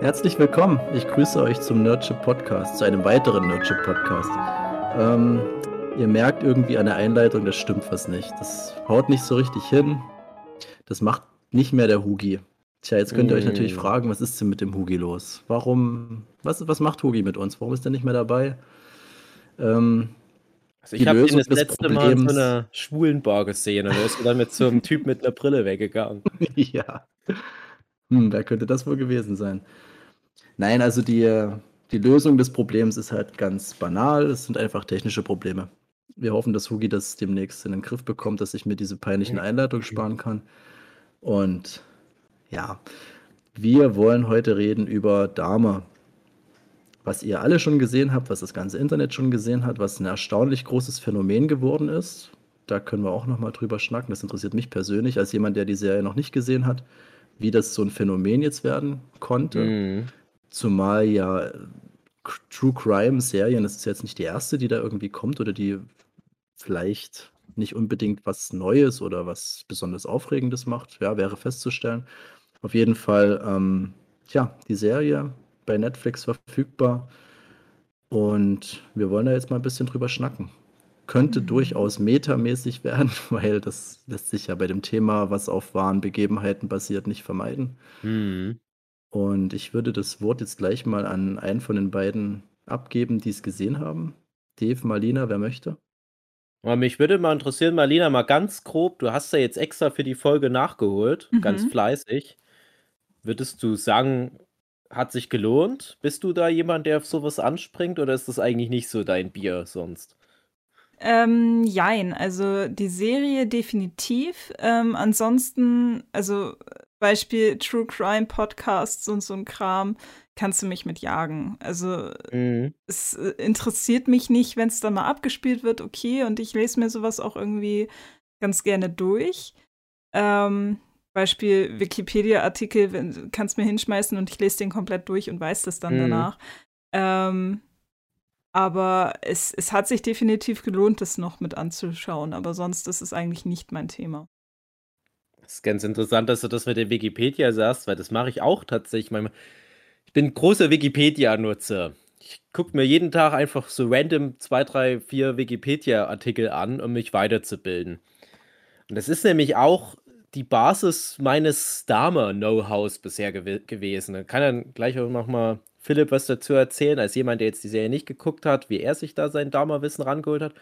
Herzlich willkommen. Ich grüße euch zum Nerdship Podcast, zu einem weiteren Nerdship Podcast. Ähm, ihr merkt irgendwie an der Einleitung, das stimmt was nicht. Das haut nicht so richtig hin. Das macht nicht mehr der Hugi. Tja, jetzt könnt ihr euch natürlich fragen, was ist denn mit dem Hugi los? Warum, was, was macht Hugi mit uns? Warum ist er nicht mehr dabei? Ähm, Also ich habe ihn das letzte Mal in so Problems- einer schwulen Bar gesehen und er ist dann mit so einem Typ mit einer Brille weggegangen. ja. Hm, wer könnte das wohl gewesen sein? Nein, also die, die Lösung des Problems ist halt ganz banal. Es sind einfach technische Probleme. Wir hoffen, dass Hugi das demnächst in den Griff bekommt, dass ich mir diese peinlichen Einleitungen sparen kann. Und ja, wir wollen heute reden über Dahmer. Was ihr alle schon gesehen habt, was das ganze Internet schon gesehen hat, was ein erstaunlich großes Phänomen geworden ist. Da können wir auch noch mal drüber schnacken. Das interessiert mich persönlich als jemand, der die Serie noch nicht gesehen hat, wie das so ein Phänomen jetzt werden konnte. Mhm. Zumal ja äh, True Crime Serien, das ist jetzt nicht die erste, die da irgendwie kommt oder die vielleicht nicht unbedingt was Neues oder was besonders Aufregendes macht, ja, wäre festzustellen. Auf jeden Fall, ähm, ja, die Serie bei Netflix verfügbar und wir wollen da jetzt mal ein bisschen drüber schnacken. Könnte Mhm. durchaus metamäßig werden, weil das lässt sich ja bei dem Thema, was auf wahren Begebenheiten basiert, nicht vermeiden. Mhm. Und ich würde das Wort jetzt gleich mal an einen von den beiden abgeben, die es gesehen haben. Dave, Marlina, wer möchte? Aber mich würde mal interessieren, Marlina, mal ganz grob, du hast ja jetzt extra für die Folge nachgeholt, ganz Mhm. fleißig. Würdest du sagen, hat sich gelohnt? Bist du da jemand, der auf sowas anspringt oder ist das eigentlich nicht so dein Bier sonst? Ähm, jein, also die Serie definitiv. Ähm, ansonsten, also Beispiel True Crime Podcasts und so ein Kram, kannst du mich mit jagen. Also Mhm. es äh, interessiert mich nicht, wenn es dann mal abgespielt wird, okay, und ich lese mir sowas auch irgendwie ganz gerne durch. Ähm, Beispiel Wikipedia-Artikel, kannst mir hinschmeißen und ich lese den komplett durch und weiß das dann Mhm. danach. Ähm, aber es, es hat sich definitiv gelohnt, das noch mit anzuschauen, aber sonst ist es eigentlich nicht mein Thema. Das ist ganz interessant, dass du das mit der Wikipedia sagst, weil das mache ich auch tatsächlich. Ich bin großer Wikipedia-Nutzer. Ich gucke mir jeden Tag einfach so random zwei, drei, vier Wikipedia-Artikel an, um mich weiterzubilden. Und das ist nämlich auch die Basis meines Dahmer-Know-hows bisher gew gewesen. Da kann dann gleich auch noch mal Philipp was dazu erzählen, als jemand, der jetzt die Serie nicht geguckt hat, wie er sich da sein Dahmer-Wissen rangeholt hat.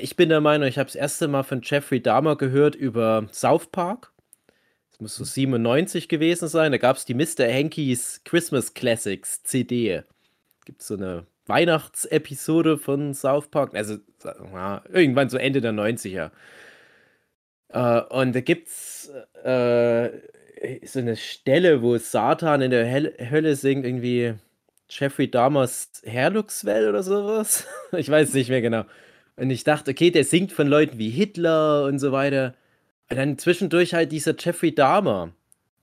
Ich bin der Meinung, ich habe das erste Mal von Jeffrey Dahmer gehört über South Park. Muss so 97 gewesen sein. Da gab es die Mr. Hankies Christmas Classics CD. Gibt so eine Weihnachtsepisode von South Park. Also ja, irgendwann so Ende der 90er. Äh, und da gibt's äh, so eine Stelle, wo Satan in der Hel Hölle singt, irgendwie Jeffrey Dahmers Herluxwell oder sowas. ich weiß nicht mehr genau. Und ich dachte, okay, der singt von Leuten wie Hitler und so weiter. Und dann zwischendurch halt dieser Jeffrey Dahmer.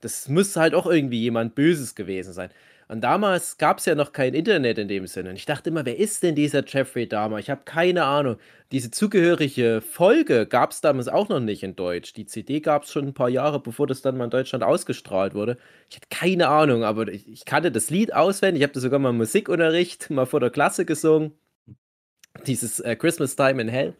Das muss halt auch irgendwie jemand Böses gewesen sein. Und damals gab es ja noch kein Internet in dem Sinne. Und ich dachte immer, wer ist denn dieser Jeffrey Dahmer? Ich habe keine Ahnung. Diese zugehörige Folge gab es damals auch noch nicht in Deutsch. Die CD gab es schon ein paar Jahre, bevor das dann mal in Deutschland ausgestrahlt wurde. Ich hatte keine Ahnung, aber ich, ich kannte das Lied auswendig. Ich habe das sogar mal im Musikunterricht mal vor der Klasse gesungen. Dieses äh, Christmas Time in Hell.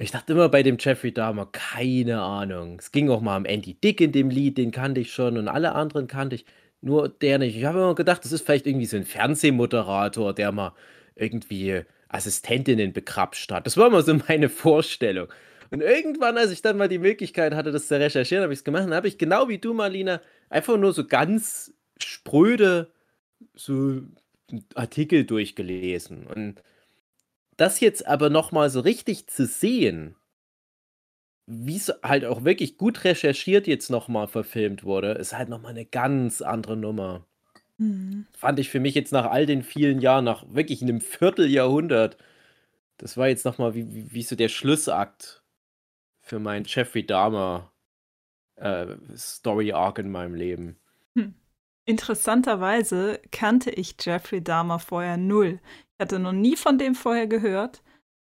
Ich dachte immer bei dem Jeffrey Dahmer, keine Ahnung. Es ging auch mal um Andy Dick in dem Lied, den kannte ich schon und alle anderen kannte ich. Nur der nicht. Ich habe immer gedacht, das ist vielleicht irgendwie so ein Fernsehmoderator, der mal irgendwie Assistentinnen bekrapscht hat. Das war immer so meine Vorstellung. Und irgendwann, als ich dann mal die Möglichkeit hatte, das zu recherchieren, habe ich es gemacht. Und habe ich genau wie du, Marlina, einfach nur so ganz spröde so Artikel durchgelesen. Und das jetzt aber nochmal so richtig zu sehen, wie es halt auch wirklich gut recherchiert jetzt nochmal verfilmt wurde, ist halt nochmal eine ganz andere Nummer. Mhm. Fand ich für mich jetzt nach all den vielen Jahren, nach wirklich einem Vierteljahrhundert, das war jetzt nochmal wie, wie, wie so der Schlussakt für mein Jeffrey Dahmer äh, Story Arc in meinem Leben. Hm. Interessanterweise kannte ich Jeffrey Dahmer vorher null. Ich hatte noch nie von dem vorher gehört.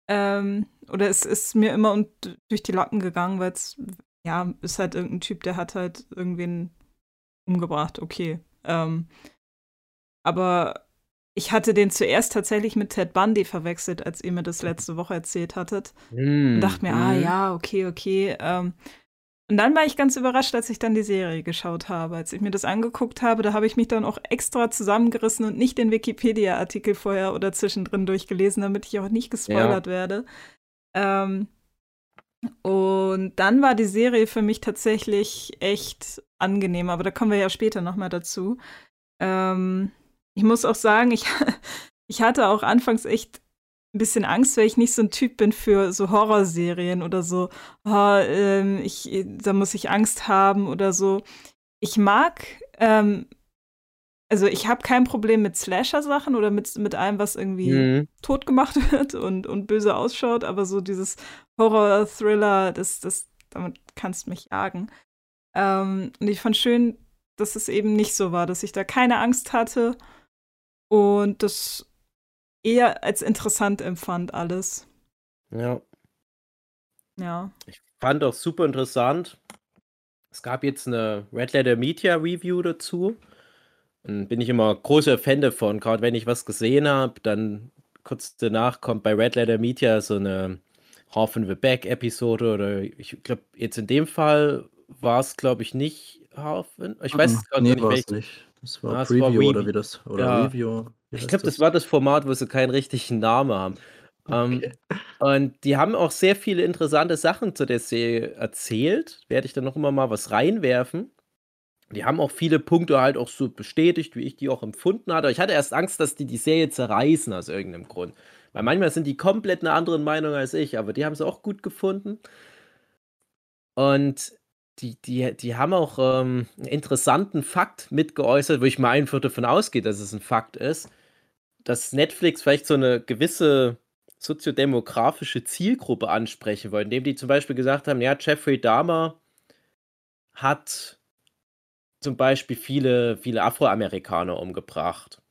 Ähm, oder es ist mir immer und durch die Lappen gegangen, weil es, ja, ist halt irgendein Typ, der hat halt irgendwen umgebracht, okay. Ähm, Aber ich hatte den zuerst tatsächlich mit Ted Bundy verwechselt, als ihr mir das letzte Woche erzählt hattet. Mm, und dachte mir, mm. ah mhm. ja, okay, okay. Ähm, und dann war ich ganz überrascht, als ich dann die Serie geschaut habe. Als ich mir das angeguckt habe, da habe ich mich dann auch extra zusammengerissen und nicht den Wikipedia-Artikel vorher oder zwischendrin durchgelesen, damit ich auch nicht gespoilert ja. werde. Ähm, und dann war die Serie für mich tatsächlich echt angenehm, aber da kommen wir ja später nochmal dazu. Ähm, ich muss auch sagen, ich, ich hatte auch anfangs echt ein bisschen Angst, weil ich nicht so ein Typ bin für so Horrorserien oder so, oh, ähm, ich, da muss ich Angst haben oder so. Ich mag, ähm, also ich habe kein Problem mit Slasher-Sachen oder mit, mit allem, was irgendwie mhm. tot gemacht wird und, und böse ausschaut, aber so dieses Horror-Thriller, das, das, damit kannst du mich jagen. Ähm, und ich fand schön, dass es eben nicht so war, dass ich da keine Angst hatte und das eher als interessant empfand alles. Ja. Ja. Ich fand auch super interessant. Es gab jetzt eine Red Letter Media Review dazu. Und bin ich immer großer Fan davon. Gerade wenn ich was gesehen habe, dann kurz danach kommt bei Red Letter Media so eine Half in the Back Episode oder ich glaube, jetzt in dem Fall war es, glaube ich, nicht Half in. Ich weiß es gerade nee, nicht. nicht. Das war ah, Preview war oder wie das oder ja. Review. Ich glaube, das? war das Format, wo sie keinen richtigen Namen haben. Ähm, okay. Ähm, und die haben auch sehr viele interessante Sachen zu der Serie erzählt. Werde ich dann noch immer mal was reinwerfen. Die haben auch viele Punkte halt auch so bestätigt, wie ich die auch empfunden hatte. Ich hatte erst Angst, dass die die Serie zerreißen aus irgendeinem Grund. Weil manchmal sind die komplett einer anderen Meinung als ich, aber die haben sie auch gut gefunden. Und die, die, die haben auch ähm, einen interessanten Fakt mitgeäußert, wo ich mal einfach davon ausgehe, dass es ein Fakt ist, dass Netflix vielleicht so eine gewisse soziodemografische Zielgruppe ansprechen wollte, indem die zum Beispiel gesagt haben, ja, Jeffrey Dahmer hat zum Beispiel viele, viele Afroamerikaner umgebracht.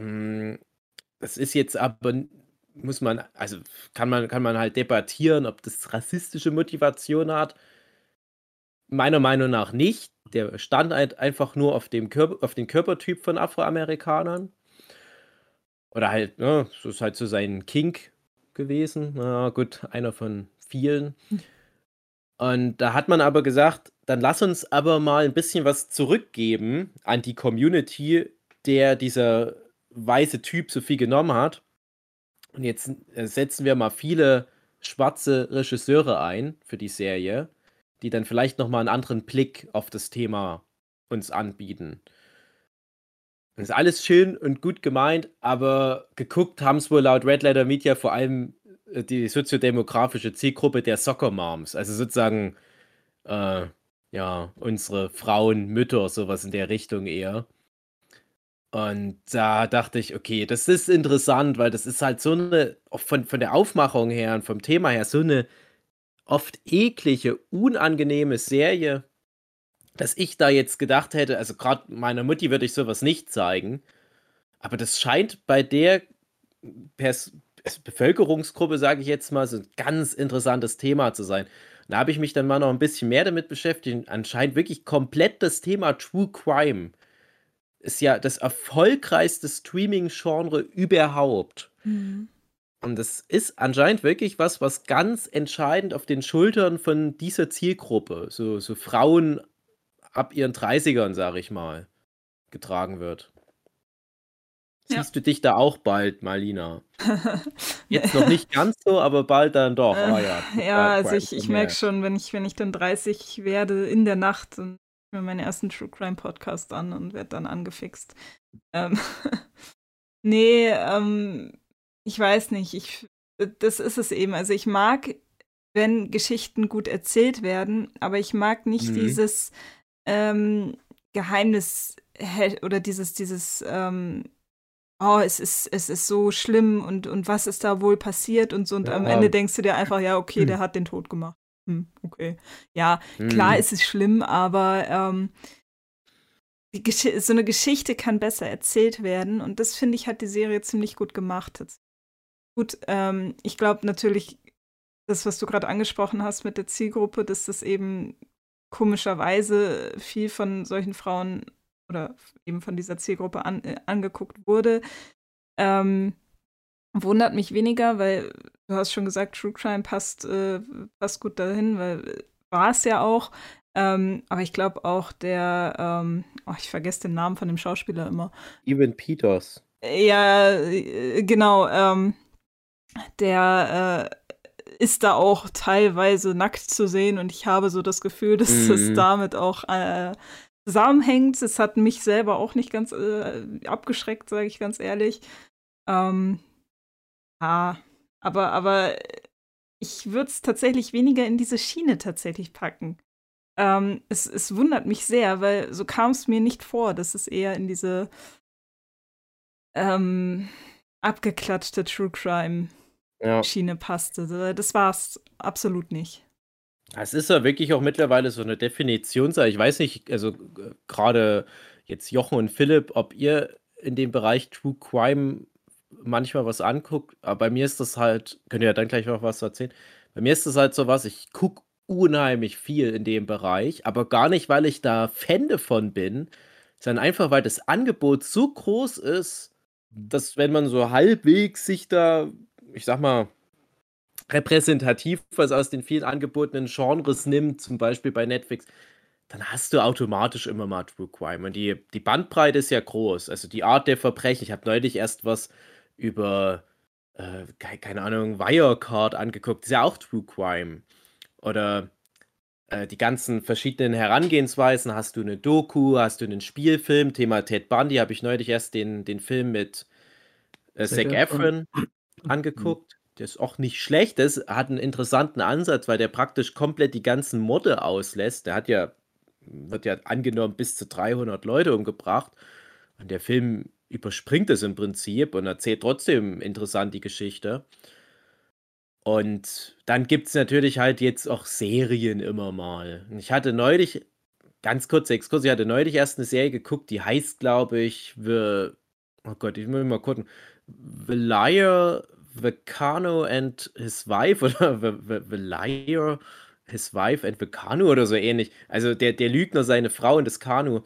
Mm, das ist jetzt aber, muss man, also kann man, kann man halt debattieren, ob das rassistische Motivation hat Meiner Meinung nach nicht. Der stand einfach nur auf, dem Körper, auf den Körpertyp von Afroamerikanern. Oder halt, ne, so ist halt so sein Kink gewesen. Na gut, einer von vielen. Und da hat man aber gesagt, dann lass uns aber mal ein bisschen was zurückgeben an die Community, der dieser weiße Typ so viel genommen hat. Und jetzt äh, setzen wir mal viele schwarze Regisseure ein für die Serie die dann vielleicht nochmal einen anderen Blick auf das Thema uns anbieten. Das ist alles schön und gut gemeint, aber geguckt haben es wohl laut Red Letter Media vor allem äh, die soziodemografische Zielgruppe der Soccer Moms, also sozusagen äh, ja, unsere Frauen, Mütter, sowas in der Richtung eher. Und da dachte ich, okay, das ist interessant, weil das ist halt so eine, von, von der Aufmachung her und vom Thema her, so eine oft eklige, unangenehme Serie, dass ich da jetzt gedacht hätte, also gerade meiner Mutti würde ich sowas nicht zeigen, aber das scheint bei der Pers Bevölkerungsgruppe, sage ich jetzt mal, so ein ganz interessantes Thema zu sein. Da habe ich mich dann mal noch ein bisschen mehr damit beschäftigt. Anscheinend wirklich komplett das Thema True Crime ist ja das erfolgreichste Streaming-Genre überhaupt. Mhm. Und das ist anscheinend wirklich was, was ganz entscheidend auf den Schultern von dieser Zielgruppe, so, so Frauen ab ihren 30ern, sage ich mal, getragen wird. Ja. Siehst du dich da auch bald, Marlina? Jetzt noch nicht ganz so, aber bald dann doch. oh, ja, ja also ich, ich merke schon, wenn ich, wenn ich dann 30 werde in der Nacht, dann mir meinen ersten True Crime Podcast an und werde dann angefixt. Ähm, nee, ähm, ich weiß nicht, ich, äh, das ist es eben. Also ich mag, wenn Geschichten gut erzählt werden, aber ich mag nicht mhm. dieses ähm, Geheimnis oder dieses, dieses, ähm, oh, es ist, es ist so schlimm und, und was ist da wohl passiert und so. Und ja. am Ende denkst du dir einfach, ja, okay, hm. der hat den Tod gemacht. Hm, okay. Ja, hm. klar ist es schlimm, aber ähm, so eine Geschichte kann besser erzählt werden und das finde ich hat die Serie ziemlich gut gemacht. Gut, ähm, ich glaube natürlich, das, was du gerade angesprochen hast mit der Zielgruppe, dass das eben komischerweise viel von solchen Frauen oder eben von dieser Zielgruppe an, äh, angeguckt wurde. Ähm, wundert mich weniger, weil du hast schon gesagt, True Crime passt, äh, passt gut dahin, weil äh, war es ja auch. Ähm, aber ich glaube auch der, ähm, oh, ich vergesse den Namen von dem Schauspieler immer. Evan Peters. Ja, äh, genau. Ähm, der äh, ist da auch teilweise nackt zu sehen und ich habe so das Gefühl, dass mhm. es damit auch äh, zusammenhängt. Es hat mich selber auch nicht ganz äh, abgeschreckt, sage ich ganz ehrlich. Ähm, ja, aber, aber ich würde es tatsächlich weniger in diese Schiene tatsächlich packen. Ähm, es, es wundert mich sehr, weil so kam es mir nicht vor, dass es eher in diese ähm, abgeklatschte True Crime ja. Schiene passte. Das war es absolut nicht. Es ist ja wirklich auch mittlerweile so eine Definitionssache. Ich weiß nicht, also gerade jetzt Jochen und Philipp, ob ihr in dem Bereich True Crime manchmal was anguckt, aber bei mir ist das halt, könnt ihr ja dann gleich noch was erzählen. Bei mir ist das halt so was, ich gucke unheimlich viel in dem Bereich, aber gar nicht, weil ich da Fan davon bin, sondern einfach, weil das Angebot so groß ist, dass wenn man so halbwegs sich da, ich sag mal, repräsentativ was aus den vielen angebotenen Genres nimmt, zum Beispiel bei Netflix, dann hast du automatisch immer mal True Crime. Und die, die Bandbreite ist ja groß. Also die Art der Verbrechen. Ich habe neulich erst was über, äh, keine Ahnung, Wirecard angeguckt. Das ist ja auch True Crime. Oder äh, die ganzen verschiedenen Herangehensweisen. Hast du eine Doku, hast du einen Spielfilm? Thema Ted Bundy habe ich neulich erst den, den Film mit äh, Zac Efron angeguckt. Der ist auch nicht schlecht. Das hat einen interessanten Ansatz, weil der praktisch komplett die ganzen Morde auslässt. Der hat ja, wird ja angenommen, bis zu 300 Leute umgebracht. Und der Film überspringt es im Prinzip und erzählt trotzdem interessant die Geschichte. Und dann gibt es natürlich halt jetzt auch Serien immer mal. Ich hatte neulich, ganz kurz Exkurs, ich hatte neulich erst eine Serie geguckt, die heißt, glaube ich, The, oh Gott, ich muss mal gucken, The Liar, The Cano and His Wife oder The, Liar, His Wife and The Kanu oder so ähnlich. Also der, der Lügner, seine Frau und das Kanu.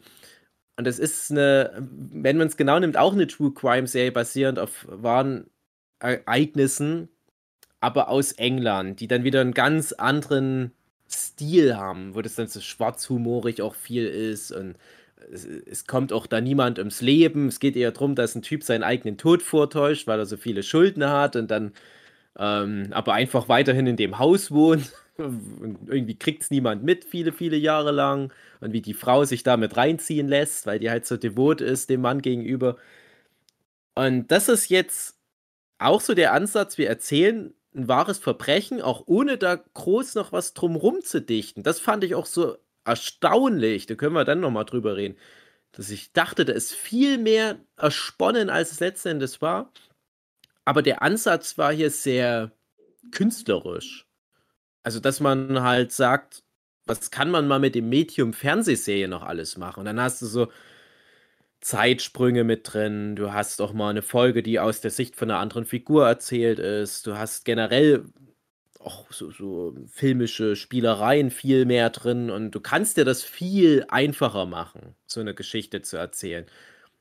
Und das ist eine, wenn man es genau nimmt, auch eine True Crime Serie basierend auf wahren Ereignissen, aber aus England, die dann wieder einen ganz anderen Stil haben, wo das dann so schwarzhumorig auch viel ist und es, es, kommt auch da niemand ums Leben. Es geht eher darum, dass ein Typ seinen eigenen Tod vortäuscht, weil er so viele Schulden hat und dann ähm, aber einfach weiterhin in dem Haus wohnt. Und irgendwie kriegt es niemand mit, viele, viele Jahre lang. Und wie die Frau sich damit reinziehen lässt, weil die halt so devot ist dem Mann gegenüber. Und das ist jetzt auch so der Ansatz, wir erzählen ein wahres Verbrechen, auch ohne da groß noch was drumrum zu dichten. Das fand ich auch so erstaunlich. Da können wir dann nochmal drüber reden. Dass ich dachte, da ist viel mehr ersponnen, als es letztendlich war. Aber der Ansatz war hier sehr künstlerisch. Also, dass man halt sagt, was kann man mal mit dem Medium Fernsehserie noch alles machen? Und dann hast du so Zeitsprünge mit drin. Du hast auch mal eine Folge, die aus der Sicht von einer anderen Figur erzählt ist. Du hast generell auch so, so filmische Spielereien viel mehr drin und du kannst dir das viel einfacher machen, so eine Geschichte zu erzählen.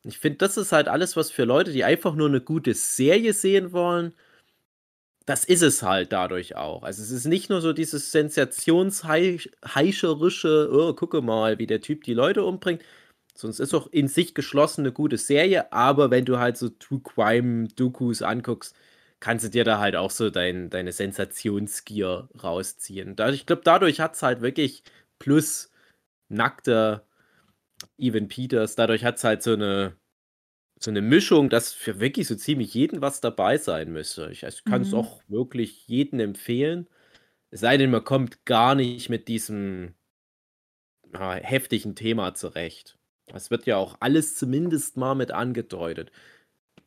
Ich finde, das ist halt alles, was für Leute, die einfach nur eine gute Serie sehen wollen, das ist es halt dadurch auch. Also es ist nicht nur so dieses sensationshescherische, oh, gucke mal, wie der Typ die Leute umbringt, sonst ist auch in sich geschlossen eine gute Serie, aber wenn du halt so True Crime Dokus anguckst, kannst du dir da halt auch so dein, deine Sensationsgier rausziehen. Da, ich glaube, dadurch hat es halt wirklich plus nackter Evan Peters, dadurch hat es halt so eine so eine Mischung, dass für wirklich so ziemlich jeden was dabei sein müsste. Ich, ich kann es Mhm. auch wirklich jedem empfehlen. Es sei denn, man kommt gar nicht mit diesem ja, heftigen Thema zurecht. Es wird ja auch alles zumindest mal mit angedeutet.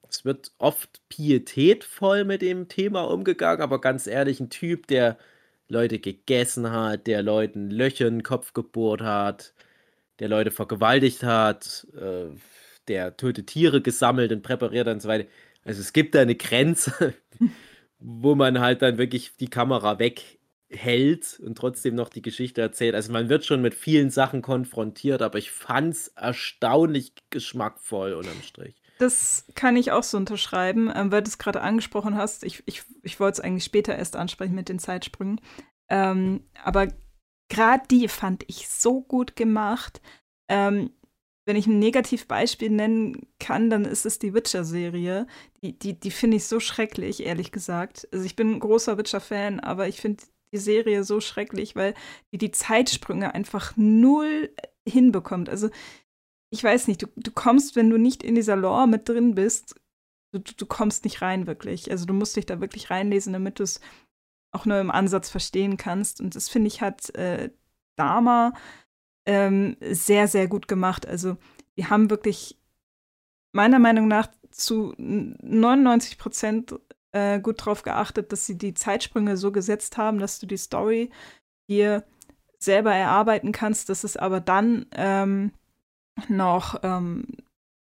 Es wird oft pietätvoll mit dem Thema umgegangen, aber ganz ehrlich, ein Typ, der Leute gegessen hat, der Leuten Löcher in den Kopf gebohrt hat, der Leute vergewaltigt hat, äh, der tote Tiere gesammelt und präpariert und so weiter. Also es gibt da eine Grenze, wo man halt dann wirklich die Kamera weg hält und trotzdem noch die Geschichte erzählt. Also man wird schon mit vielen Sachen konfrontiert, aber ich fand es erstaunlich geschmackvoll unterm Strich. Das kann ich auch so unterschreiben, ähm, weil du es gerade angesprochen hast. Ich, ich, ich wollte es eigentlich später erst ansprechen mit den Zeitsprüngen. Ähm, aber gerade die fand ich so gut gemacht. Ähm, wenn ich ein Negativbeispiel nennen kann, dann ist es die Witcher-Serie. Die, die, die finde ich so schrecklich, ehrlich gesagt. Also ich bin ein großer Witcher-Fan, aber ich finde die Serie so schrecklich, weil die die Zeitsprünge einfach null hinbekommt. Also ich weiß nicht, du, du kommst, wenn du nicht in dieser Lore mit drin bist, du, du kommst nicht rein wirklich. Also du musst dich da wirklich reinlesen, damit du es auch nur im Ansatz verstehen kannst. Und das finde ich hat äh, Dama ähm, sehr, sehr gut gemacht. Also die haben wirklich meiner Meinung nach zu 99 Prozent äh, gut darauf geachtet, dass sie die Zeitsprünge so gesetzt haben, dass du die Story dir selber erarbeiten kannst, dass es aber dann ähm, noch ähm,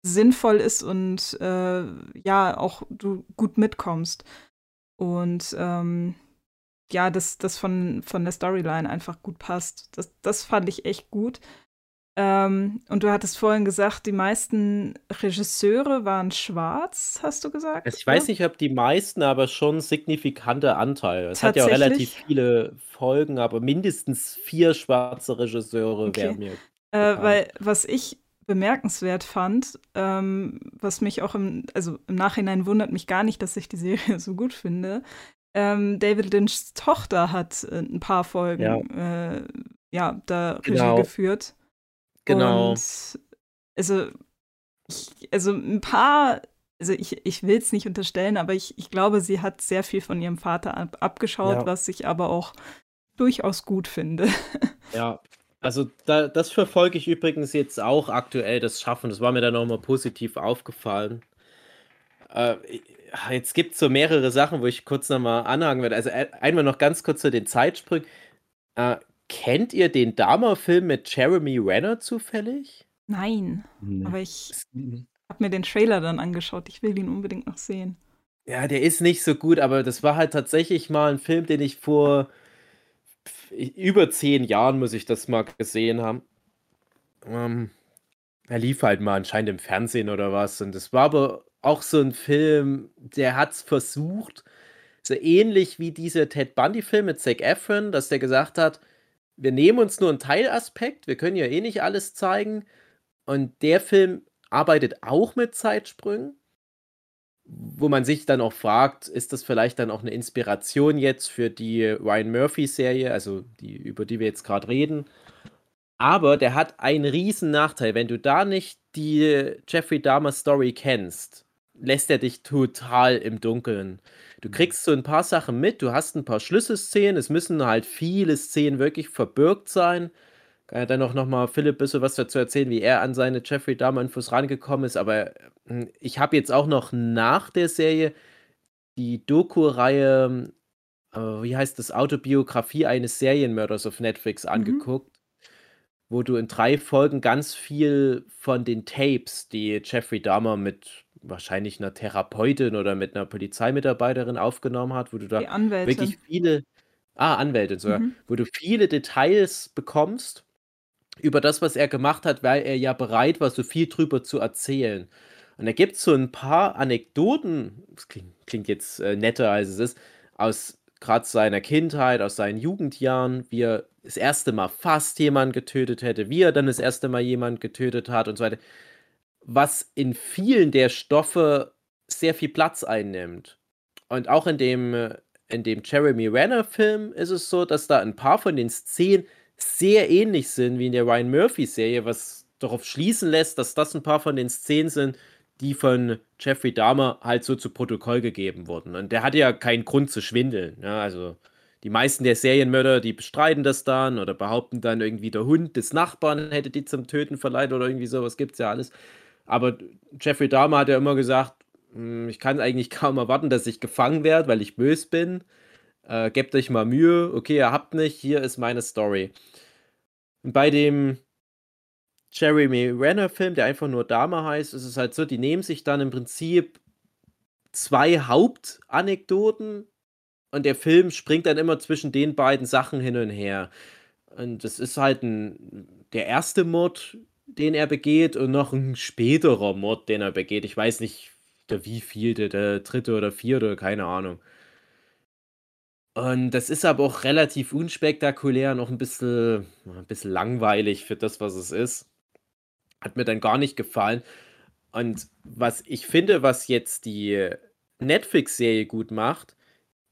sinnvoll ist und äh, ja, auch du gut mitkommst. Und ähm, ja, das, das von, von der Storyline einfach gut passt. Das, das fand ich echt gut. Ähm, und du hattest vorhin gesagt, die meisten Regisseure waren schwarz, hast du gesagt? Also ich weiß nicht, ob die meisten, aber schon signifikanter Anteil. Es hat ja auch relativ viele Folgen, aber mindestens vier schwarze Regisseure okay. wären mir. Äh, weil was ich bemerkenswert fand, ähm, was mich auch im, also im Nachhinein wundert mich gar nicht, dass ich die Serie so gut finde. Ähm, David Lynchs Tochter hat äh, ein paar Folgen ja, äh, ja da genau. Regie geführt. Genau. Und also, ich, also ein paar, also ich, ich will es nicht unterstellen, aber ich, ich glaube, sie hat sehr viel von ihrem Vater ab, abgeschaut, ja. was ich aber auch durchaus gut finde. Ja, also da, das verfolge ich übrigens jetzt auch aktuell, das Schaffen. Das war mir dann nochmal positiv aufgefallen. Äh, jetzt gibt es so mehrere Sachen, wo ich kurz nochmal anhaken werde. Also äh, einmal noch ganz kurz zu den Zeitsprüngen. Äh, Kennt ihr den Dahmer-Film mit Jeremy Renner zufällig? Nein, nee. aber ich habe mir den Trailer dann angeschaut. Ich will ihn unbedingt noch sehen. Ja, der ist nicht so gut, aber das war halt tatsächlich mal ein Film, den ich vor über zehn Jahren, muss ich das mal gesehen haben. Ähm, er lief halt mal anscheinend im Fernsehen oder was. Und das war aber auch so ein Film, der hat es versucht, so ähnlich wie dieser Ted Bundy-Film mit Zac Efron, dass der gesagt hat, wir nehmen uns nur einen Teilaspekt, wir können ja eh nicht alles zeigen. Und der Film arbeitet auch mit Zeitsprüngen, wo man sich dann auch fragt, ist das vielleicht dann auch eine Inspiration jetzt für die Ryan Murphy-Serie, also die, über die wir jetzt gerade reden. Aber der hat einen riesen Nachteil. Wenn du da nicht die Jeffrey Dahmer Story kennst, lässt er dich total im Dunkeln. Du kriegst so ein paar Sachen mit, du hast ein paar Schlüsselszenen, es müssen halt viele Szenen wirklich verbirgt sein. Kann ja dann auch noch mal Philipp ein bisschen was dazu erzählen, wie er an seine Jeffrey Dahmer-Infos rangekommen ist. Aber hm, ich habe jetzt auch noch nach der Serie die Doku-Reihe, äh, wie heißt das, Autobiografie eines Serienmörders auf Netflix mhm. angeguckt, mhm. wo du in drei Folgen ganz viel von den Tapes, die Jeffrey Dahmer mit wahrscheinlich einer Therapeutin oder mit einer Polizeimitarbeiterin aufgenommen hat, wo du da wirklich viele ah, Anwältin sogar, Mhm. wo du viele Details bekommst über das, was er gemacht hat, weil er ja bereit war, so viel drüber zu erzählen. Und da gibt es so ein paar Anekdoten, das klingt, klingt jetzt äh, netter, als es ist, aus gerade seiner Kindheit, aus seinen Jugendjahren, wie er das erste Mal fast jemanden getötet hätte, wie er dann das erste Mal jemanden getötet hat und so weiter was in vielen der Stoffe sehr viel Platz einnimmt. Und auch in dem, äh, in dem Jeremy Renner-Film ist es so, dass da ein paar von den Szenen sehr ähnlich sind wie in der Ryan Murphy-Serie, was darauf schließen lässt, dass das ein paar von den Szenen sind, die von Jeffrey Dahmer halt so zu Protokoll gegeben wurden. Und der hatte ja keinen Grund zu schwindeln. Ja, also die meisten der Serienmörder, die bestreiten das dann oder behaupten dann irgendwie, der Hund des Nachbarn hätte die zum Töten verleitet oder irgendwie sowas, gibt es ja alles. Aber Jeffrey Dahmer hat ja immer gesagt, hm, ich kann eigentlich kaum erwarten, dass ich gefangen werde, weil ich böse bin. Äh, gebt euch mal Mühe. Okay, ihr habt nicht, hier ist meine Story. Und bei dem Jeremy Renner-Film, der einfach nur Dahmer heißt, ist es halt so, die nehmen sich dann im Prinzip zwei Hauptanekdoten und der Film springt dann immer zwischen den beiden Sachen hin und her. Und das ist halt 'n der erste Mord, den er begeht und noch ein späterer Mord, den er begeht. Ich weiß nicht, der wievielte, der dritte oder vierte, keine Ahnung. Und das ist aber auch relativ unspektakulär und auch ein bisschen 'n bisschen langweilig für das, was es ist. Hat mir dann gar nicht gefallen. Und was ich finde, was jetzt die Netflix-Serie gut macht,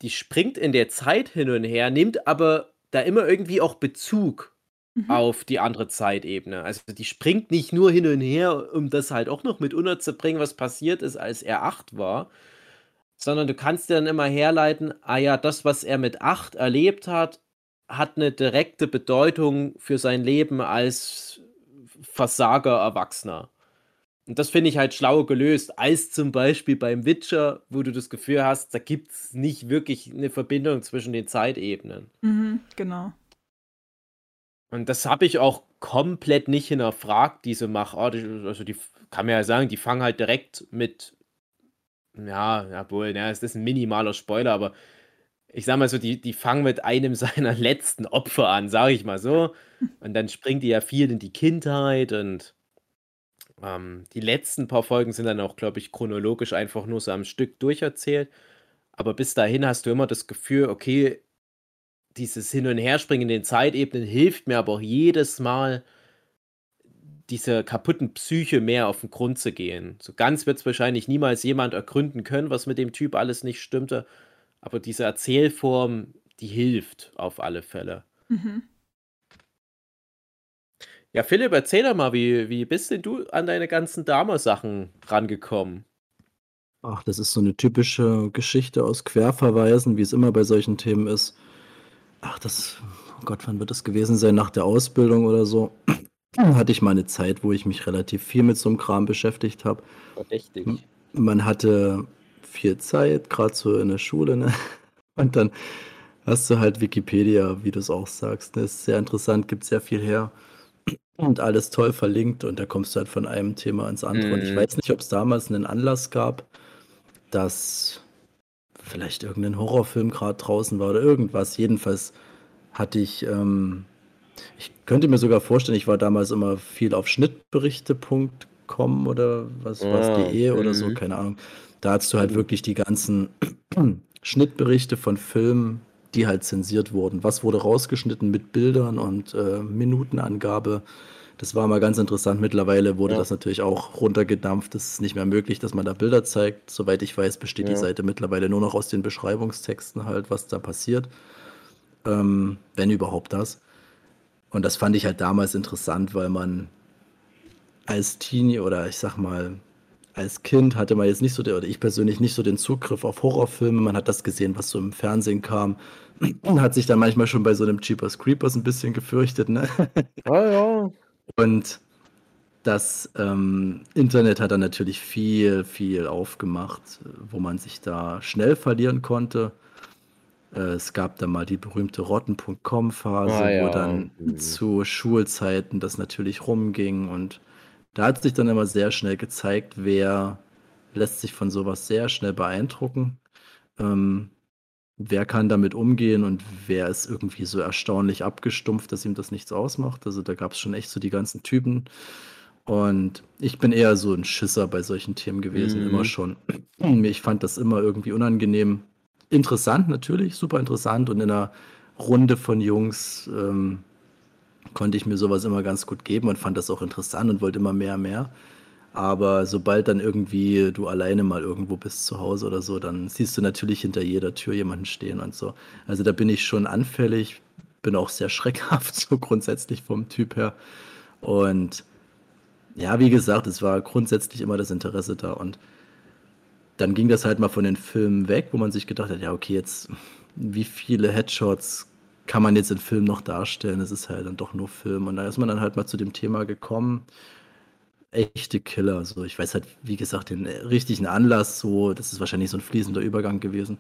die springt in der Zeit hin und her, nimmt aber da immer irgendwie auch Bezug Mhm. auf die andere Zeitebene. Also, die springt nicht nur hin und her, um das halt auch noch mit unterzubringen, was passiert ist, als er 8 war, sondern du kannst dir dann immer herleiten, ah ja, das, was er mit 8 erlebt hat, hat eine direkte Bedeutung für sein Leben als Versager Erwachsener. Und das finde ich halt schlau gelöst, als zum Beispiel beim Witcher, wo du das Gefühl hast, da gibt es nicht wirklich eine Verbindung zwischen den Zeitebenen. Mhm, genau. Und das habe ich auch komplett nicht hinterfragt, diese Machart. also, die kann man ja sagen, die fangen halt direkt mit ja, jawohl, ja, es ist ein minimaler Spoiler, aber ich sage mal so, die die fangen mit einem seiner letzten Opfer an, sage ich mal so. Und dann springt die ja viel in die Kindheit und, ähm, die letzten paar Folgen sind dann auch, glaube ich, chronologisch einfach nur so am Stück durcherzählt. Aber bis dahin hast du immer das Gefühl, okay dieses Hin und Herspringen in den Zeitebenen hilft mir aber auch jedes Mal, dieser kaputten Psyche mehr auf den Grund zu gehen. So ganz wird es wahrscheinlich niemals jemand ergründen können, was mit dem Typ alles nicht stimmte, aber diese Erzählform, die hilft auf alle Fälle. Mhm. Ja, Philipp, erzähl doch mal, wie wie bist denn du an deine ganzen Dahmer-Sachen rangekommen? Ach, das ist so eine typische Geschichte aus Querverweisen, wie es immer bei solchen Themen ist. Ach, das oh Gott, wann wird das gewesen sein? Nach der Ausbildung oder so? Hatte ich mal eine Zeit, wo ich mich relativ viel mit so einem Kram beschäftigt habe. Verdächtig. man hatte viel Zeit, gerade so in der Schule, ne? Und dann hast du halt Wikipedia, wie du es auch sagst, ne? Ist sehr interessant, gibt sehr viel her und alles toll verlinkt und da kommst du halt von einem Thema ins andere. Und ich Mhm. weiß nicht, ob es damals einen Anlass gab, dass vielleicht irgendein Horrorfilm gerade draußen war oder irgendwas. Jedenfalls hatte ich, ähm ich könnte mir sogar vorstellen, ich war damals immer viel auf schnittberichte.com oder was war's, Ah, de oder so, mhm. keine Ahnung. Da hattest du halt wirklich die ganzen Schnittberichte von Filmen, die halt zensiert wurden. Was wurde rausgeschnitten mit Bildern und, äh, Minutenangabe. Das war mal ganz interessant. Mittlerweile wurde Ja. das natürlich auch runtergedampft. Es ist nicht mehr möglich, dass man da Bilder zeigt. Soweit ich weiß, besteht die Ja. Seite mittlerweile nur noch aus den Beschreibungstexten halt, was da passiert. Ähm, wenn überhaupt das. Und das fand ich halt damals interessant, weil man als Teenie oder ich sag mal, als Kind hatte man jetzt nicht so, der, oder ich persönlich nicht so den Zugriff auf Horrorfilme. Man hat das gesehen, was so im Fernsehen kam. Und hat sich dann manchmal schon bei so einem Jeepers Creepers ein bisschen gefürchtet, ne? Ja, ja. Und das ähm, Internet hat dann natürlich viel, viel aufgemacht, wo man sich da schnell verlieren konnte. Äh, es gab da mal die berühmte Rotten.com-Phase, Ah, wo ja. dann Mhm. zu Schulzeiten das natürlich rumging. Und da hat sich dann immer sehr schnell gezeigt, wer lässt sich von sowas sehr schnell beeindrucken. Ähm, wer kann damit umgehen und wer ist irgendwie so erstaunlich abgestumpft, dass ihm das nichts ausmacht. Also da gab es schon echt so die ganzen Typen. Und ich bin eher so ein Schisser bei solchen Themen gewesen, immer Mhm. schon. Ich fand das immer irgendwie unangenehm. Interessant natürlich, super interessant. Und in einer Runde von Jungs ähm, konnte ich mir sowas immer ganz gut geben und fand das auch interessant und wollte immer mehr, mehr. Aber sobald dann irgendwie du alleine mal irgendwo bist zu Hause oder so, dann siehst du natürlich hinter jeder Tür jemanden stehen und so. Also da bin ich schon anfällig, bin auch sehr schreckhaft, so grundsätzlich vom Typ her. Und ja, wie gesagt, es war grundsätzlich immer das Interesse da. Und dann ging das halt mal von den Filmen weg, wo man sich gedacht hat, ja, okay, jetzt, wie viele Headshots kann man jetzt in Film noch darstellen? Es ist halt dann doch nur Film. Und da ist man dann halt mal zu dem Thema gekommen, echte Killer. So, ich weiß halt, wie gesagt, den richtigen Anlass, so, das ist wahrscheinlich so ein fließender Übergang gewesen.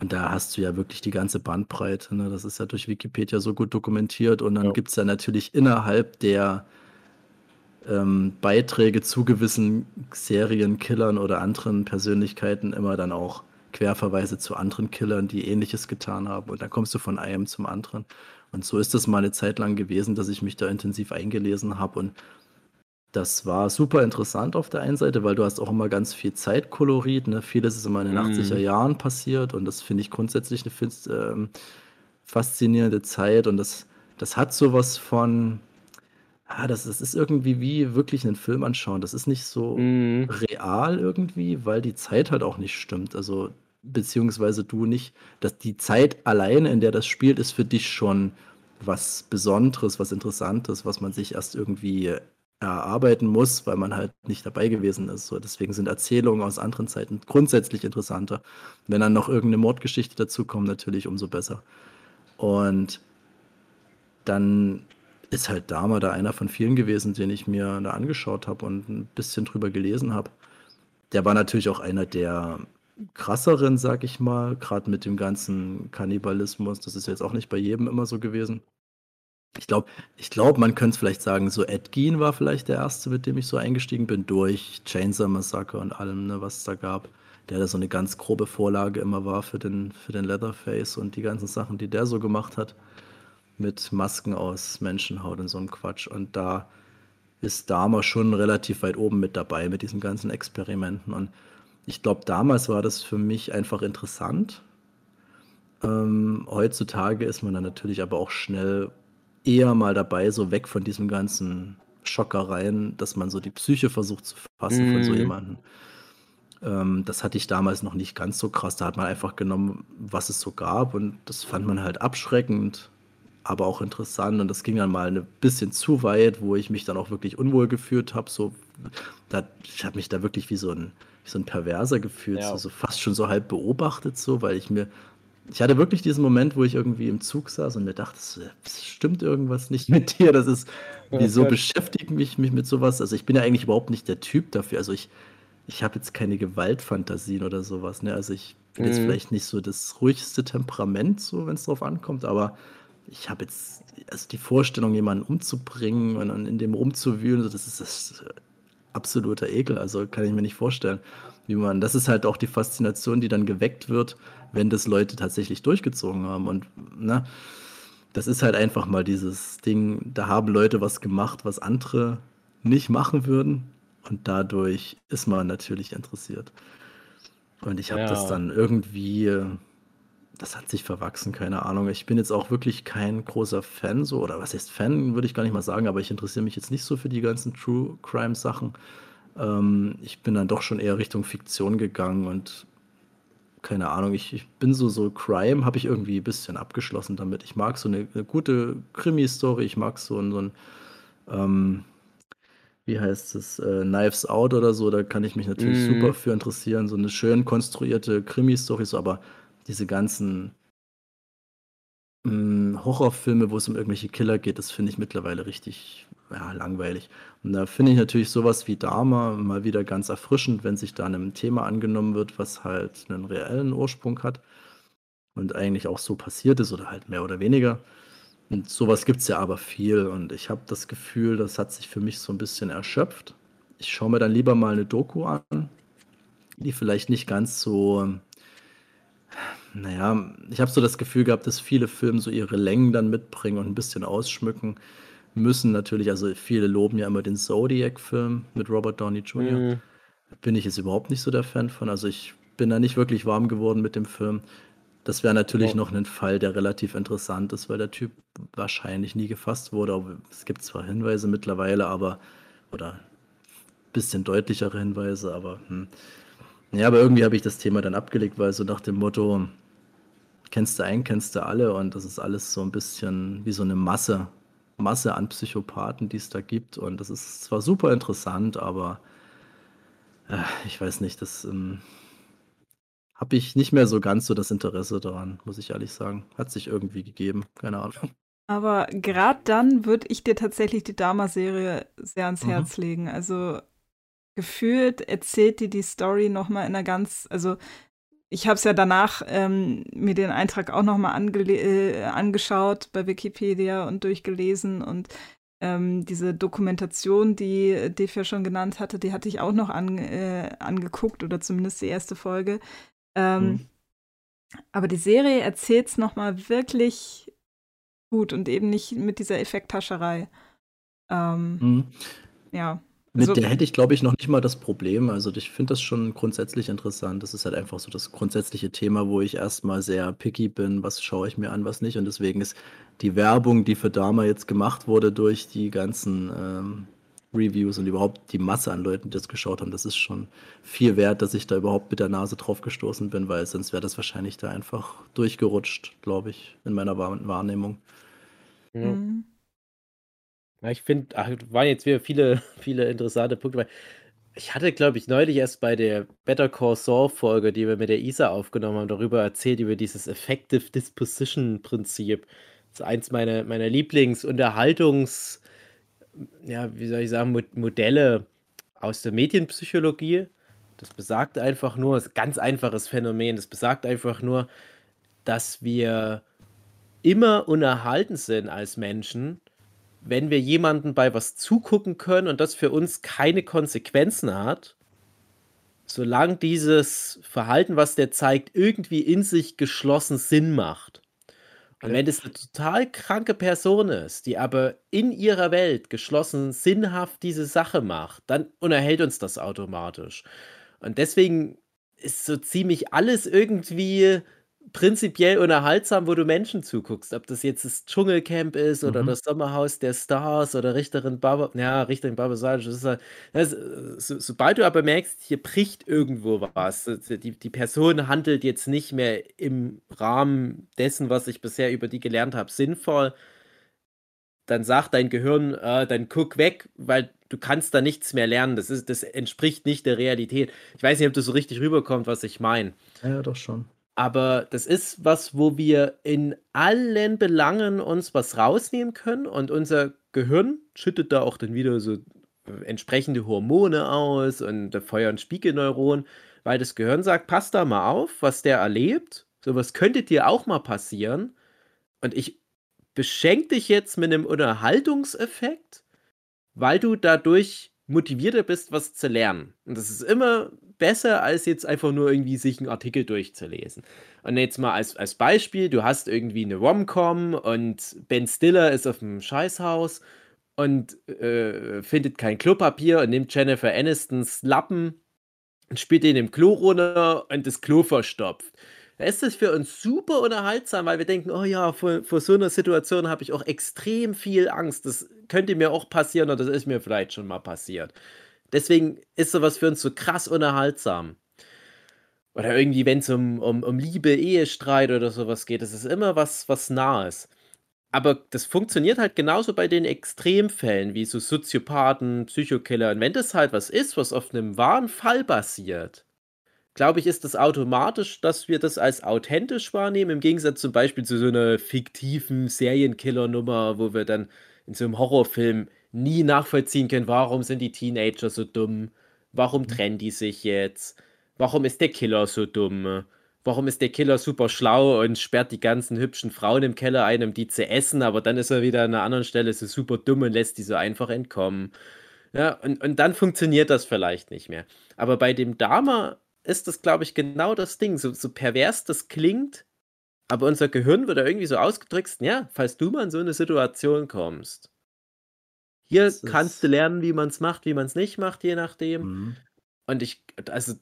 Und da hast du ja wirklich die ganze Bandbreite. Ne? Das ist ja durch Wikipedia so gut dokumentiert. Und dann Ja. gibt es ja natürlich innerhalb der ähm, Beiträge zu gewissen Serienkillern oder anderen Persönlichkeiten immer dann auch Querverweise zu anderen Killern, die ähnliches getan haben. Und dann kommst du von einem zum anderen. Und so ist es mal eine Zeit lang gewesen, dass ich mich da intensiv eingelesen habe. Und das war super interessant auf der einen Seite, weil du hast auch immer ganz viel Zeitkolorit. Ne? Vieles ist immer in den mm. 80er Jahren passiert und das finde ich grundsätzlich eine äh, faszinierende Zeit. Und das, das hat sowas von, Ah, das das ist irgendwie wie wirklich einen Film anschauen. Das ist nicht so Mhm. real irgendwie, weil die Zeit halt auch nicht stimmt. Also, beziehungsweise du nicht dass die Zeit alleine, in der das spielt, ist für dich schon was Besonderes, was Interessantes, was man sich erst irgendwie erarbeiten muss, weil man halt nicht dabei gewesen ist. So, deswegen sind Erzählungen aus anderen Zeiten grundsätzlich interessanter. Wenn dann noch irgendeine Mordgeschichte dazukommt, natürlich umso besser. Und dann ist halt Dahmer da einer von vielen gewesen, den ich mir da angeschaut habe und ein bisschen drüber gelesen habe. Der war natürlich auch einer der krasseren, sag ich mal, gerade mit dem ganzen Kannibalismus. Das ist jetzt auch nicht bei jedem immer so gewesen. Ich glaube, ich glaub, man könnte es vielleicht sagen, so Ed Gein war vielleicht der erste, mit dem ich so eingestiegen bin, durch Chainsaw Massacre und allem, ne, was es da gab. Der da so eine ganz grobe Vorlage immer war für den, für den Leatherface und die ganzen Sachen, die der so gemacht hat mit Masken aus Menschenhaut und so einem Quatsch. Und da ist Dahmer schon relativ weit oben mit dabei mit diesen ganzen Experimenten. Und ich glaube, damals war das für mich einfach interessant. Ähm, heutzutage ist man dann natürlich aber auch schnell eher mal dabei, so weg von diesem ganzen Schockereien, dass man so die Psyche versucht zu fassen mm. von so mhm. jemandem. Ähm, das hatte ich damals noch nicht ganz so krass. Da hat man einfach genommen, was es so gab und das fand man halt abschreckend aber auch interessant. Und das ging dann mal ein bisschen zu weit, wo ich mich dann auch wirklich unwohl gefühlt habe. So, da, ich habe mich da wirklich wie so ein, wie so ein Perverser gefühlt, ja. so, so fast schon so halb beobachtet, so, weil ich mir, ich hatte wirklich diesen Moment, wo ich irgendwie im Zug saß und mir dachte, es stimmt irgendwas nicht mit dir. Das ist, wieso beschäftigt mich mich mit sowas? Also ich bin ja eigentlich überhaupt nicht der Typ dafür. Also ich, ich habe jetzt keine Gewaltfantasien oder sowas. Ne? Also ich bin mhm. jetzt vielleicht nicht so das ruhigste Temperament, so wenn es drauf ankommt, aber ich habe jetzt, also die Vorstellung, jemanden umzubringen und dann in dem rumzuwühlen, das ist das absoluter Ekel. Also kann ich mir nicht vorstellen, wie man, das ist halt auch die Faszination, die dann geweckt wird, wenn das Leute tatsächlich durchgezogen haben. Und ne, das ist halt einfach mal dieses Ding, da haben Leute was gemacht, was andere nicht machen würden. Und dadurch ist man natürlich interessiert. Und ich habe ja. das dann irgendwie das hat sich verwachsen, keine Ahnung. Ich bin jetzt auch wirklich kein großer Fan so, oder was heißt Fan, würde ich gar nicht mal sagen, aber ich interessiere mich jetzt nicht so für die ganzen True Crime Sachen. Ähm, ich bin dann doch schon eher Richtung Fiktion gegangen und keine Ahnung, ich, ich bin so, so Crime habe ich irgendwie ein bisschen abgeschlossen damit. Ich mag so eine, eine gute Krimi-Story, ich mag so, ein, so ein ähm, wie heißt es, äh, Knives Out oder so, da kann ich mich natürlich mm. super für interessieren. So eine schön konstruierte Krimi-Story, so, aber diese ganzen hm, Horrorfilme, wo es um irgendwelche Killer geht, das finde ich mittlerweile richtig ja, langweilig. Und da finde ich natürlich sowas wie Dharma mal wieder ganz erfrischend, wenn sich da einem Thema angenommen wird, was halt einen reellen Ursprung hat und eigentlich auch so passiert ist oder halt mehr oder weniger. Und sowas gibt es ja aber viel und ich habe das Gefühl, das hat sich für mich so ein bisschen erschöpft. Ich schaue mir dann lieber mal eine Doku an, die vielleicht nicht ganz so naja, ich habe so das Gefühl gehabt, dass viele Filme so ihre Längen dann mitbringen und ein bisschen ausschmücken müssen. Natürlich, also viele loben ja immer den Zodiac-Film mit Robert Downey Jr. Mhm. Bin ich jetzt überhaupt nicht so der Fan von. Also ich bin da nicht wirklich warm geworden mit dem Film. Das wäre natürlich oh. noch ein Fall, der relativ interessant ist, weil der Typ wahrscheinlich nie gefasst wurde. Es gibt zwar Hinweise mittlerweile, aber oder ein bisschen deutlichere Hinweise, aber hm. Ja, aber irgendwie habe ich das Thema dann abgelegt, weil so nach dem Motto, kennst du einen, kennst du alle und das ist alles so ein bisschen wie so eine Masse, Masse an Psychopathen, die es da gibt und das ist zwar super interessant, aber äh, ich weiß nicht, das ähm, habe ich nicht mehr so ganz so das Interesse daran, muss ich ehrlich sagen. Hat sich irgendwie gegeben, keine Ahnung. Aber gerade dann würde ich dir tatsächlich die Dama-Serie sehr ans mhm. Herz legen. Also gefühlt erzählt dir die Story noch mal in einer ganz, also ich habe es ja danach ähm, mir den Eintrag auch noch mal äh, angeschaut bei Wikipedia und durchgelesen und ähm, diese Dokumentation, die Dave ja schon genannt hatte, die hatte ich auch noch an, äh, angeguckt oder zumindest die erste Folge. Ähm, mhm. Aber die Serie erzählt es nochmal wirklich gut und eben nicht mit dieser Effekttascherei. Ähm, mhm. Ja. Mit also, der hätte ich, glaube ich, noch nicht mal das Problem. Also ich finde das schon grundsätzlich interessant. Das ist halt einfach so das grundsätzliche Thema, wo ich erstmal sehr picky bin, was schaue ich mir an, was nicht. Und deswegen ist die Werbung, die für Dama jetzt gemacht wurde durch die ganzen ähm, Reviews und überhaupt die Masse an Leuten, die das geschaut haben, das ist schon viel wert, dass ich da überhaupt mit der Nase drauf gestoßen bin, weil sonst wäre das wahrscheinlich da einfach durchgerutscht, glaube ich, in meiner Wahrnehmung. Ja. Mhm. Ja, ich finde, waren jetzt wieder viele, viele interessante Punkte. Ich hatte, glaube ich, neulich erst bei der Better Call Saul Folge, die wir mit der Isa aufgenommen haben, darüber erzählt, über dieses Effective Disposition Prinzip. Das ist eins meiner, meiner Lieblingsunterhaltungs- ja, wie soll ich sagen, Modelle aus der Medienpsychologie. Das besagt einfach nur, ist ein ganz einfaches Phänomen, das besagt einfach nur, dass wir immer unerhalten sind als Menschen, wenn wir jemanden bei was zugucken können und das für uns keine Konsequenzen hat, solange dieses Verhalten, was der zeigt, irgendwie in sich geschlossen Sinn macht. Und wenn das eine total kranke Person ist, die aber in ihrer Welt geschlossen sinnhaft diese Sache macht, dann unerhält uns das automatisch. Und deswegen ist so ziemlich alles irgendwie prinzipiell unterhaltsam, wo du Menschen zuguckst. Ob das jetzt das Dschungelcamp ist oder Mhm. das Sommerhaus der Stars oder Richterin Baba ja, Richterin Babasage, das ist halt das so sobald du aber merkst, hier bricht irgendwo was, die die Person handelt jetzt nicht mehr im Rahmen dessen, was ich bisher über die gelernt habe, sinnvoll, dann sagt dein Gehirn, äh, dann guck weg, weil du kannst da nichts mehr lernen. Das ist das entspricht nicht der Realität. Ich weiß nicht, ob das so richtig rüberkommt, was ich meine. Ja, doch schon. Aber das ist was, wo wir in allen Belangen uns was rausnehmen können und unser Gehirn schüttet da auch dann wieder so äh, entsprechende Hormone aus und feuern Spiegelneuronen, weil das Gehirn sagt, pass da mal auf, was der erlebt. Sowas könnte dir auch mal passieren. Und ich beschenke dich jetzt mit einem Unterhaltungseffekt, weil du dadurch motivierter bist, was zu lernen. Und das ist immer besser, als jetzt einfach nur irgendwie sich einen Artikel durchzulesen. Und jetzt mal als, als Beispiel, du hast irgendwie eine Rom-Com und Ben Stiller ist auf dem Scheißhaus und äh, findet kein Klopapier und nimmt Jennifer Anistons Lappen und spielt den im Klo runter und das Klo verstopft. Da ist das für uns super unterhaltsam, weil wir denken, oh ja, vor, vor so einer Situation habe ich auch extrem viel Angst. Das könnte mir auch passieren oder das ist mir vielleicht schon mal passiert. Deswegen ist sowas für uns so krass unterhaltsam. Oder irgendwie, wenn es um, um, um Liebe, Ehestreit oder sowas geht, das ist immer was, was Nahes. Aber das funktioniert halt genauso bei den Extremfällen, wie so Soziopathen, Psychokiller. Und wenn das halt was ist, was auf einem wahren Fall basiert, glaube ich, ist das automatisch, dass wir das als authentisch wahrnehmen, im Gegensatz zum Beispiel zu so einer fiktiven Serienkiller-Nummer, wo wir dann in so einem Horrorfilm nie nachvollziehen können, warum sind die Teenager so dumm? Warum mhm. trennen die sich jetzt? Warum ist der Killer so dumm? Warum ist der Killer super schlau und sperrt die ganzen hübschen Frauen im Keller ein, um die zu essen, aber dann ist er wieder an einer anderen Stelle so super dumm und lässt die so einfach entkommen. Ja, und, und dann funktioniert das vielleicht nicht mehr. Aber bei dem Dama ist das, glaube ich, genau das Ding. So, so pervers das klingt, aber unser Gehirn wird da irgendwie so ausgedrückt, ja, falls du mal in so eine Situation kommst, hier Das kannst du lernen, wie man es macht, wie man es nicht macht, je nachdem. Mhm. Und ich, also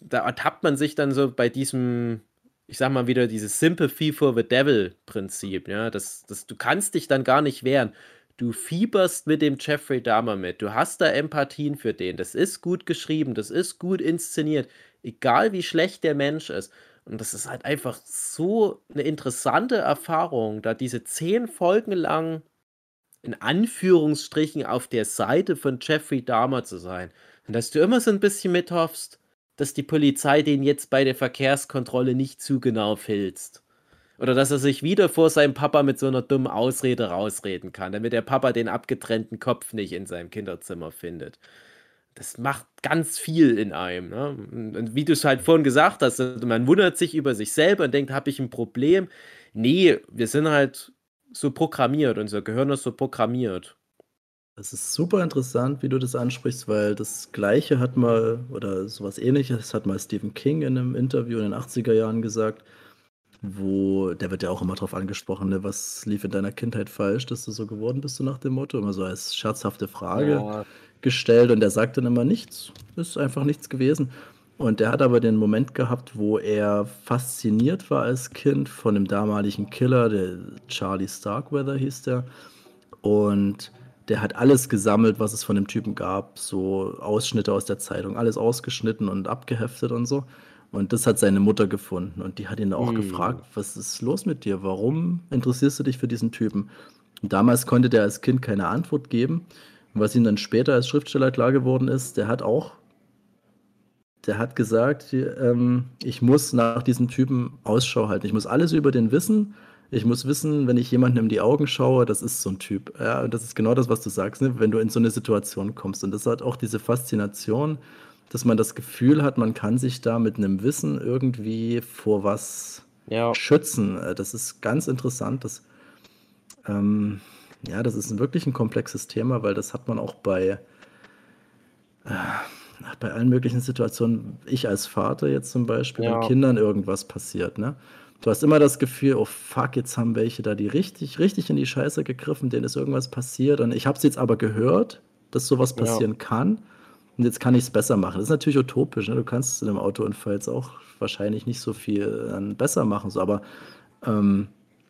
da ertappt man sich dann so bei diesem, ich sag mal wieder, dieses Sympathy for the Devil-Prinzip, ja. Das, das, du kannst dich dann gar nicht wehren. Du fieberst mit dem Jeffrey Dahmer mit. Du hast da Empathien für den. Das ist gut geschrieben, das ist gut inszeniert. Egal wie schlecht der Mensch ist. Und das ist halt einfach so eine interessante Erfahrung, da diese zehn Folgen lang in Anführungsstrichen auf der Seite von Jeffrey Dahmer zu sein. Und dass du immer so ein bisschen mithoffst, dass die Polizei den jetzt bei der Verkehrskontrolle nicht zu genau filzt. Oder dass er sich wieder vor seinem Papa mit so einer dummen Ausrede rausreden kann, damit der Papa den abgetrennten Kopf nicht in seinem Kinderzimmer findet. Das macht ganz viel in einem. Ne? Und wie du es halt vorhin gesagt hast, man wundert sich über sich selber und denkt, habe ich ein Problem? Nee, wir sind halt so programmiert, unser Gehirn ist so programmiert. Es ist super interessant, wie du das ansprichst, weil das Gleiche hat mal oder sowas Ähnliches hat mal Stephen King in einem Interview in den 80er Jahren gesagt, wo der wird ja auch immer drauf angesprochen, ne, was lief in deiner Kindheit falsch, dass du so geworden bist, so nach dem Motto, immer so als scherzhafte Frage Ja. gestellt und der sagt dann immer nichts, ist einfach nichts gewesen. Und der hat aber den Moment gehabt, wo er fasziniert war als Kind von dem damaligen Killer, der Charlie Starkweather hieß der. Und der hat alles gesammelt, was es von dem Typen gab, so Ausschnitte aus der Zeitung, alles ausgeschnitten und abgeheftet und so. Und das hat seine Mutter gefunden und die hat ihn auch Hm. gefragt, was ist los mit dir? Warum interessierst du dich für diesen Typen? Und damals konnte der als Kind keine Antwort geben. Und was ihm dann später als Schriftsteller klar geworden ist, der hat auch, der hat gesagt, ähm, ich muss nach diesem Typen Ausschau halten. Ich muss alles über den wissen. Ich muss wissen, wenn ich jemandem in die Augen schaue, das ist so ein Typ. Ja, und das ist genau das, was du sagst, ne? wenn du in so eine Situation kommst. Und das hat auch diese Faszination, dass man das Gefühl hat, man kann sich da mit einem Wissen irgendwie vor was Ja. schützen. Äh, Das ist ganz interessant. Das, ähm, ja, das ist wirklich ein komplexes Thema, weil das hat man auch bei, äh, bei allen möglichen Situationen. Ich als Vater jetzt zum Beispiel, wenn Ja. Kindern irgendwas passiert, ne? Du hast immer das Gefühl, oh fuck, jetzt haben welche da die richtig, richtig in die Scheiße gegriffen, denen ist irgendwas passiert. Und ich habe es jetzt aber gehört, dass sowas Ja. passieren kann. Und jetzt kann ich es besser machen. Das ist natürlich utopisch. Ne? Du kannst in einem Autounfall jetzt auch wahrscheinlich nicht so viel dann besser machen. So, aber ähm,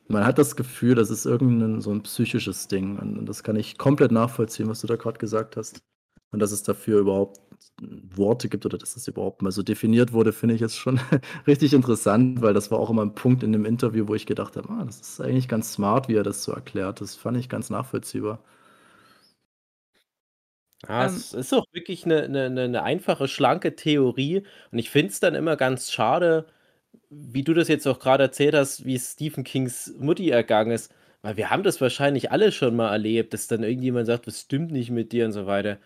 man hat das Gefühl, das ist irgendein so ein psychisches Ding. Und das kann ich komplett nachvollziehen, was du da gerade gesagt hast. Und dass es dafür überhaupt Worte gibt oder dass das überhaupt mal so definiert wurde, finde ich jetzt schon richtig interessant, weil das war auch immer ein Punkt in dem Interview, wo ich gedacht habe, ah, das ist eigentlich ganz smart, wie er das so erklärt. Das fand ich ganz nachvollziehbar. Ja, Ähm. es ist auch wirklich eine 'ne 'ne 'ne einfache, schlanke Theorie und ich finde es dann immer ganz schade, wie du das jetzt auch grade erzählt hast, wie Stephen Kings Mutti ergangen ist, weil wir haben das wahrscheinlich alle schon mal erlebt, dass dann irgendjemand sagt: „Was stimmt nicht mit dir?“ und so weiter.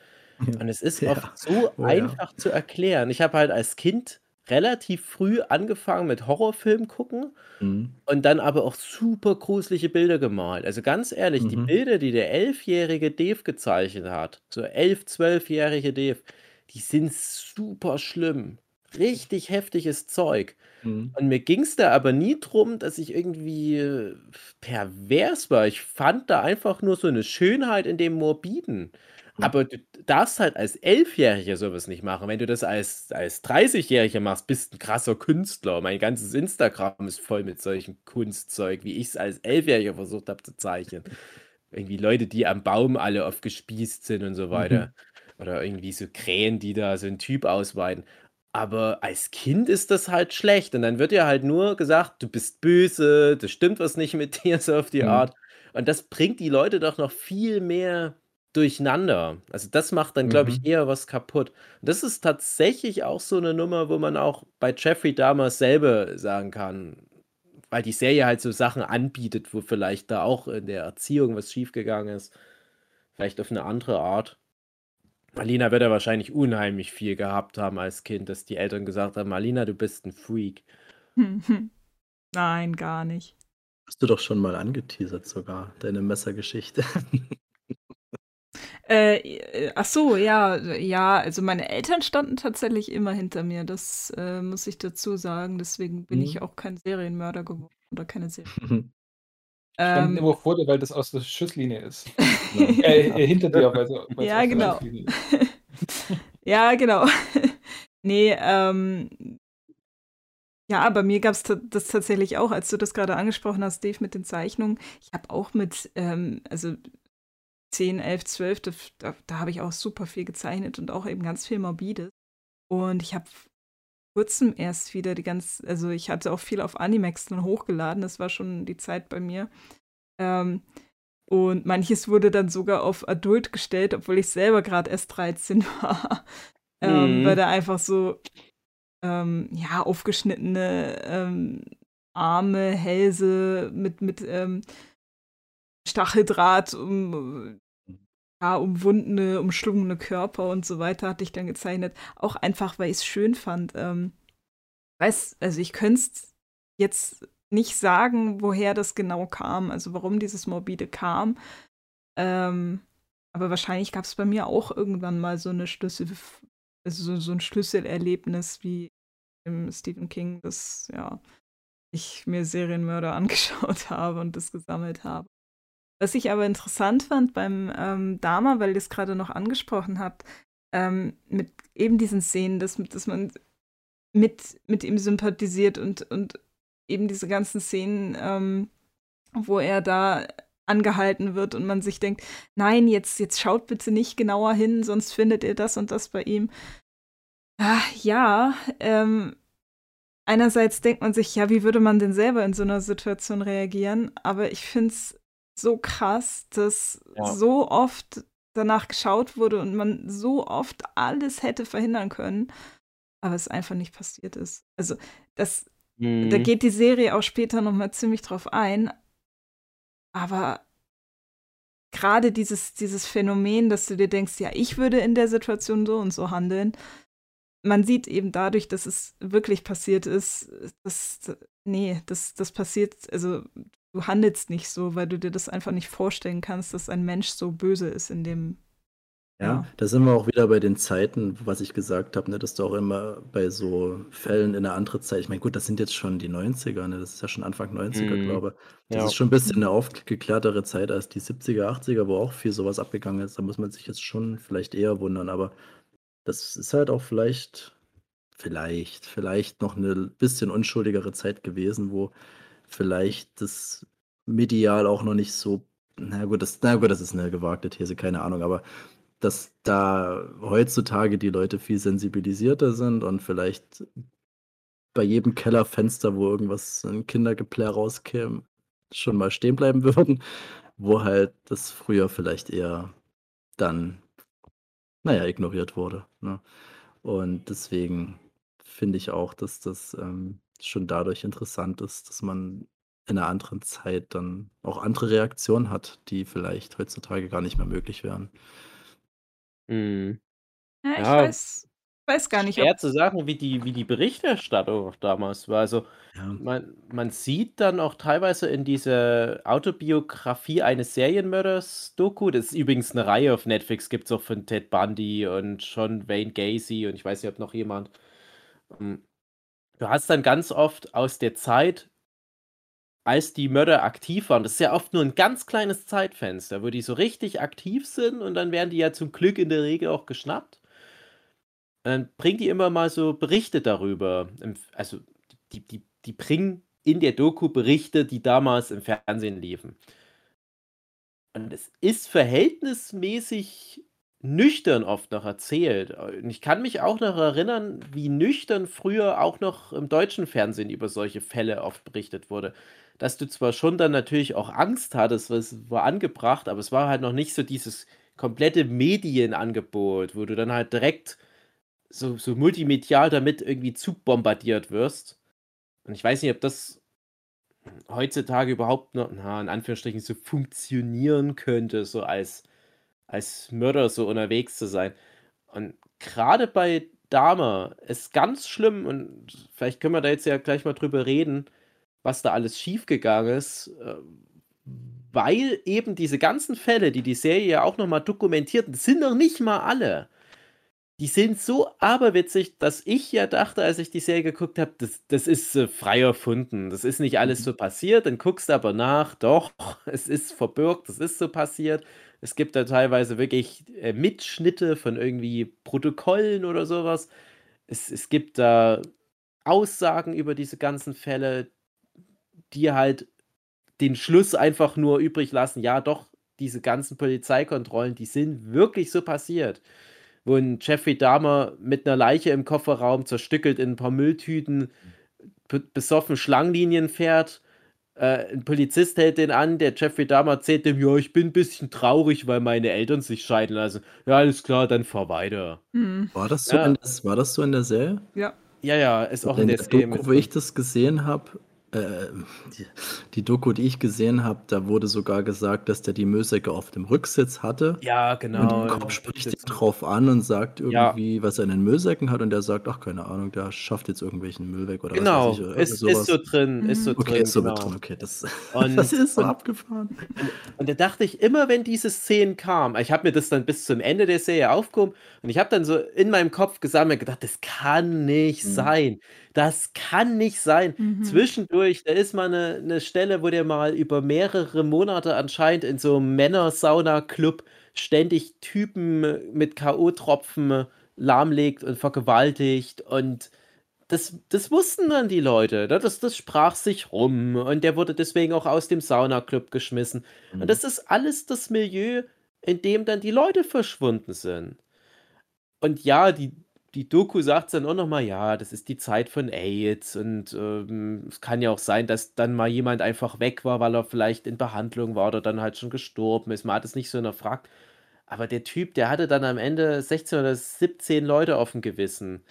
Und es ist Ja. oft so Oh ja. einfach zu erklären. Ich habe halt als Kind relativ früh angefangen mit Horrorfilm gucken Mhm. und dann aber auch super gruselige Bilder gemalt. Also, ganz ehrlich, die Mhm. Bilder, die der elfjährige Dave gezeichnet hat, so elf, zwölfjährige Dave, die sind super schlimm. Richtig heftiges Zeug. Mhm. Und mir ging's da aber nie drum, dass ich irgendwie, äh, pervers war. Ich fand da einfach nur so 'ne Schönheit in dem Morbiden. Ja. Aber du darfst halt als Elfjähriger so was nicht machen. Wenn du das als als Dreißigjähriger machst, bist 'n krasser Künstler. Mein ganzes Instagram ist voll mit solchem Kunstzeug, wie ich's als Elfjähriger versucht habe zu zeichnen. Irgendwie Leute, die am Baum alle aufgespießt sind und so Mhm. weiter. Oder irgendwie so Krähen, die da so 'n Typ ausweiden. Aber als Kind ist das halt schlecht und dann wird dir halt nur gesagt: „Du bist böse, da stimmt was nicht mit dir“, so auf die Mhm. Art. Und das bringt die Leute doch noch viel mehr durcheinander. Also, das macht dann, glaube ich, Mhm. eher was kaputt. Und das ist tatsächlich auch so 'ne Nummer, wo man auch bei Jeffrey Dahmer selber sagen kann weil die Serie halt so Sachen anbietet, wo vielleicht da auch in der Erziehung was schiefgegangen ist. Vielleicht auf 'ne andere Art. Marlina wird ja wahrscheinlich unheimlich viel gehabt haben als Kind, dass die Eltern gesagt haben: „Marlina, du bist 'n Freak.“ Nein, gar nicht. Hast du doch schon mal angeteasert sogar, deine Messergeschichte. Äh, ach so, ja, ja, also meine Eltern standen tatsächlich immer hinter mir, das, äh, muss ich dazu sagen. Deswegen bin ich Mhm. auch kein Serienmörder geworden oder keine Serie Standen ähm, immer vor dir, weil das aus der Schusslinie ist. Genau. Äh, äh, hinter dir, weil so weil's Ja, genau. Ja, genau. Ne, ähm ja, bei mir gab's ta das tatsächlich auch, als du das grade angesprochen hast, Dave, mit den Zeichnungen. Ich habe auch mit, ähm, also 10, 11, 12, da da habe ich auch super viel gezeichnet und auch eben ganz viel Morbides. Und ich habe vor Kurzem erst wieder die ganz also, ich hatte auch viel auf Animex dann hochgeladen, das war schon die Zeit bei mir. Ähm, und manches wurde dann sogar auf Adult gestellt, obwohl ich selber grad erst 13 war. Ähm, weil Mhm. da einfach so, ähm, ja, aufgeschnittene, ähm, Arme, Hälse mit mit, ähm, Stacheldraht um ja, umwundene, umschlungene Körper und so weiter hatte ich dann gezeichnet. Auch einfach, weil ich's schön fand. Ähm, weiß also, ich könnt's jetzt nicht sagen, woher das genau kam, also, warum dieses Morbide kam. Ähm, aber wahrscheinlich gab es bei mir auch irgendwann mal so eine Schlüssel, also so, so ein Schlüsselerlebnis wie im Stephen King, das ja ich mir Serienmörder angeschaut habe und das gesammelt habe. Was ich aber interessant fand beim ähm, Dama, weil ihr es gerade noch angesprochen habt, ähm, mit eben diesen Szenen, dass, dass man mit, mit ihm sympathisiert und, und eben diese ganzen Szenen, ähm, wo er da angehalten wird und man sich denkt, nein, jetzt, jetzt schaut bitte nicht genauer hin, sonst findet ihr das und das bei ihm. Ach, ja, ähm, einerseits denkt man sich, ja, wie würde man denn selber in so einer Situation reagieren? Aber ich finde es so krass, dass ja. so oft danach geschaut wurde und man so oft alles hätte verhindern können, aber es einfach nicht passiert ist. Also, das, mhm. da geht die Serie auch später nochmal ziemlich drauf ein. Aber gerade dieses, dieses Phänomen, dass du dir denkst, ja, ich würde in der Situation so und so handeln, man sieht eben dadurch, dass es wirklich passiert ist, dass, nee, das, das passiert, also du handelst nicht so, weil du dir das einfach nicht vorstellen kannst, dass ein Mensch so böse ist in dem. Ja, ja. da sind wir auch wieder bei den Zeiten, was ich gesagt habe, ne, dass du auch immer bei so Fällen in einer anderen Zeit, ich meine, gut, das sind jetzt schon die 90er, ne, das ist ja schon Anfang 90er, mhm. glaube ich. Das ja. ist schon ein bisschen eine aufgeklärtere Zeit als die 70er, 80er, wo auch viel sowas abgegangen ist. Da muss man sich jetzt schon vielleicht eher wundern, aber das ist halt auch vielleicht vielleicht vielleicht noch eine bisschen unschuldigere Zeit gewesen, wo vielleicht das medial auch noch nicht so na gut, das na gut, das ist eine gewagte These, keine Ahnung, aber dass da heutzutage die Leute viel sensibilisierter sind und vielleicht bei jedem Kellerfenster, wo irgendwas 'n Kindergeplärr rauskäme, schon mal stehen bleiben würden, wo halt das früher vielleicht eher dann naja, ignoriert wurde, ne? Und deswegen finde ich auch, dass das, ähm, schon dadurch interessant ist, dass man in einer anderen Zeit dann auch andere Reaktionen hat, die vielleicht heutzutage gar nicht mehr möglich wären. Mhm. Ja, ich Ja. weiß weiß gar nicht, Schwer zu sagen, wie die wie die Berichterstattung auch damals war. Also, Ja. man man sieht dann auch teilweise in dieser Autobiografie eines Serienmörders Doku das ist übrigens eine Reihe auf Netflix, gibt es auch von Ted Bundy und John Wayne Gacy und ich weiß nicht, ob noch jemand. Hm, du hast dann ganz oft aus der Zeit als die Mörder aktiv waren das ist ja oft nur ein ganz kleines Zeitfenster, wo die so richtig aktiv sind und dann werden die ja zum Glück in der Regel auch geschnappt. Dann bringen die immer mal so Berichte darüber. Also, die die die bringen in der Doku Berichte, die damals im Fernsehen liefen. Und es ist verhältnismäßig nüchtern oft noch erzählt. Und ich kann mich auch noch erinnern, wie nüchtern früher auch noch im deutschen Fernsehen über solche Fälle oft berichtet wurde. Dass du zwar schon dann natürlich auch Angst hattest, was war angebracht, aber es war halt noch nicht so dieses komplette Medienangebot, wo du dann halt direkt so, so multimedial damit irgendwie zubombardiert wirst. Und ich weiß nicht, ob das heutzutage überhaupt noch, na, in Anführungsstrichen, so funktionieren könnte, so als, als Mörder so unterwegs zu sein. Und gerade bei Dama ist ganz schlimm, und vielleicht können wir da jetzt ja gleich mal drüber reden, was da alles schiefgegangen ist, äh, weil eben diese ganzen Fälle, die die Serie ja auch nochmal dokumentiert, sind noch nicht mal alle die sind so aberwitzig, dass ich ja dachte, als ich die Serie geguckt habe, das, das ist äh, frei erfunden. Das ist nicht alles mhm. so passiert. Dann guckst du aber nach, doch, es ist verbürgt, das ist so passiert. Es gibt da teilweise wirklich äh, Mitschnitte von irgendwie Protokollen oder sowas. Es, es gibt da Aussagen über diese ganzen Fälle, die halt den Schluss einfach nur übrig lassen, ja doch, diese ganzen Polizeikontrollen, die sind wirklich so passiert wo ein Jeffrey Dahmer mit einer Leiche im Kofferraum zerstückelt in ein paar Mülltüten besoffen Schlangenlinien fährt. Äh, ein Polizist hält den an, der Jeffrey Dahmer erzählt dem, ja, ich bin ein bisschen traurig, weil meine Eltern sich scheiden lassen. Ja, alles klar, dann fahr weiter. Mhm. War, das so ja. in, war das so in der Serie? Ja. Ja, ja, ist auch in, in der, der Serie. Doku, wo ich das gesehen habe, Äh, die, die Doku, die ich gesehen habe, da wurde sogar gesagt, dass der die Müllsäcke auf dem Rücksitz hatte. Ja, Und genau. der Cop spricht ihn drauf an und sagt Ja. irgendwie, was er in den Müllsäcken hat. Und der sagt, ach, keine Ahnung, der schafft jetzt irgendwelchen Müll weg oder was Genau, weiß ich. Oder irgendwie ist, ist so drin, ist so. Okay, drin, ist so mit genau. drin. Okay, das, Und, das ist so und, abgefahren. und da dachte ich immer, wenn diese Szenen kamen, ich habe mir das dann bis zum Ende der Serie aufgehoben und ich habe dann so in meinem Kopf gesammelt gedacht, das kann nicht Mhm. sein. Das kann nicht sein. Mhm. Zwischendurch, da ist mal eine, eine Stelle, wo der mal über mehrere Monate anscheinend in so einem Männersauna-Club ständig Typen mit K.O.-Tropfen lahmlegt und vergewaltigt und das, das wussten dann die Leute. ne? Das, das sprach sich rum und der wurde deswegen auch aus dem Saunaclub geschmissen. Und Mhm. das ist alles das Milieu, in dem dann die Leute verschwunden sind. Und ja, die, die Doku sagt dann auch nochmal, ja, das ist die Zeit von AIDS und ähm, es kann ja auch sein, dass dann mal jemand einfach weg war, weil er vielleicht in Behandlung war oder dann halt schon gestorben ist. Man hat es nicht so hinterfragt. Aber der Typ, der hatte dann am Ende 16 oder 17 Leute auf dem Gewissen.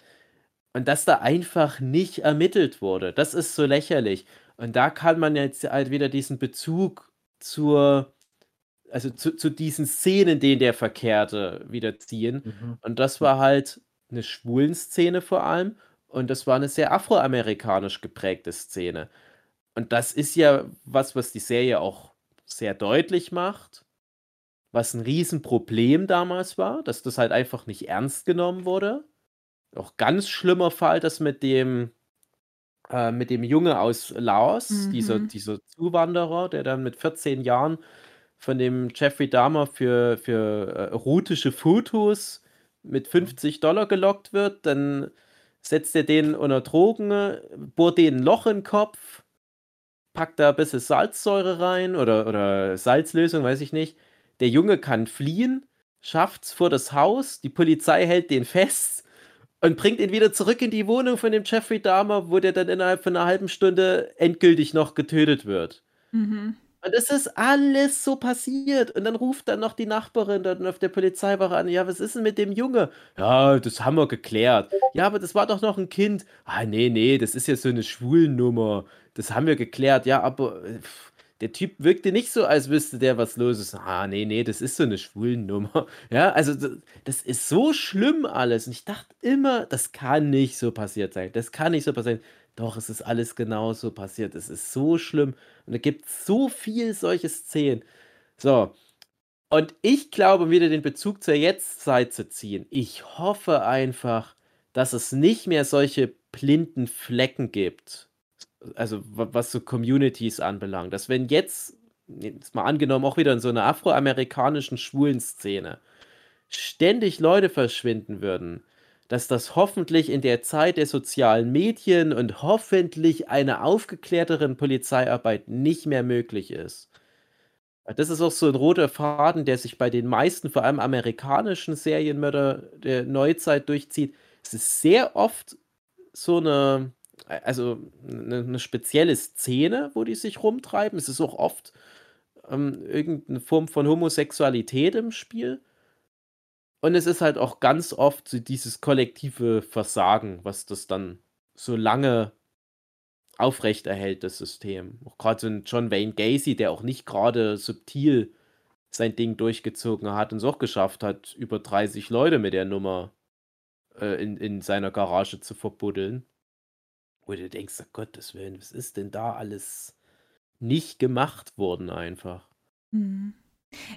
Und dass da einfach nicht ermittelt wurde, das ist so lächerlich. Und da kann man jetzt halt wieder diesen Bezug zur, also zu, zu diesen Szenen, in denen der verkehrte, wieder ziehen. Mhm. Und das war halt eine schwulen Szene vor allem. Und das war eine sehr afroamerikanisch geprägte Szene. Und das ist ja was, was die Serie auch sehr deutlich macht, was ein Riesenproblem damals war, dass das halt einfach nicht ernst genommen wurde. Auch ganz schlimmer Fall, das mit dem, äh, mit dem Junge aus Laos, dieser, Mhm. dieser Zuwanderer, der dann mit 14 Jahren von dem Jeffrey Dahmer für, für äh, erotische Fotos mit 50 Dollar gelockt wird, dann setzt er den unter Drogen, bohrt den ein Loch in den Kopf, packt da ein bisschen Salzsäure rein oder, oder Salzlösung, weiß ich nicht. Der Junge kann fliehen, schafft's vor das Haus, die Polizei hält den fest und bringt ihn wieder zurück in die Wohnung von dem Jeffrey Dahmer, wo der dann innerhalb von einer halben Stunde endgültig noch getötet wird. Mhm. Und es ist alles so passiert. Und dann ruft dann noch die Nachbarin dann auf der Polizeiwache an. Ja, was ist denn mit dem Junge? Ja, das haben wir geklärt. Ja, aber das war doch noch ein Kind. Ah, nee, nee, das ist ja so eine Schwulennummer. Das haben wir geklärt. Ja, aber äh, pff, der Typ wirkte nicht so, als wüsste der, was los ist. Ah, nee, nee, das ist so eine Schwulennummer. Ja, also das, das ist so schlimm alles. Und ich dachte immer, das kann nicht so passiert sein. Das kann nicht so passieren. Doch, es ist alles genau so passiert. Es ist so schlimm. Und es gibt so viel solche Szenen. So. Und ich glaube, um wieder den Bezug zur Jetztzeit zu ziehen, ich hoffe einfach, dass es nicht mehr solche blinden Flecken gibt. Also, wa- was so Communities anbelangt. Dass wenn jetzt, jetzt mal angenommen, auch wieder in so einer afroamerikanischen schwulen Szene, ständig Leute verschwinden würden, dass das hoffentlich in der Zeit der sozialen Medien und hoffentlich einer aufgeklärteren Polizeiarbeit nicht mehr möglich ist. Das ist auch so ein roter Faden, der sich bei den meisten, vor allem amerikanischen Serienmörder der Neuzeit durchzieht. Es ist sehr oft so eine, also eine, spezielle Szene, wo die sich rumtreiben. Es ist auch oft ähm, irgendeine Form von Homosexualität im Spiel. Und es ist halt auch ganz oft so dieses kollektive Versagen, was das dann so lange aufrechterhält, das System. Auch gerade so ein John Wayne Gacy, der auch nicht gerade subtil sein Ding durchgezogen hat und es auch geschafft hat, über 30 Leute mit der Nummer äh, in, in seiner Garage zu verbuddeln. Wo du denkst, oh Gottes Willen, was ist denn da alles nicht gemacht worden einfach? Mhm.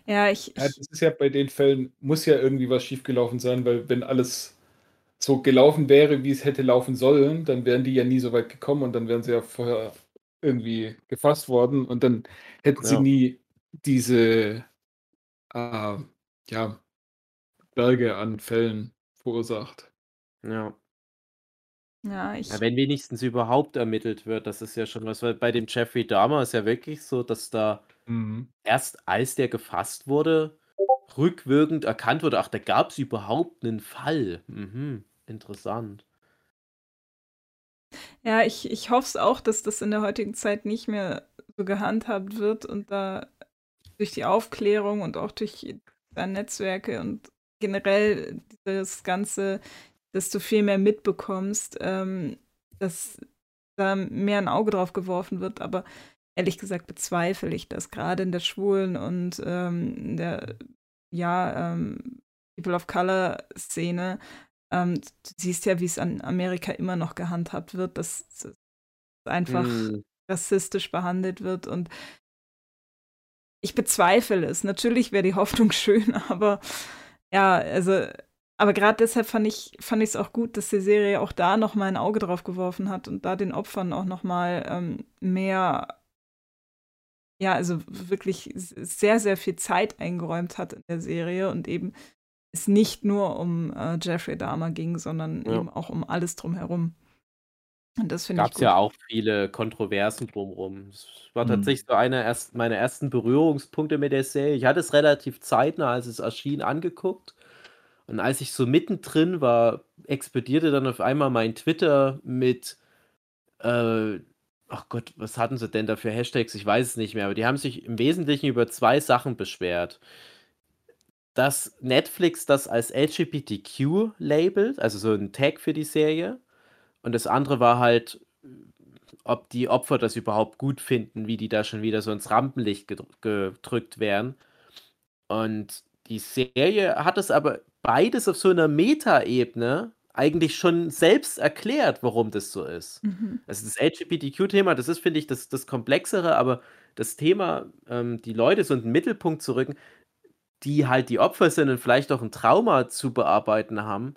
Ja, ich, Ja, das ist ja bei den Fällen, muss ja irgendwie was schiefgelaufen sein, weil wenn alles so gelaufen wäre, wie es hätte laufen sollen, dann wären die ja nie so weit gekommen und dann wären sie ja vorher irgendwie gefasst worden und dann hätten sie Ja. nie diese äh, ja, Berge an Fällen verursacht. Ja. ja, ich, Ja, wenn wenigstens überhaupt ermittelt wird, das ist ja schon was, weil bei dem Jeffrey Dahmer ist ja wirklich so, dass da Mhm. erst als der gefasst wurde, rückwirkend erkannt wurde, ach, da gab es überhaupt einen Fall. Mhm, interessant. ja, ich, ich hoffe es auch, dass das in der heutigen Zeit nicht mehr so gehandhabt wird und da durch die Aufklärung und auch durch dann Netzwerke und generell das Ganze, dass du viel mehr mitbekommst, ähm, dass da mehr ein Auge drauf geworfen wird, aber ehrlich gesagt bezweifle ich das, gerade in der schwulen und ähm, in der, ja, ähm, People of Color Szene. Ähm, du siehst ja, wie es an Amerika immer noch gehandhabt wird, dass, dass einfach mm. rassistisch behandelt wird und ich bezweifle es. Natürlich wäre die Hoffnung schön, aber ja, also, aber gerade deshalb fand ich fand es auch gut, dass die Serie auch da noch mal ein Auge drauf geworfen hat und da den Opfern auch noch mal ähm, mehr ja, also wirklich sehr, sehr viel Zeit eingeräumt hat in der Serie und eben es nicht nur um äh, Jeffrey Dahmer ging, sondern ja. eben auch um alles drumherum. Und das finde ich Gab es ja auch viele Kontroversen drumherum. Das war mhm. tatsächlich so einer erst, meiner ersten Berührungspunkte mit der Serie. Ich hatte es relativ zeitnah, als es erschien, angeguckt. Und als ich so mittendrin war, explodierte dann auf einmal mein Twitter mit, äh, ach Gott, was hatten sie denn da für Hashtags? Ich weiß es nicht mehr, aber die haben sich im Wesentlichen über zwei Sachen beschwert. Dass Netflix das als LGBTQ labelt, also so ein Tag für die Serie. Und das andere war halt, ob die Opfer das überhaupt gut finden, wie die da schon wieder so ins Rampenlicht gedrückt werden. Und die Serie hat es aber beides auf so einer Meta-Ebene eigentlich schon selbst erklärt, warum das so ist. Mhm. Also das LGBTQ-Thema, das ist, finde ich, das, das Komplexere, aber das Thema, ähm, die Leute so in den Mittelpunkt zu rücken, die halt die Opfer sind und vielleicht auch ein Trauma zu bearbeiten haben,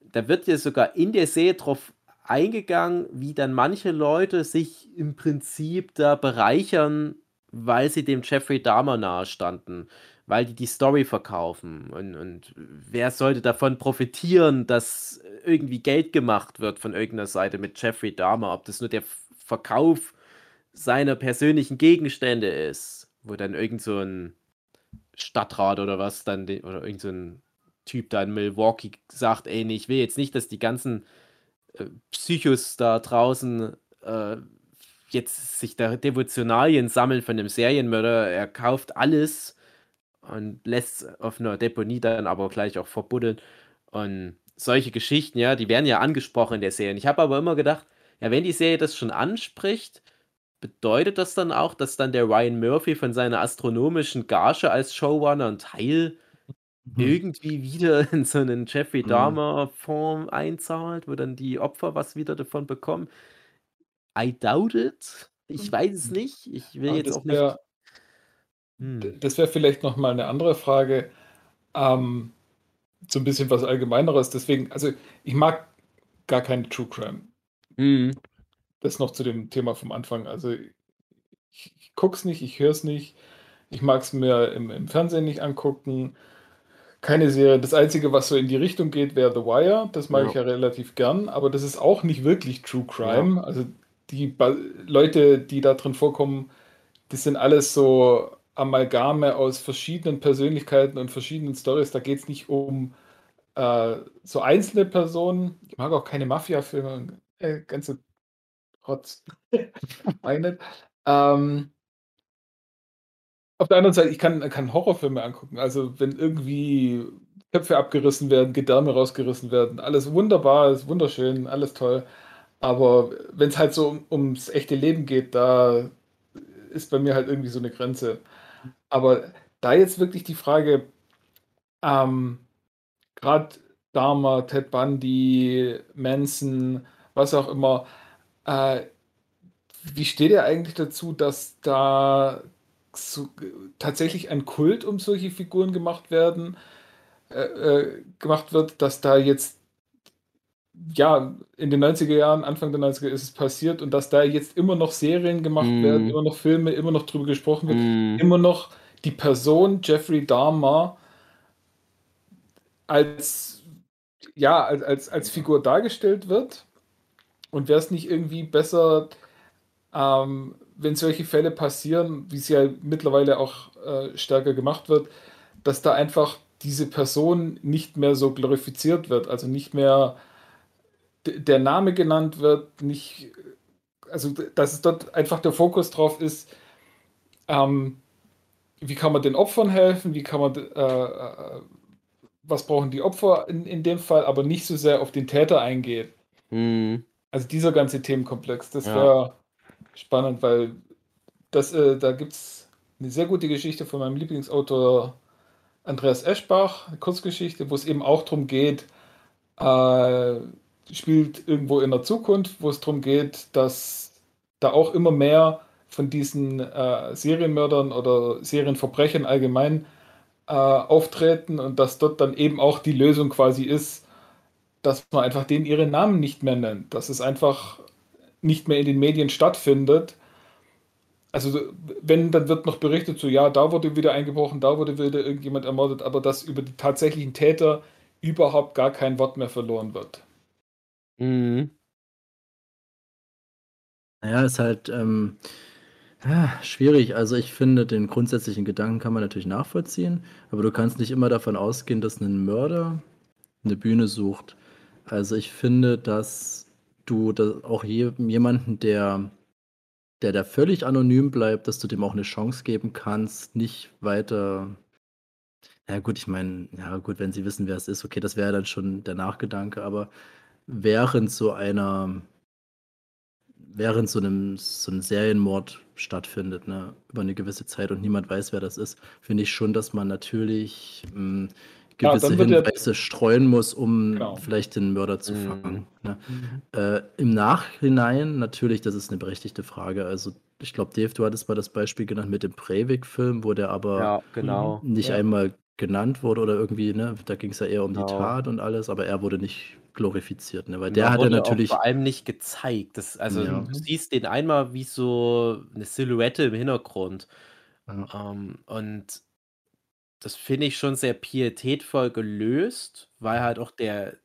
da wird ja sogar in der Serie drauf eingegangen, wie dann manche Leute sich im Prinzip da bereichern, weil sie dem Jeffrey Dahmer nahestanden, weil die die Story verkaufen. Und, und wer sollte davon profitieren, dass irgendwie Geld gemacht wird von irgendeiner Seite mit Jeffrey Dahmer, ob das nur der Verkauf seiner persönlichen Gegenstände ist, wo dann irgend so ein Stadtrat oder was dann, oder irgend so ein Typ da in Milwaukee sagt, ey, ich will jetzt nicht, dass die ganzen äh, Psychos da draußen äh, jetzt sich da Devotionalien sammeln von dem Serienmörder. Er kauft alles und lässt auf einer Deponie dann aber gleich auch verbuddeln. Und solche Geschichten, ja, die werden ja angesprochen in der Serie. Ich habe aber immer gedacht, ja, wenn die Serie das schon anspricht, bedeutet das dann auch, dass dann der Ryan Murphy von seiner astronomischen Gage als Showrunner einen Teil Mhm. irgendwie wieder in so einen Jeffrey Mhm. Dahmer-Form einzahlt, wo dann die Opfer was wieder davon bekommen. I doubt it. Ich weiß es mhm. nicht. Ich will Aber jetzt auch nicht hm. das wäre vielleicht noch mal 'ne andere Frage, ähm, so ein bisschen was Allgemeineres. Deswegen also, ich mag gar keine True Crime. Mhm. Das noch zu dem Thema vom Anfang. Also, ich ich gucke es nicht, ich höre es nicht. Ich mag es mir im im Fernsehen nicht angucken keine Serie. Das Einzige, was so in die Richtung geht, wäre The Wire. Das mag ja. ich ja relativ gern, aber das ist auch nicht wirklich True Crime. Ja. Also die ba Leute, die da drin vorkommen, das sind alles so Amalgame aus verschiedenen Persönlichkeiten und verschiedenen Stories. Da geht es nicht um äh, so einzelne Personen. Ich mag auch keine Mafia-Filme. Äh, ganze Rotz. Meine. ähm, auf der anderen Seite, ich kann, kann Horrorfilme angucken. Also, wenn irgendwie Köpfe abgerissen werden, Gedärme rausgerissen werden, alles wunderbar, ist wunderschön, alles toll. Aber wenn es halt so um, ums echte Leben geht, da ist bei mir halt irgendwie so eine Grenze. Aber da jetzt wirklich die Frage, ähm, gerade Dharma, Ted Bundy, Manson, was auch immer, äh, wie steht ihr eigentlich dazu, dass da so, tatsächlich ein Kult um solche Figuren gemacht werden, äh, äh, gemacht wird, dass da jetzt ja, in den 90er Jahren, Anfang der 90er ist es passiert und dass da jetzt immer noch Serien gemacht mm. werden, immer noch Filme, immer noch drüber gesprochen wird, mm. immer noch die Person Jeffrey Dahmer als ja, als, als, als Figur dargestellt wird. Und wäre es nicht irgendwie besser, ähm, wenn solche Fälle passieren, wie es ja mittlerweile auch äh, stärker gemacht wird, dass da einfach diese Person nicht mehr so glorifiziert wird, also nicht mehr der Name genannt wird, nicht, also dass es dort einfach der Fokus drauf ist, ähm, wie kann man den Opfern helfen, wie kann man, äh, äh, was brauchen die Opfer in, in dem Fall, aber nicht so sehr auf den Täter eingeht. Mhm. Also dieser ganze Themenkomplex, das Ja. wäre spannend, weil das, äh, da gibt es eine sehr gute Geschichte von meinem Lieblingsautor Andreas Eschbach, eine Kurzgeschichte, wo es eben auch darum geht, äh, spielt irgendwo in der Zukunft, wo es darum geht, dass da auch immer mehr von diesen äh, Serienmördern oder Serienverbrechern allgemein äh, auftreten und dass dort dann eben auch die Lösung quasi ist, dass man einfach denen ihre Namen nicht mehr nennt, dass es einfach nicht mehr in den Medien stattfindet. Also wenn, dann wird noch berichtet, so ja, da wurde wieder eingebrochen, da wurde wieder irgendjemand ermordet, aber dass über die tatsächlichen Täter überhaupt gar kein Wort mehr verloren wird. Mhm. Naja, ist halt ähm, schwierig. Also ich finde, den grundsätzlichen Gedanken kann man natürlich nachvollziehen, aber du kannst nicht immer davon ausgehen, dass ein Mörder eine Bühne sucht. Also ich finde, dass du da auch je, jemanden, der, der da völlig anonym bleibt, dass du dem auch eine Chance geben kannst, nicht weiter. Ja gut, ich meine, ja gut, wenn sie wissen, wer es ist, okay, das wäre dann schon der Nachgedanke, aber während so einer während so einem, so einem Serienmord stattfindet, ne, über eine gewisse Zeit und niemand weiß, wer das ist, finde ich schon, dass man natürlich mh, Ja, gewisse er- Hinweise streuen muss, um Genau. vielleicht den Mörder zu Mhm. fangen. Ne? Äh, Im Nachhinein natürlich, das ist eine berechtigte Frage. Also ich glaube, Dave, du hattest mal das Beispiel genannt mit dem Breivik-Film, wo der aber Ja, genau. nicht Ja. einmal genannt wurde oder irgendwie, ne, da ging es ja eher um die Genau. Tat und alles, aber er wurde nicht glorifiziert, ne, weil der da hat ja wurde auch natürlich, vor allem nicht gezeigt. Das, also Ja. du siehst den einmal wie so eine Silhouette im Hintergrund. Ja. Ähm, und das finde ich schon sehr pietätvoll gelöst, weil halt auch der,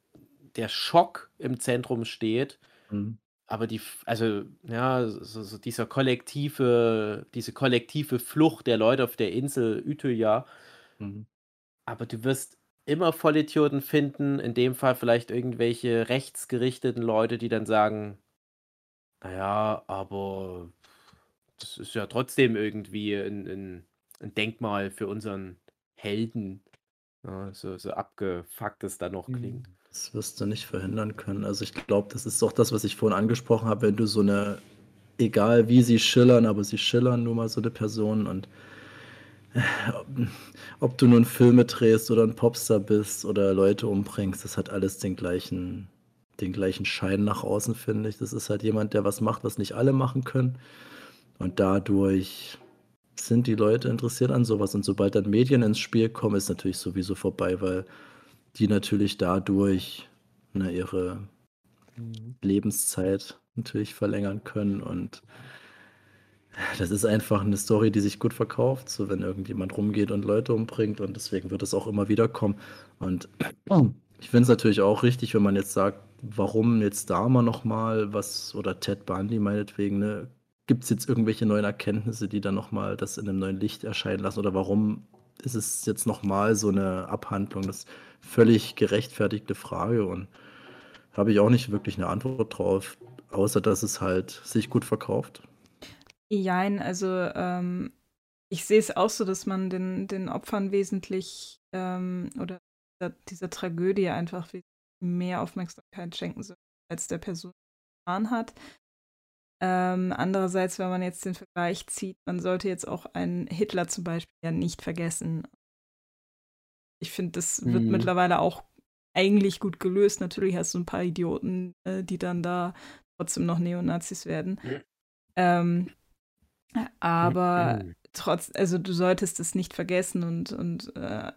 der Schock im Zentrum steht. Mhm. Aber die, also, ja, so, so dieser kollektive, diese kollektive Flucht der Leute auf der Insel Utøya, Mhm. Aber du wirst immer Vollidioten finden, in dem Fall vielleicht irgendwelche rechtsgerichteten Leute, die dann sagen, naja, aber das ist ja trotzdem irgendwie ein, ein, ein Denkmal für unseren Helden. Ja, so, so abgefuckt es dann noch Mhm. klingt. Das wirst du nicht verhindern können. Also ich glaube, das ist auch das, was ich vorhin angesprochen habe, wenn du so eine, egal wie sie schillern, aber sie schillern nun mal so eine Person und ob, du nun Filme drehst oder ein Popstar bist oder Leute umbringst, das hat alles den gleichen, den gleichen Schein nach außen, finde ich. Das ist halt jemand, der was macht, was nicht alle machen können. Und dadurch sind die Leute interessiert an sowas. Und sobald dann Medien ins Spiel kommen, ist natürlich sowieso vorbei, weil die natürlich dadurch ne, ihre Lebenszeit natürlich verlängern können. Und das ist einfach eine Story, die sich gut verkauft, so wenn irgendjemand rumgeht und Leute umbringt. Und deswegen wird es auch immer wieder kommen. Und ich finde es natürlich auch richtig, wenn man jetzt sagt, warum jetzt da mal nochmal was, oder Ted Bundy meinetwegen, ne? Gibt es jetzt irgendwelche neuen Erkenntnisse, die dann nochmal das in einem neuen Licht erscheinen lassen? Oder warum ist es jetzt nochmal so eine Abhandlung? Das ist völlig gerechtfertigte Frage und habe ich auch nicht wirklich eine Antwort drauf, außer dass es halt sich gut verkauft. Jein, also ähm, ich sehe es auch so, dass man den, den Opfern wesentlich ähm, oder dieser, dieser Tragödie einfach mehr Aufmerksamkeit schenken soll, als der Person getan hat. Ähm, andererseits, wenn man jetzt den Vergleich zieht, man sollte jetzt auch einen Hitler zum Beispiel ja nicht vergessen. Ich finde, das wird Mhm. mittlerweile auch eigentlich gut gelöst. Natürlich hast du ein paar Idioten, äh, die dann da trotzdem noch Neonazis werden. Ähm, aber Mhm. trotz, also du solltest es nicht vergessen und, und äh,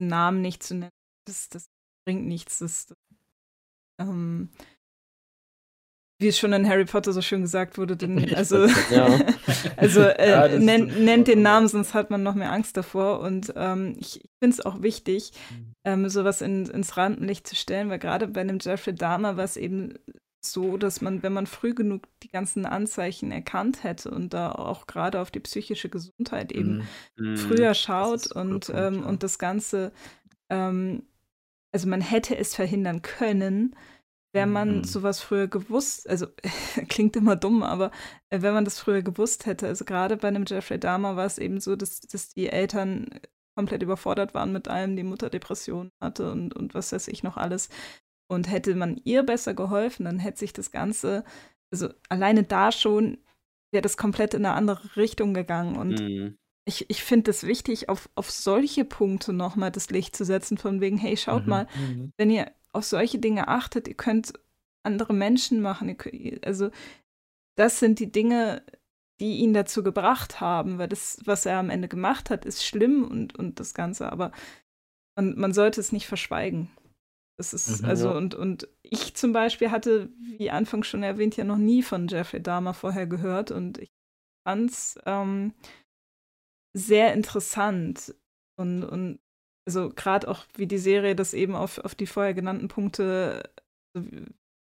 Namen nicht zu nennen, das, das bringt nichts. Das, das, ähm, wie es schon in Harry Potter so schön gesagt wurde, denn, also, Ja. also äh, Ja, nennt, nennt den Namen, sonst hat man noch mehr Angst davor. Und ähm, ich, ich finde es auch wichtig, ähm, sowas in, ins Rampenlicht zu stellen, weil gerade bei einem Jeffrey Dahmer war es eben so, dass man, wenn man früh genug die ganzen Anzeichen erkannt hätte und da auch gerade auf die psychische Gesundheit eben Mhm. Mhm. früher schaut und, Punkt, ähm, ja. und das Ganze, ähm, also man hätte es verhindern können, wenn man Mhm. sowas früher gewusst, also klingt immer dumm, aber äh, wenn man das früher gewusst hätte, also gerade bei einem Jeffrey Dahmer war es eben so, dass, dass die Eltern komplett überfordert waren mit allem, die Mutter Depressionen hatte und, und was weiß ich noch alles. Und hätte man ihr besser geholfen, dann hätte sich das Ganze, also alleine da schon, wäre das komplett in eine andere Richtung gegangen. Und Mhm. ich, ich finde es wichtig, auf, auf solche Punkte nochmal das Licht zu setzen, von wegen, hey, schaut Mhm. mal, Mhm. wenn ihr auf solche Dinge achtet, ihr könnt andere Menschen machen. Ihr könnt, also das sind die Dinge, die ihn dazu gebracht haben, weil das, was er am Ende gemacht hat, ist schlimm und, und das Ganze, aber man, man sollte es nicht verschweigen. Das ist, Mhm, also, ja. und, und ich zum Beispiel hatte, wie anfangs schon erwähnt, ja noch nie von Jeffrey Dahmer vorher gehört und ich fand es ähm, sehr interessant und, und also gerade auch, wie die Serie das eben auf, auf die vorher genannten Punkte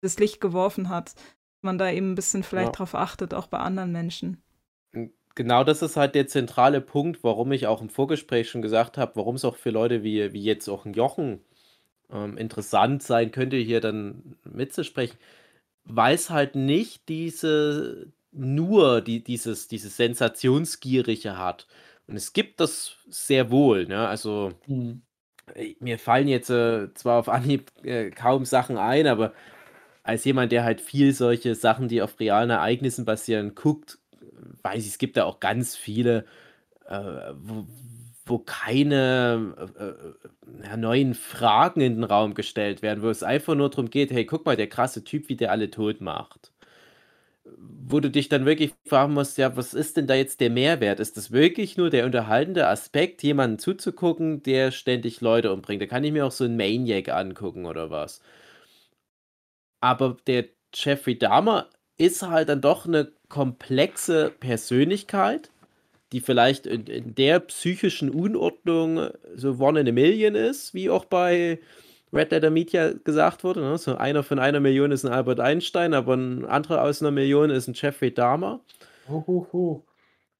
das Licht geworfen hat, man da eben ein bisschen vielleicht Ja. drauf achtet, auch bei anderen Menschen. Genau das ist halt der zentrale Punkt, warum ich auch im Vorgespräch schon gesagt habe, warum es auch für Leute wie, wie jetzt auch ein Jochen ähm, interessant sein könnte, hier dann mitzusprechen, weil es halt nicht diese nur die, dieses, dieses Sensationsgierige hat. Und es gibt das sehr wohl, ne? Also Mhm. äh, mir fallen jetzt äh, zwar auf Anhieb äh, kaum Sachen ein, aber als jemand, der halt viel solche Sachen, die auf realen Ereignissen basieren, guckt, weiß ich, es gibt da auch ganz viele, äh, wo, wo keine äh, äh, neuen Fragen in den Raum gestellt werden, wo es einfach nur darum geht, hey, guck mal, der krasse Typ, wie der alle tot macht. Wo du dich dann wirklich fragen musst, ja, was ist denn da jetzt der Mehrwert? Ist das wirklich nur der unterhaltende Aspekt, jemanden zuzugucken, der ständig Leute umbringt? Da kann ich mir auch so einen Maniac angucken oder was. Aber der Jeffrey Dahmer ist halt dann doch eine komplexe Persönlichkeit, die vielleicht in, in der psychischen Unordnung so one in a million ist, wie auch bei Red Letter Media gesagt wurde. Ne? So einer von einer Million ist ein Albert Einstein, aber ein anderer aus einer Million ist ein Jeffrey Dahmer. Ho, ho, ho.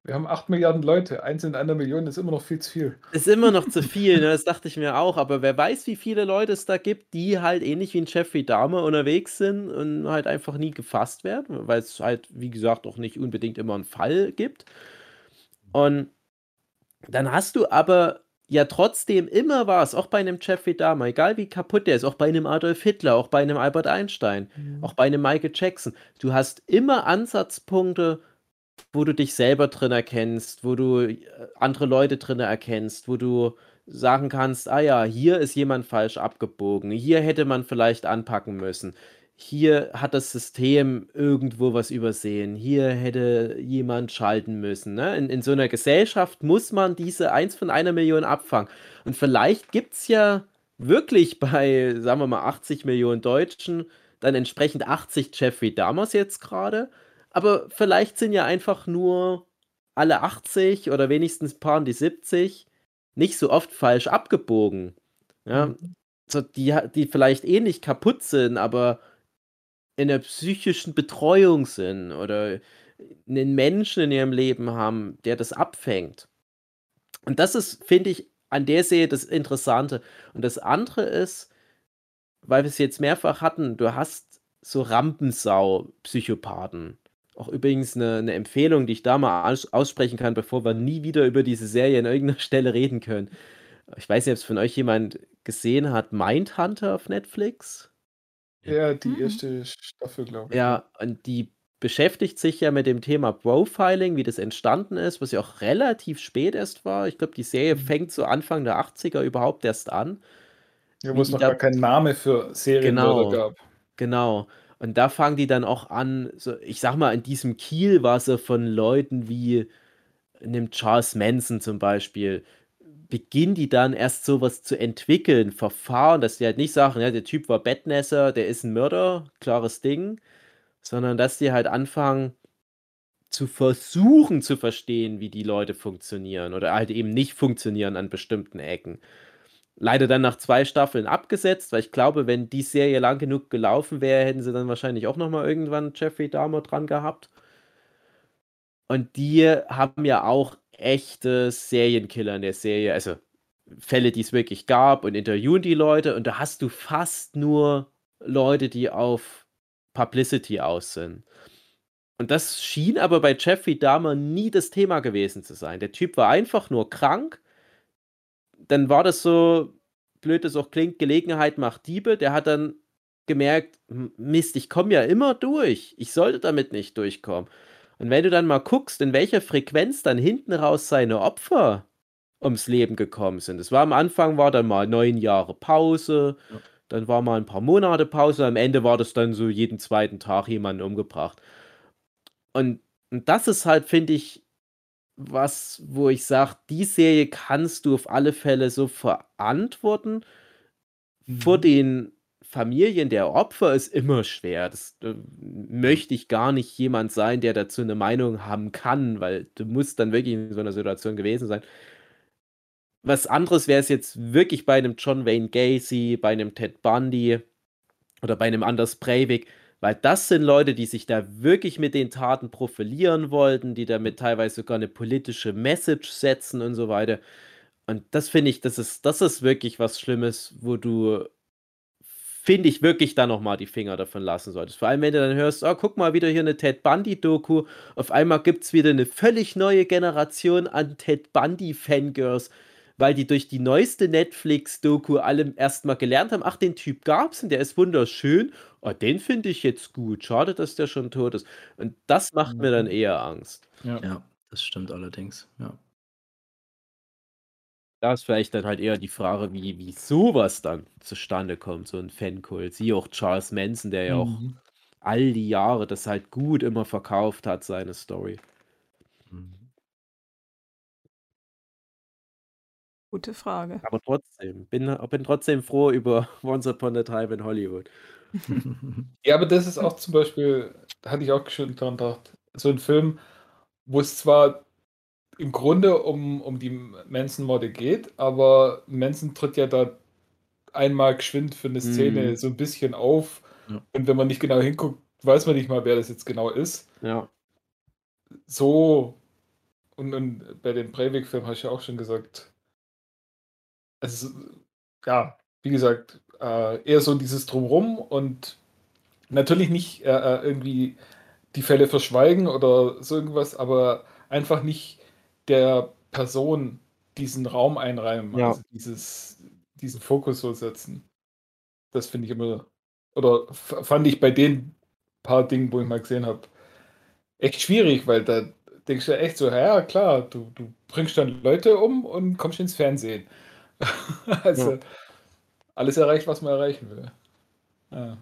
Wir haben 8 Milliarden Leute. Eins in einer Million ist immer noch viel zu viel. Ist immer noch zu viel, ne? das dachte ich mir auch, aber wer weiß, wie viele Leute es da gibt, die halt ähnlich wie ein Jeffrey Dahmer unterwegs sind und halt einfach nie gefasst werden, weil es halt, wie gesagt, auch nicht unbedingt immer einen Fall gibt. Und dann hast du aber ja trotzdem immer was, auch bei einem Jeffrey Dahmer, egal wie kaputt der ist, auch bei einem Adolf Hitler, auch bei einem Albert Einstein, auch bei einem Michael Jackson. Du hast immer Ansatzpunkte, wo du dich selber drin erkennst, wo du äh, andere Leute drin erkennst, wo du sagen kannst, ah ja, hier ist jemand falsch abgebogen, hier hätte man vielleicht anpacken müssen, hier hat das System irgendwo was übersehen, hier hätte jemand schalten müssen. Ne? In, in so einer Gesellschaft muss man diese eins von einer Million abfangen. Und vielleicht gibt es ja wirklich bei, sagen wir mal, 80 Millionen Deutschen dann entsprechend 80 Jeffrey Dahmers jetzt gerade. Aber vielleicht sind ja einfach nur alle 80 oder wenigstens paaren die 70 nicht so oft falsch abgebogen. Ja, Mhm. so die, die vielleicht eh nicht kaputt sind, aber in der psychischen Betreuung sind oder einen Menschen in ihrem Leben haben, der das abfängt. Und das ist, finde ich, an der Serie das Interessante. Und das andere ist, weil wir es jetzt mehrfach hatten, du hast so Rampensau-Psychopathen. Auch übrigens eine, eine Empfehlung, die ich da mal aus, aussprechen kann, bevor wir nie wieder über diese Serie an irgendeiner Stelle reden können. Ich weiß nicht, ob es von euch jemand gesehen hat, Mindhunter auf Netflix. Ja, die Mhm. erste Staffel, glaube ich. Ja, und die beschäftigt sich ja mit dem Thema Profiling, wie das entstanden ist, was ja auch relativ spät erst war. Ich glaube, die Serie Mhm. fängt so Anfang der 80er überhaupt erst an. Ja, wo es noch da- gar keinen Name für Serienmörder Genau. gab. Genau. Und da fangen die dann auch an, so, ich sag mal, in diesem Kielwasser von Leuten wie einem Charles Manson zum Beispiel, beginnen die dann erst sowas zu entwickeln, Verfahren, dass die halt nicht sagen, ja, der Typ war Bettnässer, der ist ein Mörder, klares Ding, sondern dass die halt anfangen zu versuchen zu verstehen, wie die Leute funktionieren oder halt eben nicht funktionieren an bestimmten Ecken. Leider dann nach zwei Staffeln abgesetzt, weil ich glaube, wenn die Serie lang genug gelaufen wäre, hätten sie dann wahrscheinlich auch nochmal irgendwann Jeffrey Dahmer dran gehabt. Und die haben ja auch echte Serienkiller in der Serie, also Fälle, die es wirklich gab und interviewen die Leute und da hast du fast nur Leute, die auf Publicity aus sind. Und das schien aber bei Jeffrey Dahmer nie das Thema gewesen zu sein. Der Typ war einfach nur krank. Dann war das so, blöd es auch klingt, Gelegenheit macht Diebe. Der hat dann gemerkt, Mist, ich komme ja immer durch. Ich sollte damit nicht durchkommen. Und wenn du dann mal guckst, in welcher Frequenz dann hinten raus seine Opfer ums Leben gekommen sind. Es war am Anfang war dann mal neun Jahre Pause, ja. dann war mal ein paar Monate Pause, am Ende war das dann so jeden zweiten Tag jemanden umgebracht. Und, und das ist halt, finde ich, was, wo ich sage, die Serie kannst du auf alle Fälle so verantworten. Mhm. Vor den Familien der Opfer ist immer schwer. Das äh, möchte ich gar nicht jemand sein, der dazu eine Meinung haben kann, weil du musst dann wirklich in so einer Situation gewesen sein. Was anderes wäre es jetzt wirklich bei einem John Wayne Gacy, bei einem Ted Bundy oder bei einem Anders Breivik, weil das sind Leute, die sich da wirklich mit den Taten profilieren wollten, die damit teilweise sogar eine politische Message setzen und so weiter. Und das finde ich, das ist, das ist wirklich was Schlimmes, wo du, finde ich, wirklich da nochmal die Finger davon lassen solltest. Vor allem, wenn du dann hörst, oh, guck mal, wieder hier eine Ted Bundy-Doku. Auf einmal gibt es wieder eine völlig neue Generation an Ted Bundy-Fangirls weil die durch die neueste Netflix-Doku alle erstmal gelernt haben, ach, den Typ gab's und der ist wunderschön. Oh, den finde ich jetzt gut. Schade, dass der schon tot ist. Und das macht mir dann mhm. eher Angst. Ja, ja das stimmt allerdings, ja. Da ist vielleicht dann halt eher die Frage, wie, wie sowas dann zustande kommt, so ein Fankult. Siehe auch Charles Manson, der ja auch mhm. all die Jahre das halt gut immer verkauft hat, seine Story. Mhm. Gute Frage. Aber trotzdem, bin, bin trotzdem froh über Once Upon a Time in Hollywood. Ja, aber das ist auch zum Beispiel, da hatte ich auch schon dran gedacht, so ein Film, wo es zwar im Grunde um, um die Manson-Morde geht, aber Manson tritt ja da einmal geschwind für eine Szene mm. so ein bisschen auf. Ja. Und wenn man nicht genau hinguckt, weiß man nicht mal, wer das jetzt genau ist. Ja. So, und, und bei dem Breivik-Film habe ich ja auch schon gesagt, es ist, ja, wie gesagt, äh, eher so dieses Drumrum und natürlich nicht äh, äh, irgendwie die Fälle verschweigen oder so irgendwas, aber einfach nicht der Person diesen Raum einreimen, ja. also dieses, diesen Fokus so setzen. Das finde ich immer, oder fand ich bei den paar Dingen, wo ich mal gesehen habe, echt schwierig, weil da denkst du echt so, ja klar, du, du bringst dann Leute um und kommst ins Fernsehen. also ja. alles erreicht, was man erreichen will. Ja.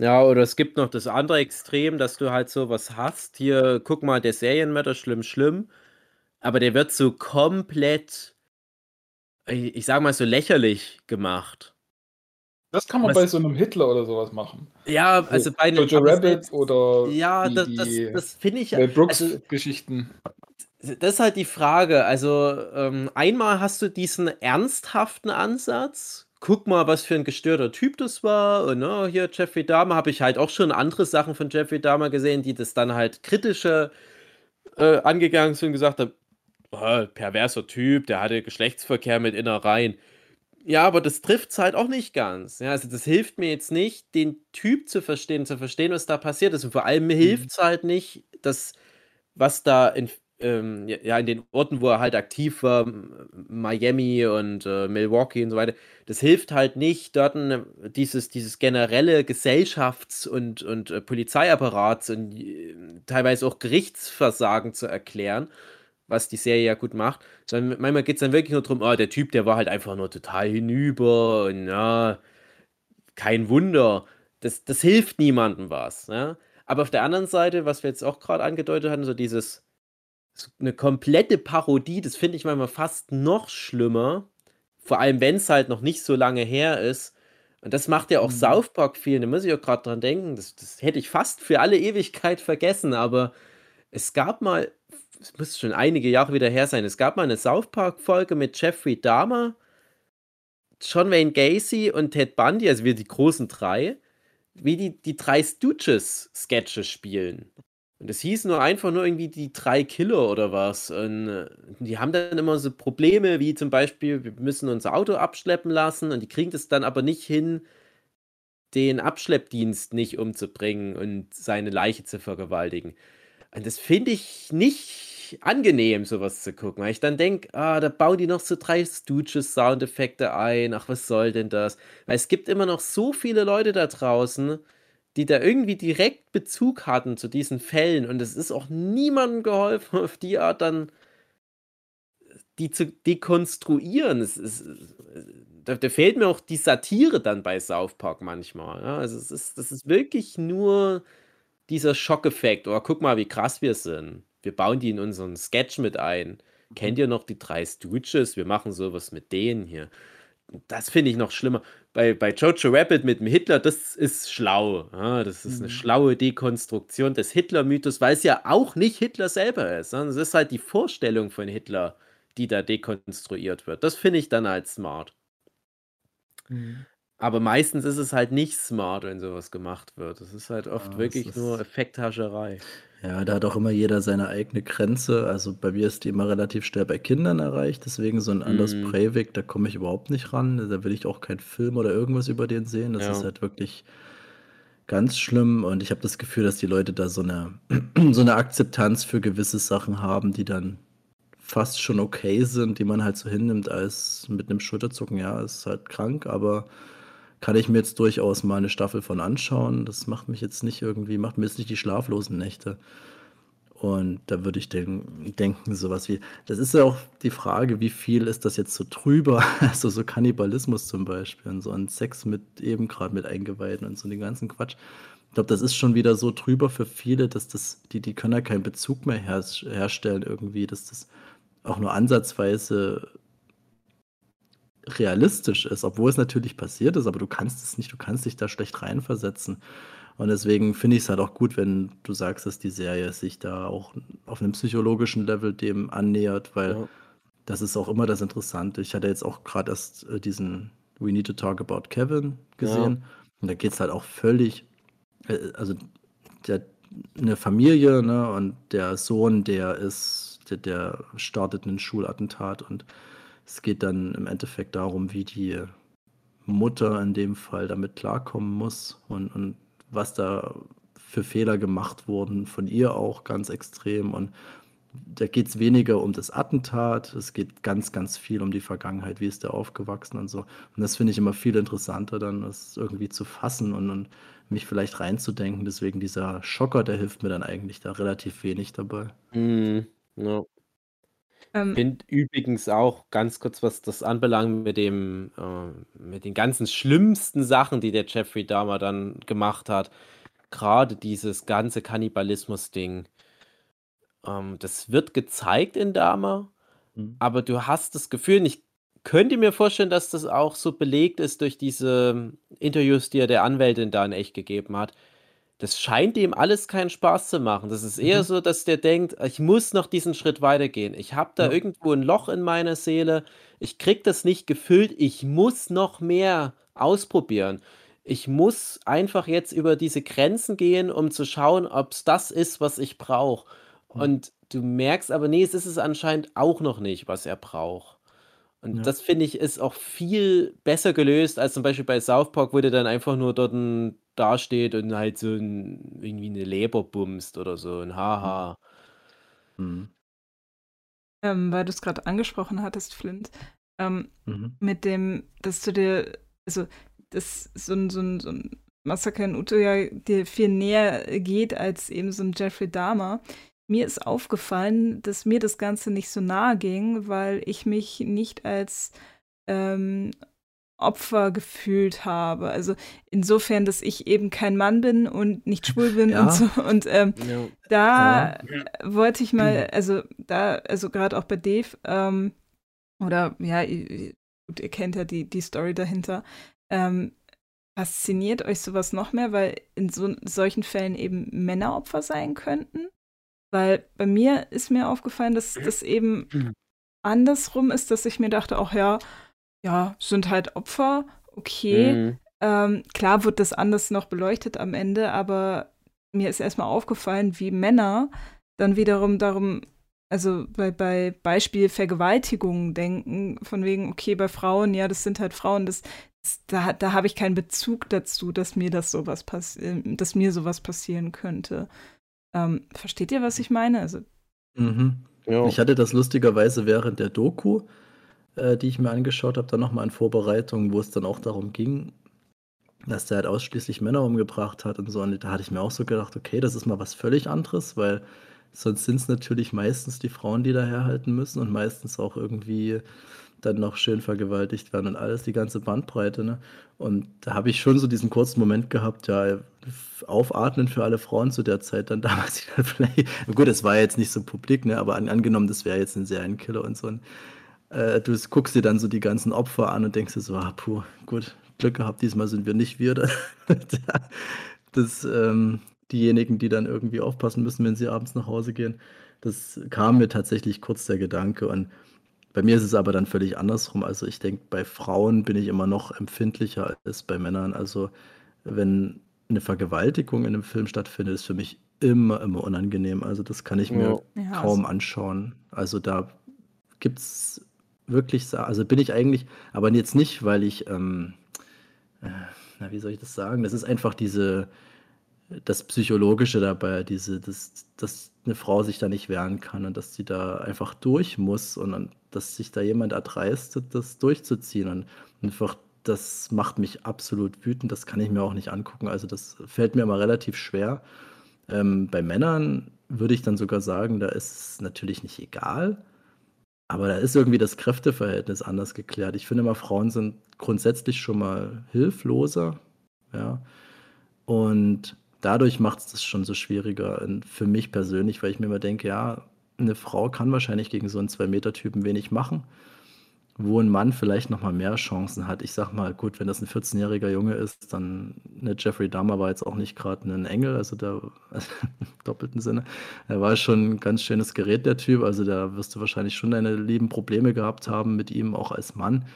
Ja, oder es gibt noch das andere Extrem, dass du halt so was hast. Hier, guck mal, der Serienmörder, schlimm, schlimm. Aber der wird so komplett, ich sag mal so lächerlich gemacht. Das kann man was, bei so einem Hitler oder sowas machen. Ja, also bei einem Jojo Rabbit oder ja, die, das, das, das finde ich. Mel Brooks also, Geschichten. Das ist halt die Frage. Also, ähm, einmal hast du diesen ernsthaften Ansatz. Guck mal, was für ein gestörter Typ das war. Und ne, hier Jeffrey Dahmer habe ich halt auch schon andere Sachen von Jeffrey Dahmer gesehen, die das dann halt kritischer äh, angegangen sind und gesagt haben, oh, perverser Typ, der hatte Geschlechtsverkehr mit Innereien. Ja, aber das trifft es halt auch nicht ganz. Ja, also das hilft mir jetzt nicht, den Typ zu verstehen, zu verstehen, was da passiert ist. Und vor allem mhm. hilft es halt nicht, dass was da in ähm, ja, in den Orten, wo er halt aktiv war, Miami und äh, Milwaukee und so weiter, das hilft halt nicht, dort dieses, dieses generelle Gesellschafts- und, und äh, Polizeiapparats und äh, teilweise auch Gerichtsversagen zu erklären, was die Serie ja gut macht, sondern manchmal geht es dann wirklich nur darum, oh, der Typ, der war halt einfach nur total hinüber und ja, kein Wunder. Das, das hilft niemandem was. Ja? Aber auf der anderen Seite, was wir jetzt auch gerade angedeutet hatten, so dieses eine komplette Parodie, das finde ich manchmal fast noch schlimmer. Vor allem, wenn es halt noch nicht so lange her ist. Und das macht ja auch mhm. South Park viel. Da muss ich auch gerade dran denken. Das, das hätte ich fast für alle Ewigkeit vergessen. Aber es gab mal, es muss schon einige Jahre wieder her sein, es gab mal eine South Park-Folge mit Jeffrey Dahmer, John Wayne Gacy und Ted Bundy, also wir die großen drei, wie die, die drei Stooges-Sketche spielen. Und es hieß nur einfach nur irgendwie die drei Killer oder was. Und äh, die haben dann immer so Probleme, wie zum Beispiel, wir müssen unser Auto abschleppen lassen und die kriegen das dann aber nicht hin, den Abschleppdienst nicht umzubringen und seine Leiche zu vergewaltigen. Und das finde ich nicht angenehm, sowas zu gucken, weil ich dann denke, ah, da bauen die noch so drei Stooges-Soundeffekte ein. Ach, was soll denn das? Weil es gibt immer noch so viele Leute da draußen, die da irgendwie direkt Bezug hatten zu diesen Fällen und es ist auch niemandem geholfen, auf die Art dann die zu dekonstruieren. Es ist, da, da fehlt mir auch die Satire dann bei South Park manchmal. Ja? Also es ist, das ist wirklich nur dieser Schockeffekt. Oh, guck mal, wie krass wir sind. Wir bauen die in unseren Sketch mit ein. Kennt ihr noch die drei Stooges? Wir machen sowas mit denen hier. Das finde ich noch schlimmer. Bei, bei Jojo Rabbit mit dem Hitler, das ist schlau. Ja, das ist eine mhm. schlaue Dekonstruktion des Hitler-Mythos, weil es ja auch nicht Hitler selber ist. Es ist halt die Vorstellung von Hitler, die da dekonstruiert wird. Das finde ich dann halt smart. Mhm. Aber meistens ist es halt nicht smart, wenn sowas gemacht wird. Es ist halt oft Ja, wirklich nur Effekthascherei. Ja, da hat auch immer jeder seine eigene Grenze. Also bei mir ist die immer relativ schnell bei Kindern erreicht. Deswegen so ein Anders Mhm. Breivik, da komme ich überhaupt nicht ran. Da will ich auch keinen Film oder irgendwas über den sehen. Das ist halt wirklich ganz schlimm. Und ich habe das Gefühl, dass die Leute da so eine, so eine Akzeptanz für gewisse Sachen haben, die dann fast schon okay sind, die man halt so hinnimmt als mit einem Schulterzucken. Ja, ist halt krank, aber kann ich mir jetzt durchaus mal eine Staffel von anschauen. Das macht mich jetzt nicht irgendwie, macht mir jetzt nicht die schlaflosen Nächte. Und da würde ich den, denken, sowas wie, das ist ja auch die Frage, wie viel ist das jetzt so drüber? Also so Kannibalismus zum Beispiel und so ein Sex mit eben gerade mit Eingeweihten und so den ganzen Quatsch. Ich glaube, das ist schon wieder so drüber für viele, dass das, die, die können ja keinen Bezug mehr her, herstellen irgendwie, dass das auch nur ansatzweise realistisch ist, obwohl es natürlich passiert ist, aber du kannst es nicht, du kannst dich da schlecht reinversetzen. Und deswegen finde ich es halt auch gut, wenn du sagst, dass die Serie sich da auch auf einem psychologischen Level dem annähert, weil ja. das ist auch immer das Interessante. Ich hatte jetzt auch gerade erst äh, diesen We Need to Talk About Kevin gesehen. Ja. Und da geht es halt auch völlig, äh, also der, eine Familie, ne, und der Sohn, der ist, der, der startet einen Schulattentat und es geht dann im Endeffekt darum, wie die Mutter in dem Fall damit klarkommen muss und, und was da für Fehler gemacht wurden, von ihr auch ganz extrem. Und da geht es weniger um das Attentat, es geht ganz, ganz viel um die Vergangenheit, wie ist der aufgewachsen und so. Und das finde ich immer viel interessanter, dann das irgendwie zu fassen und, und mich vielleicht reinzudenken. Deswegen dieser Schocker, der hilft mir dann eigentlich da relativ wenig dabei. Mm, ja. Ähm, Finde übrigens auch ganz kurz, was das anbelangt, mit dem, äh, mit den ganzen schlimmsten Sachen, die der Jeffrey Dahmer dann gemacht hat. Gerade dieses ganze Kannibalismus-Ding. Ähm, das wird gezeigt in Dahmer, mhm. aber du hast das Gefühl, ich könnte mir vorstellen, dass das auch so belegt ist durch diese Interviews, die er der Anwältin da in echt gegeben hat das scheint ihm alles keinen Spaß zu machen. Das ist eher mhm. so, dass der denkt, ich muss noch diesen Schritt weitergehen. Ich habe da ja. irgendwo ein Loch in meiner Seele. Ich krieg das nicht gefüllt. Ich muss noch mehr ausprobieren. Ich muss einfach jetzt über diese Grenzen gehen, um zu schauen, ob es das ist, was ich brauche. Mhm. Und du merkst aber, nee, es ist es anscheinend auch noch nicht, was er braucht. Und ja. das finde ich ist auch viel besser gelöst als zum Beispiel bei South Park, wo der dann einfach nur dort ein dasteht und halt so 'n irgendwie eine Leber bumst oder so 'n Haha. Mhm. Ähm, weil es gerade angesprochen hattest, Flint, ähm, Mhm. mit dem, dass du dir also, dass so ein so 'n so 'n Massaker in Utøya dir viel näher geht als eben so ein Jeffrey Dahmer. Mir ist aufgefallen, dass mir das Ganze nicht so nahe ging, weil ich mich nicht als, ähm Opfer gefühlt habe. Also insofern, dass ich eben kein Mann bin und nicht schwul bin ja. und so. Und ähm, ja. da ja. wollte ich mal, also da, also gerade auch bei Dave, ähm, oder ja, ihr, ihr kennt ja die, die Story dahinter. Ähm, fasziniert euch sowas noch mehr, weil in so, solchen Fällen eben Männer Opfer sein könnten? Weil bei mir ist mir aufgefallen, dass das eben andersrum ist, dass ich mir dachte, auch ja, ja, sind halt Opfer, okay. Mhm. Ähm, klar wird das anders noch beleuchtet am Ende, aber mir ist erstmal aufgefallen, wie Männer dann wiederum darum, also bei, bei Beispiel Vergewaltigungen denken, von wegen, okay, bei Frauen, ja, das sind halt Frauen, das, das da, da habe ich keinen Bezug dazu, dass mir das sowas passiert, dass mir sowas passieren könnte. Ähm, versteht ihr, was ich meine? Also Mhm. Ja. Ich hatte das lustigerweise während der Doku, äh, die ich mir angeschaut habe, dann nochmal in Vorbereitung, wo es dann auch darum ging, dass der halt ausschließlich Männer umgebracht hat und so. Und da hatte ich mir auch so gedacht, okay, das ist mal was völlig anderes, weil sonst sind es natürlich meistens die Frauen, die da herhalten müssen und meistens auch irgendwie dann noch schön vergewaltigt werden und alles, die ganze Bandbreite. Ne? Und da habe ich schon so diesen kurzen Moment gehabt, ja, aufatmen für alle Frauen zu der Zeit dann damals. vielleicht, gut, es war jetzt nicht so publik, ne? aber an, angenommen, das wäre jetzt ein Serienkiller und so. Und, äh, du guckst dir dann so die ganzen Opfer an und denkst dir so, ah, puh, gut, Glück gehabt, diesmal sind wir nicht wir. das, ähm, diejenigen, die dann irgendwie aufpassen müssen, wenn sie abends nach Hause gehen. Das kam mir tatsächlich kurz der Gedanke. Und bei mir ist es aber dann völlig andersrum. Also ich denke, bei Frauen bin ich immer noch empfindlicher als bei Männern. Also wenn eine Vergewaltigung in einem Film stattfindet, ist für mich immer, immer unangenehm. Also das kann ich mir ja. kaum anschauen. Also da gibt es wirklich, also bin ich eigentlich, aber jetzt nicht, weil ich, ähm, äh, na, wie soll ich das sagen? Das ist einfach diese, das Psychologische dabei, diese, dass, dass eine Frau sich da nicht wehren kann und dass sie da einfach durch muss und, und dass sich da jemand erdreistet, das durchzuziehen. Und einfach, das macht mich absolut wütend, das kann ich mir auch nicht angucken. Also das fällt mir immer relativ schwer. Ähm, bei Männern würde ich dann sogar sagen, da ist es natürlich nicht egal, aber da ist irgendwie das Kräfteverhältnis anders geklärt. Ich finde immer, Frauen sind grundsätzlich schon mal hilfloser. Ja. Und dadurch macht es das schon so schwieriger für mich persönlich, weil ich mir immer denke, ja, eine Frau kann wahrscheinlich gegen so einen Zwei-Meter-Typen wenig machen, wo ein Mann vielleicht noch mal mehr Chancen hat. Ich sag mal, gut, wenn das ein 14-jähriger Junge ist, dann ne, Jeffrey Dahmer war jetzt auch nicht gerade ein Engel, also der also im doppelten Sinne. Er war schon ein ganz schönes Gerät, der Typ, also da wirst du wahrscheinlich schon deine lieben Probleme gehabt haben mit ihm, auch als Mann.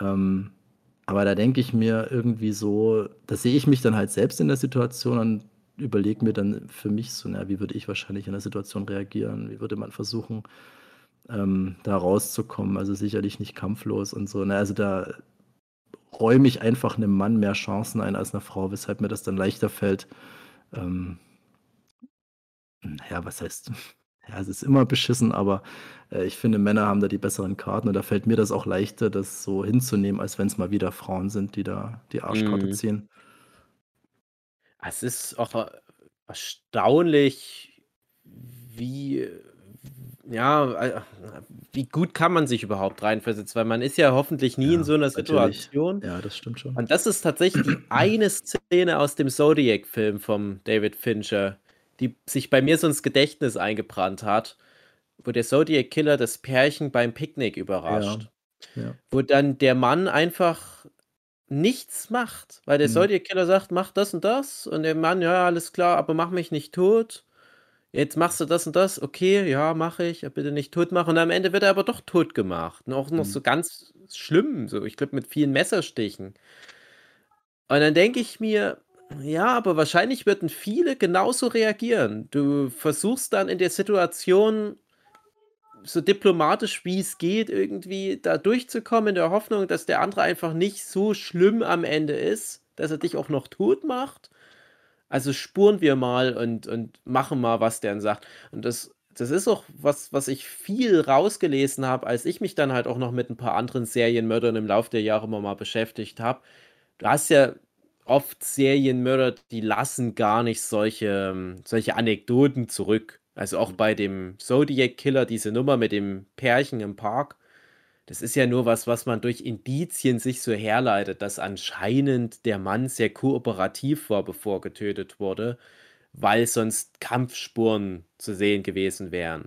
Ähm, aber da denke ich mir irgendwie so, da sehe ich mich dann halt selbst in der Situation und überlege mir dann für mich so, na, wie würde ich wahrscheinlich in der Situation reagieren? Wie würde man versuchen, ähm, da rauszukommen? Also sicherlich nicht kampflos und so. Na, also da räume ich einfach einem Mann mehr Chancen ein als einer Frau, weshalb mir das dann leichter fällt. Ähm, naja, was heißt, ja, es ist immer beschissen, aber äh, ich finde, Männer haben da die besseren Karten und da fällt mir das auch leichter, das so hinzunehmen, als wenn es mal wieder Frauen sind, die da die Arschkarte Mhm. ziehen. Es ist auch erstaunlich, wie ja, äh, wie gut kann man sich überhaupt reinversetzen, weil man ist ja hoffentlich nie in so einer natürlich. Situation. Ja, das stimmt schon. Und das ist tatsächlich die eine Szene aus dem Zodiac-Film von David Fincher, die sich bei mir so ins Gedächtnis eingebrannt hat wo der Zodiac Killer das Pärchen beim Picknick überrascht. Ja. Ja. Wo dann der Mann einfach nichts macht, weil der mhm. Zodiac Killer sagt, mach das und das und der Mann, ja, alles klar, aber mach mich nicht tot. Jetzt machst du das und das, okay, ja, mache ich, bitte nicht tot machen. Und am Ende wird er aber doch tot gemacht. Und auch noch mhm. so ganz schlimm, so, ich glaube, mit vielen Messerstichen. Und dann denke ich mir, ja, aber wahrscheinlich würden viele genauso reagieren. Du versuchst dann in der Situation so diplomatisch wie es geht, irgendwie da durchzukommen, in der Hoffnung, dass der andere einfach nicht so schlimm am Ende ist, dass er dich auch noch tot macht. Also spuren wir mal und, und machen mal, was der dann sagt. Und das, das ist auch was, was ich viel rausgelesen habe, als ich mich dann halt auch noch mit ein paar anderen Serienmördern im Laufe der Jahre immer mal beschäftigt habe. Du hast ja oft Serienmörder, die lassen gar nicht solche, solche Anekdoten zurück. Also auch bei dem Zodiac Killer, diese Nummer mit dem Pärchen im Park, das ist ja nur was, was man durch Indizien sich so herleitet, dass anscheinend der Mann sehr kooperativ war, bevor getötet wurde, weil sonst Kampfspuren zu sehen gewesen wären.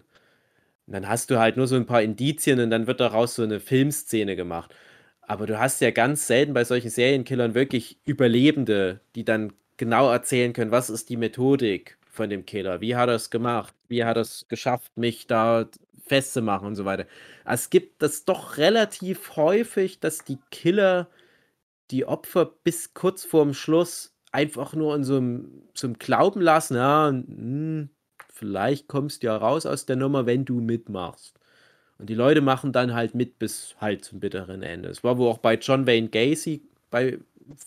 Und dann hast du halt nur so ein paar Indizien und dann wird daraus so eine Filmszene gemacht. Aber du hast ja ganz selten bei solchen Serienkillern wirklich Überlebende, die dann genau erzählen können, was ist die Methodik, von dem Killer. Wie hat er es gemacht? Wie hat er es geschafft, mich da festzumachen und so weiter. Es gibt das doch relativ häufig, dass die Killer die Opfer bis kurz vorm Schluss einfach nur in so einem, so einem Glauben lassen, ja, hm, vielleicht kommst du ja raus aus der Nummer, wenn du mitmachst. Und die Leute machen dann halt mit bis halt zum bitteren Ende. Es war wohl auch bei John Wayne Gacy, bei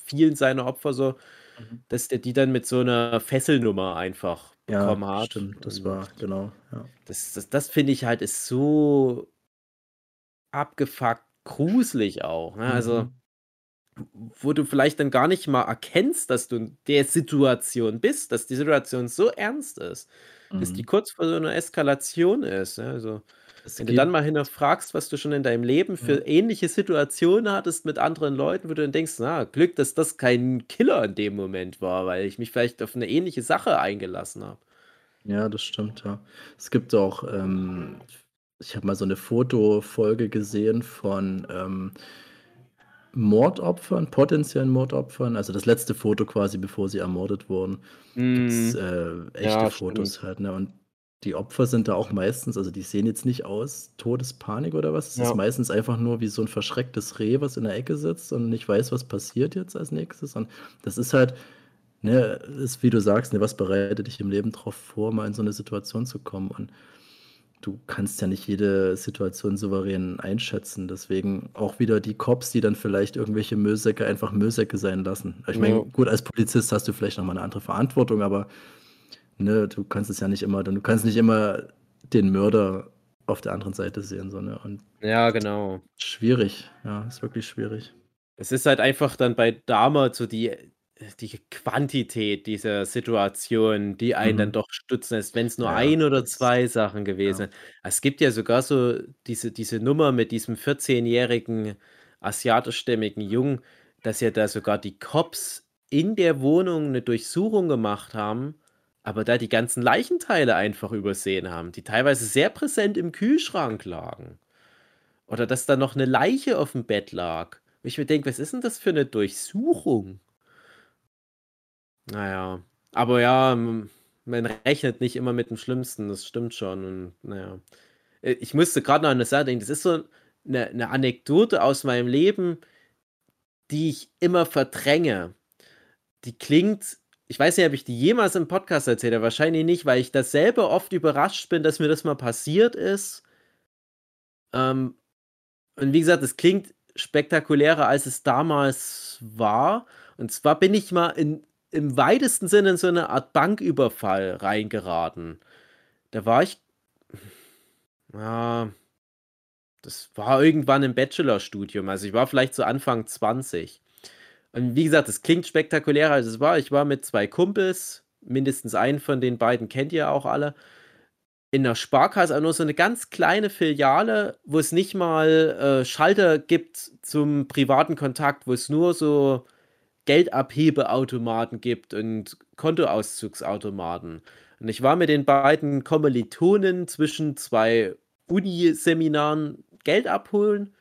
vielen seiner Opfer so, Mhm. dass der die dann mit so einer Fesselnummer einfach Ja, bekommen hat. stimmt, das war genau, ja. das das das finde ich halt ist so abgefuckt gruselig auch, ne? Also, Mhm. wo du vielleicht dann gar nicht mal erkennst, dass du in der Situation bist, dass die Situation so ernst ist, dass die Mhm. kurz vor so 'ner Eskalation ist, ne? Also, Es wenn du dann mal hinterfragst, was du schon in deinem Leben für Ja. ähnliche Situationen hattest mit anderen Leuten, wo du dann denkst: „Na, Glück, dass das kein Killer in dem Moment war, weil ich mich vielleicht auf 'ne ähnliche Sache eingelassen habe.“ Ja, das stimmt, ja. Es gibt auch, ähm ich habe mal so 'ne Fotofolge gesehen von, ähm Mordopfern, potenziellen Mordopfern, also das letzte Foto quasi, bevor sie ermordet wurden. Gibt's, Mhm. äh, echte Ja, Fotos stimmt. halt, ne? Und die Opfer sind da auch meistens also die sehen jetzt nicht aus Todespanik oder was. Es ist Ja. meistens einfach nur wie so 'n verschrecktes Reh, was in der Ecke sitzt und nicht weiß, was passiert jetzt als Nächstes. Und das ist halt ne, ist wie du sagst, ne, was bereitet dich im Leben drauf vor, mal in so 'ne Situation zu kommen? Und du kannst ja nicht jede Situation souverän einschätzen. Deswegen auch wieder die Cops, die dann vielleicht irgendwelche Müllsäcke einfach Müllsäcke sein lassen. Ich meine, Ja. gut, als Polizist hast du vielleicht noch mal 'ne andere Verantwortung, aber, ne, du kannst es ja nicht immer du kannst nicht immer den Mörder auf der anderen Seite sehen, so, ne? Und Ja, genau. schwierig, ja, ist wirklich schwierig. Es ist halt einfach dann bei damals so die die Quantität dieser Situation, die einen dann Mhm. doch stutzen lässt, wenn's nur Ja, 1 oder 2 Sachen gewesen ja. sind. Es gibt ja sogar so diese diese Nummer mit diesem 14-jährigen asiatischstämmigen Jungen, dass ja da sogar die Cops in der Wohnung 'ne Durchsuchung gemacht haben, aber da die ganzen Leichenteile einfach übersehen haben, die teilweise sehr präsent im Kühlschrank lagen. Oder dass da noch 'ne Leiche aufm Bett lag. Wo ich mir denke: „Was ist 'n das für 'ne Durchsuchung?“ Na ja, aber ja, man rechnet nicht immer mit dem Schlimmsten, das stimmt schon und na ja. Äh, ich musste grad noch an 'ne Sache denken, das ist so 'ne 'ne Anekdote aus meinem Leben, die ich immer verdränge. Die klingt ich weiß nicht, ob ich die jemals im Podcast erzählt habe, wahrscheinlich nicht, weil ich da selber oft überrascht bin, dass mir das mal passiert ist. Ähm, und wie gesagt, es klingt spektakulärer, als es damals war. Und zwar bin ich mal in im weitesten Sinne in so 'ne Art Banküberfall reingeraten. Da war ich ja, das war irgendwann im Bachelorstudium. Also, ich war vielleicht so Anfang 20. Und wie gesagt, das klingt spektakulärer, als es war. Ich war mit 2 Kumpels, mindestens einen von den beiden kennt ihr auch alle, in 'ner Sparkasse, aber nur so 'ne ganz kleine Filiale, wo es nicht mal, äh, Schalter gibt zum privaten Kontakt, wo es nur so Geldabhebeautomaten gibt und Kontoauszugsautomaten. Und ich war mit den beiden Kommilitonen zwischen 2 Uniseminaren Geld abholen.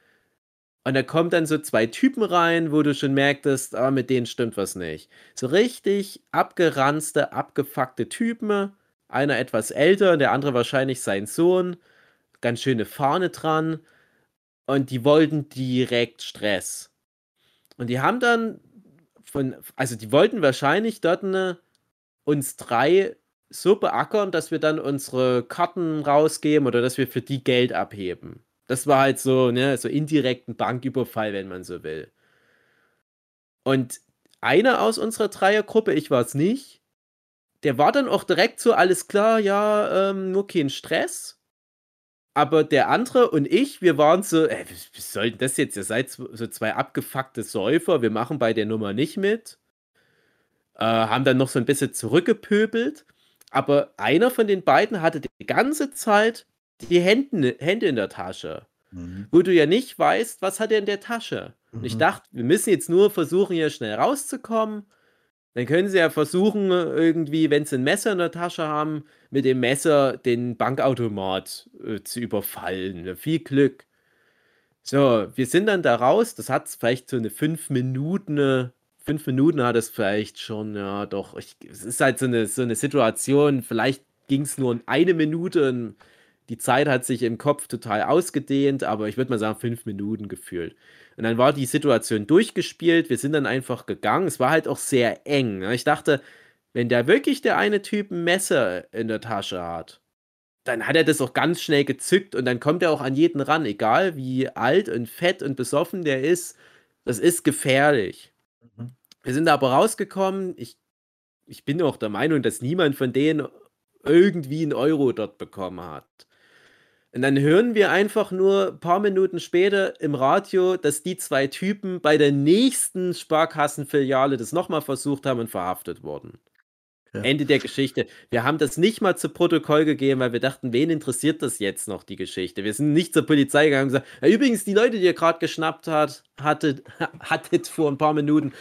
Und da kommen dann so 2 Typen rein, wo du schon merktest, ah, mit denen stimmt was nicht. So richtig abgeranzte, abgefuckte Typen. Einer etwas älter, der andere wahrscheinlich sein Sohn. Ganz schöne Fahne dran. Und die wollten direkt Stress. Und die haben dann von also, die wollten wahrscheinlich dort, ne, uns 3 so beackern, dass wir dann unsere Karten rausgeben oder dass wir für die Geld abheben. Das war halt so, ne, so indirekt 'n Banküberfall, wenn man so will. Und einer aus unserer Dreiergruppe, ich war's nicht, der war dann auch direkt so: „Alles klar, ja, ähm, nur kein Stress.“ Aber der andere und ich, wir waren so: „Ey, was was soll denn das jetzt? Ihr seid so 2 abgefuckte Säufer, wir machen bei der Nummer nicht mit.“ Äh, haben dann noch so 'n bisschen zurückgepöbelt, aber einer von den beiden hatte die ganze Zeit die Händen Hände in der Tasche, Mhm. wo du ja nicht weißt, was hat er in der Tasche? Und ich Mhm. dachte, wir müssen jetzt nur versuchen, hier schnell rauszukommen. Dann können sie ja versuchen, irgendwie, wenn sie 'n Messer in der Tasche haben, mit dem Messer den Bankautomat, äh, zu überfallen, ne? Viel Glück. So, wir sind dann da raus. Das hat vielleicht so 'ne 5 Minuten 5 Minuten hat es vielleicht schon, ja doch. Ich es ist halt so 'ne so 'ne Situation, vielleicht ging's nur 1 Minute und die Zeit hat sich im Kopf total ausgedehnt, aber ich würde mal sagen 5 Minuten gefühlt. Und dann war die Situation durchgespielt. Wir sind dann einfach gegangen. Es war halt auch sehr eng, ne? Ich dachte, wenn da wirklich der eine Typ 'n Messer in der Tasche hat, dann hat er das auch ganz schnell gezückt und dann kommt er auch an jeden ran, egal wie alt und fett und besoffen der ist. Das ist gefährlich. Mhm. Wir sind da aber rausgekommen. Ich ich bin auch der Meinung, dass niemand von denen irgendwie einen Euro dort bekommen hat. Und dann hören wir einfach nur ein paar Minuten später im Radio, dass die zwei Typen bei der nächsten Sparkassenfiliale das nochmal versucht haben und verhaftet wurden. Ja. Ende der Geschichte. Wir haben das nicht mal zu Protokoll gegeben, weil wir dachten, wen interessiert das jetzt noch, die Geschichte? Wir sind nicht zur Polizei gegangen und gesagt, ja, übrigens, die Leute, die ihr gerade geschnappt hat, hattet, hattet vor ein paar Minuten,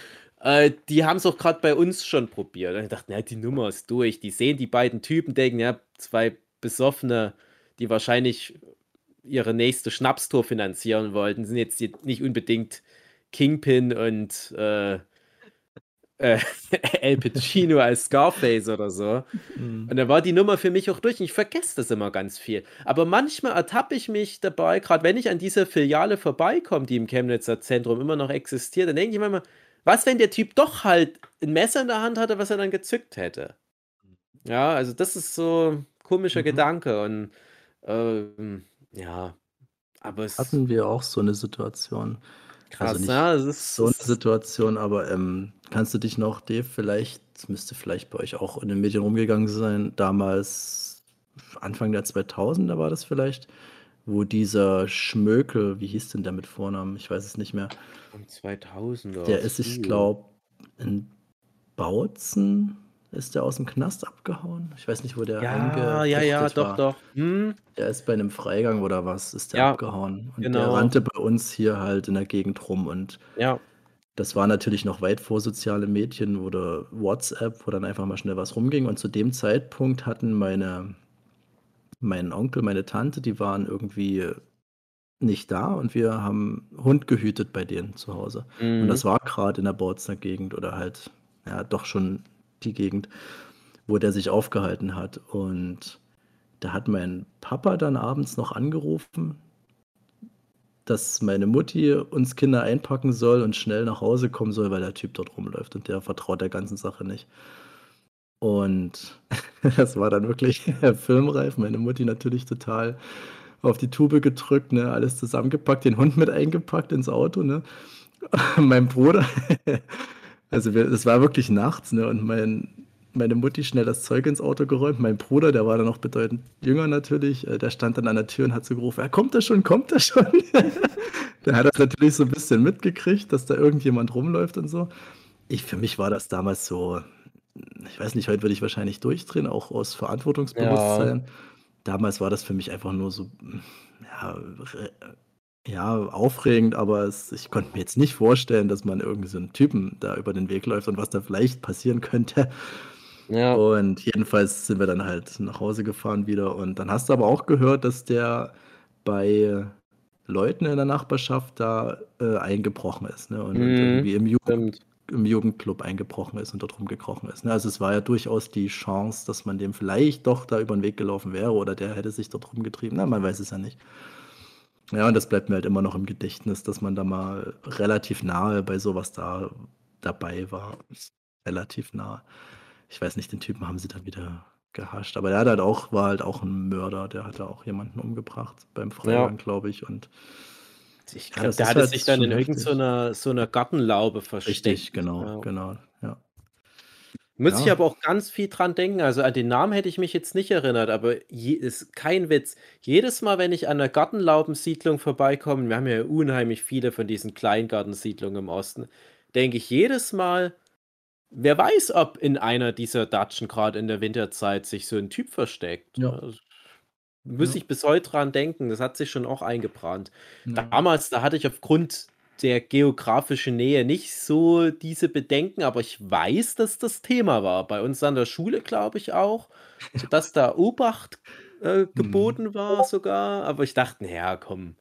äh, die haben es auch gerade bei uns schon probiert. Und ich dachte, na, die Nummer ist durch. Die sehen die beiden Typen, denken, ja, zwei besoffene die wahrscheinlich ihre nächste Schnapstour finanzieren wollten, sind jetzt nicht unbedingt Kingpin und äh, äh, El Pacino als Scarface oder so. Mhm. Und dann war die Nummer für mich auch durch. Und ich vergesse das immer ganz viel. Aber manchmal ertappe ich mich dabei, gerade wenn ich an dieser Filiale vorbeikomme, die im Chemnitzer Zentrum immer noch existiert, dann denke ich mir immer, was, wenn der Typ doch halt ein Messer in der Hand hatte, was er dann gezückt hätte? Ja, also das ist so ein komischer mhm. Gedanke. Und ähm, ja, aber es Hatten wir auch so eine Situation. Also krass, nicht ja, es ist, so eine Situation, aber ähm, kannst du dich noch, Dave, vielleicht, das müsste vielleicht bei euch auch in den Medien rumgegangen sein, damals Anfang der 2000er war das vielleicht, wo dieser Schmökel, wie hieß denn der mit Vornamen? Ich weiß es nicht mehr. um 2000er, Der ist, ich glaube, in Bautzen ist der aus dem Knast abgehauen? Ich weiß nicht, wo der Ja, ja, ja, doch, war. doch. Hm. Der ist bei einem Freigang oder was, ist der Ja, abgehauen. Und der genau. rannte bei uns hier halt in der Gegend rum. Und Ja. das war natürlich noch weit vor soziale Medien oder WhatsApp, wo dann einfach mal schnell was rumging. Und zu dem Zeitpunkt hatten meine, mein Onkel, meine Tante, die waren irgendwie nicht da und wir haben Hund gehütet bei denen zu Hause. Und das mhm. war gerade in der Bautzener Gegend oder halt, ja, doch schon die Gegend, wo der sich aufgehalten hat. Und da hat mein Papa dann abends noch angerufen, dass meine Mutti uns Kinder einpacken soll und schnell nach Hause kommen soll, weil der Typ dort rumläuft und der vertraut der ganzen Sache nicht. Und das war dann wirklich filmreif. Meine Mutti natürlich total auf die Tube gedrückt, ne, alles zusammengepackt, den Hund mit eingepackt ins Auto, ne. mein Bruder also wir, es war wirklich nachts, ne? Und mein, meine Mutti schnell das Zeug ins Auto geräumt. Mein Bruder, der war dann noch bedeutend jünger natürlich, äh, der stand dann an der Tür und hat so gerufen, ja, kommt er schon, kommt er schon. der hat das natürlich so ein bisschen mitgekriegt, dass da irgendjemand rumläuft und so. Ich, für mich war das damals so, ich weiß nicht, heute würde ich wahrscheinlich durchdrehen, auch aus Verantwortungsbewusstsein. Ja. Damals war das für mich einfach nur so, ja, ja, aufregend, aber es ich konnte mir jetzt nicht vorstellen, dass man irgendwie so 'n Typen da über den Weg läuft und was da vielleicht passieren könnte. Ja. Und jedenfalls sind wir dann halt nach Hause gefahren wieder und dann hast du aber auch gehört, dass der bei Leuten in der Nachbarschaft da, äh, eingebrochen ist, ne, und und Mhm, irgendwie im Jugend im Jugendclub eingebrochen ist und dort rumgekrochen ist, ne? Also, es war ja durchaus die Chance, dass man dem vielleicht doch da über 'n Weg gelaufen wäre oder der hätte sich dort rumgetrieben. Na, man weiß es ja nicht. Ja, und das bleibt mir halt immer noch im Gedächtnis, dass man da mal relativ nahe bei sowas da dabei war. Relativ nah. Ich weiß nicht, den Typen haben sie dann wieder gehascht, aber der hat halt auch war halt auch ein Mörder, der hat da auch jemanden umgebracht beim Ja. Freigang, glaube ich und Ich ja, glaube, das der hatte halt sich dann in irgend so heftig. 'ner so 'ner Gartenlaube Richtig, versteckt. genau, Ja. genau, ja. Muss ich Ja. aber auch ganz viel dran denken. Also, an den Namen hätte ich mich jetzt nicht erinnert, aber je ist kein Witz. Jedes Mal, wenn ich an 'ner Gartenlaubensiedlung vorbeikomme wir haben ja unheimlich viele von diesen Kleingartensiedlungen im Osten, denke ich jedes Mal: „Wer weiß, ob in einer dieser Datschen grad in der Winterzeit sich so 'n Typ versteckt“, Ja. Also, muss Ja. ich bis heute dran denken. Das hat sich schon auch eingebrannt. Ja. Damals, da hatte ich aufgrund der geografischen Nähe nicht so diese Bedenken, aber ich weiß, dass das Thema war. Bei uns an der Schule, glaube ich auch, sodass da Obacht, äh, Mhm. geboten war sogar, aber ich dachte: „Na ja, komm,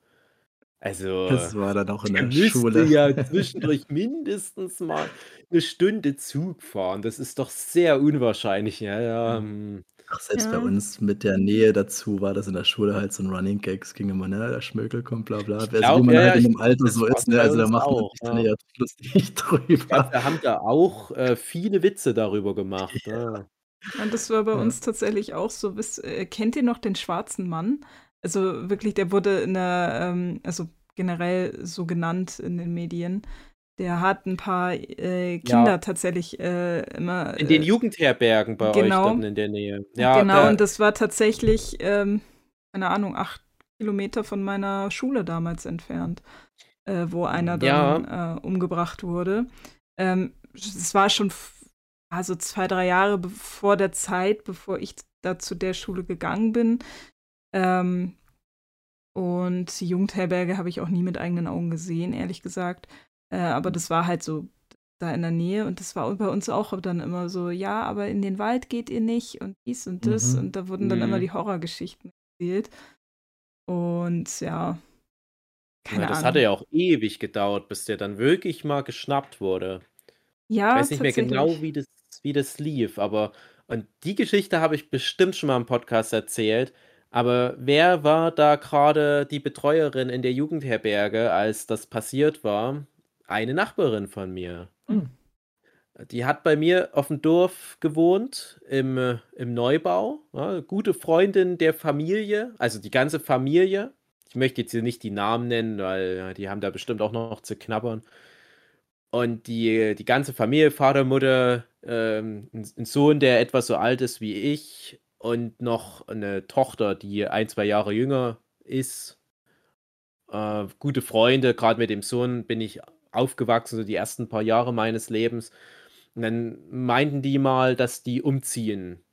also, Das war dann auch in der müsste Schule. ja zwischendurch mindestens mal 'ne Stunde Zug fahren. Das ist doch sehr unwahrscheinlich.“ Ja, ja, hm. Ach, selbst bei Ja. uns mit der Nähe dazu war das in der Schule halt so 'n Running Gag. Es ging immer, ne: „Der Schmökel kommt, bla bla.“ Ich Also, wie man ja, halt in dem Alter so ist, ne? bei Also, da macht man auch, sich dann ja. lustig drüber. wir haben da auch, äh, viele Witze darüber gemacht, Ja. ja. Und das war bei Ja. uns tatsächlich auch so. Wisst äh, kennt ihr noch den schwarzen Mann? Also, wirklich, der wurde in der ähm, also, generell so genannt in den Medien. Der hat ein paar äh, Kinder ja. tatsächlich äh, immer. In den äh, Jugendherbergen bei genau, euch dann in der Nähe. Ja, genau, und das war tatsächlich, ähm, keine Ahnung, acht Kilometer von meiner Schule damals entfernt, äh, wo einer dann ja. Äh, umgebracht wurde. Ähm, es war schon also zwei, drei Jahre vor der Zeit, bevor ich da zu der Schule gegangen bin. Ähm, und die Jugendherberge habe ich auch nie mit eigenen Augen gesehen, ehrlich gesagt. Äh, aber mhm. das war halt so da in der Nähe und das war bei uns auch dann immer so, ja, aber in den Wald geht ihr nicht und dies und das. Mhm. Und da wurden dann mhm. immer die Horrorgeschichten erzählt. Und ja. Keine ja, das Ahnung. hatte ja auch ewig gedauert, bis der dann wirklich mal geschnappt wurde. Ja, ich weiß nicht mehr genau, wie das, wie das lief, aber und die Geschichte habe ich bestimmt schon mal im Podcast erzählt. Aber wer war da gerade die Betreuerin in der Jugendherberge, als das passiert war? Eine Nachbarin von mir. Hm. Die hat bei mir auf dem Dorf gewohnt, im, äh, im Neubau. Ja, gute Freundin der Familie, also die ganze Familie. Ich möchte jetzt hier nicht die Namen nennen, weil ja, die haben da bestimmt auch noch zu knabbern. Und die, die ganze Familie, Vater, Mutter, ähm, ein Sohn, der etwas so alt ist wie ich und noch eine Tochter, die ein, zwei Jahre jünger ist. Äh, gute Freunde, gerade mit dem Sohn bin ich aufgewachsen, so die ersten paar Jahre meines Lebens. Und dann meinten die mal, dass die umziehen.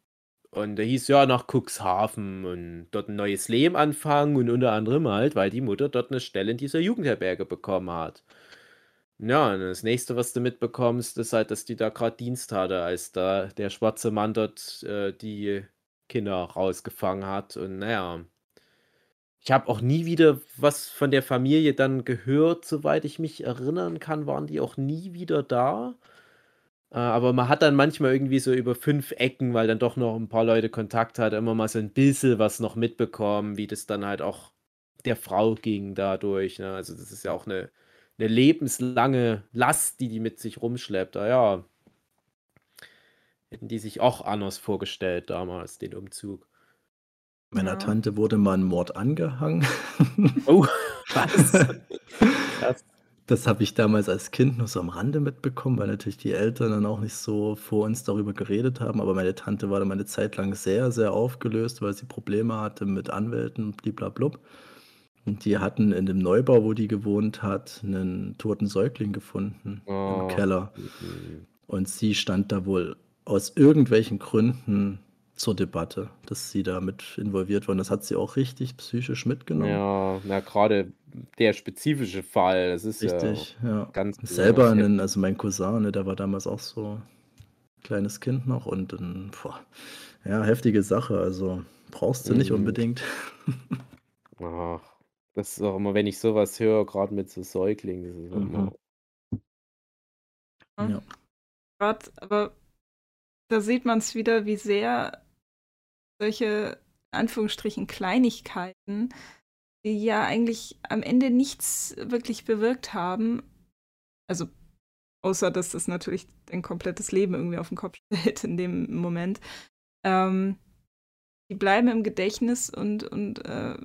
Und da hieß ja nach Cuxhaven und dort ein neues Leben anfangen und unter anderem halt, weil die Mutter dort eine Stelle in dieser Jugendherberge bekommen hat. Ja, und das nächste, was du mitbekommst, ist halt, dass die da gerade Dienst hatte, als da der schwarze Mann dort äh, die Kinder rausgefangen hat. Und naja, ich habe auch nie wieder was von der Familie dann gehört, soweit ich mich erinnern kann, waren die auch nie wieder da. Äh, aber man hat dann manchmal irgendwie so über fünf Ecken, weil dann doch noch ein paar Leute Kontakt hat, immer mal so ein bisschen was noch mitbekommen, wie das dann halt auch der Frau ging dadurch. Ne? Also das ist ja auch eine, eine lebenslange Last, die die mit sich rumschleppt. Ah ja, hätten die sich auch anders vorgestellt damals, den Umzug. Meiner ja. Tante wurde mal ein Mord angehangen. Oh, was? Krass. Das habe ich damals als Kind nur so am Rande mitbekommen, weil natürlich die Eltern dann auch nicht so vor uns darüber geredet haben. Aber meine Tante war dann eine Zeit lang sehr, sehr aufgelöst, weil sie Probleme hatte mit Anwälten und blablabla. Und die hatten in dem Neubau, wo die gewohnt hat, einen toten Säugling gefunden oh. im Keller. Mhm. Und sie stand da wohl aus irgendwelchen Gründen zur Debatte, dass sie da mit involviert waren. Das hat sie auch richtig psychisch mitgenommen. Ja, na gerade der spezifische Fall, das ist richtig, ja, ja. ganz selber, einen, also mein Cousin, ne, der war damals auch so ein kleines Kind noch und ein, boah, ja, heftige Sache. Also brauchst du mhm. nicht unbedingt. Ach, das ist auch immer, wenn ich sowas höre, gerade mit so Säuglingen, das ist mhm. immer. Ja. Grad, aber da sieht man es wieder, wie sehr solche Anführungsstrichen Kleinigkeiten, die ja eigentlich am Ende nichts wirklich bewirkt haben, also außer dass das natürlich dein komplettes Leben irgendwie auf den Kopf stellt in dem Moment, ähm, die bleiben im Gedächtnis und, und äh,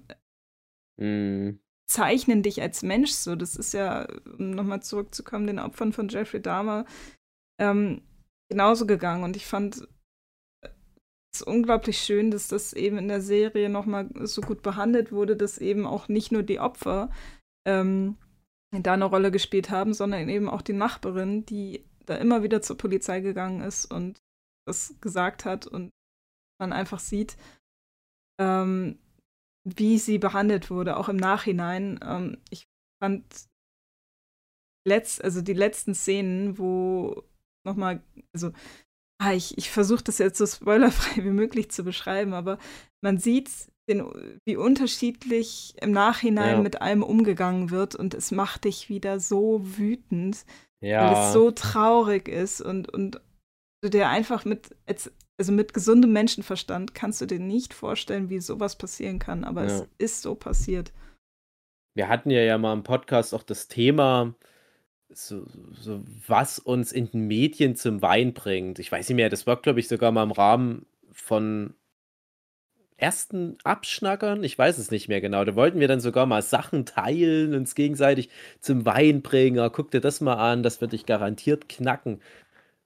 mm. zeichnen dich als Mensch so. Das ist ja, um nochmal zurückzukommen, den Opfern von Jeffrey Dahmer, ähm, genauso gegangen. Und ich fand es unglaublich schön, dass das eben in der Serie nochmal so gut behandelt wurde, dass eben auch nicht nur die Opfer ähm, da eine Rolle gespielt haben, sondern eben auch die Nachbarin, die da immer wieder zur Polizei gegangen ist und das gesagt hat und man einfach sieht, ähm, wie sie behandelt wurde, auch im Nachhinein. Ähm, ich fand letzt, also die letzten Szenen, wo nochmal, also ah, ich, ich versuche das jetzt so spoilerfrei wie möglich zu beschreiben, aber man sieht, den, wie unterschiedlich im Nachhinein ja. mit allem umgegangen wird und es macht dich wieder so wütend, ja. weil es so traurig ist und, und du dir einfach mit, also mit gesundem Menschenverstand kannst du dir nicht vorstellen, wie sowas passieren kann, aber ja. es ist so passiert. Wir hatten ja ja mal im Podcast auch das Thema, so, so, was uns in den Medien zum Wein bringt. Ich weiß nicht mehr, das war, glaube ich, sogar mal im Rahmen von ersten Abschnackern, ich weiß es nicht mehr genau. Da wollten wir dann sogar mal Sachen teilen, uns gegenseitig zum Wein bringen. Ah, guck dir das mal an, das wird dich garantiert knacken.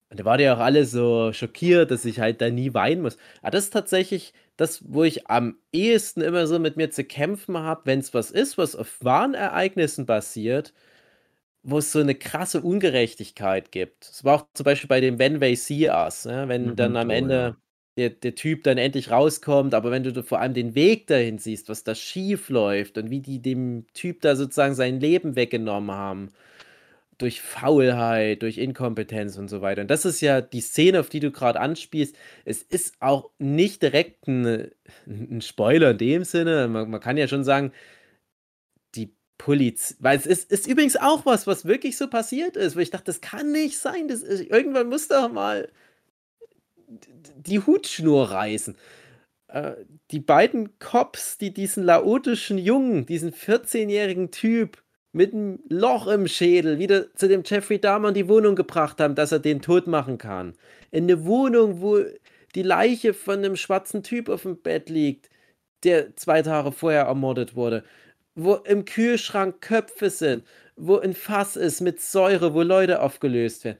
Und da war ja auch alle so schockiert, dass ich halt da nie weinen muss. Aber das ist tatsächlich das, wo ich am ehesten immer so mit mir zu kämpfen habe, wenn es was ist, was auf wahren Ereignissen basiert, wo es so eine krasse Ungerechtigkeit gibt. Es war auch zum Beispiel bei dem When They See Us, ja, wenn Mhm. dann am Oh, Ende ja. der, der Typ dann endlich rauskommt, aber wenn du vor allem den Weg dahin siehst, was da schief läuft und wie die dem Typ da sozusagen sein Leben weggenommen haben, durch Faulheit, durch Inkompetenz und so weiter. Und das ist ja die Szene, auf die du gerade anspielst. Es ist auch nicht direkt ein, ein Spoiler in dem Sinne. Man, man kann ja schon sagen, Polizei, weil es ist, ist übrigens auch was, was wirklich so passiert ist, wo ich dachte, das kann nicht sein. Das ist, irgendwann muss doch mal die Hutschnur reißen. Äh, die beiden Cops, die diesen laotischen Jungen, diesen 14-jährigen Typ mit einem Loch im Schädel wieder zu dem Jeffrey Dahmer in die Wohnung gebracht haben, dass er den tot machen kann. In eine Wohnung, wo die Leiche von einem schwarzen Typ auf dem Bett liegt, der zwei Tage vorher ermordet wurde. Wo im Kühlschrank Köpfe sind, wo ein Fass ist mit Säure, wo Leute aufgelöst werden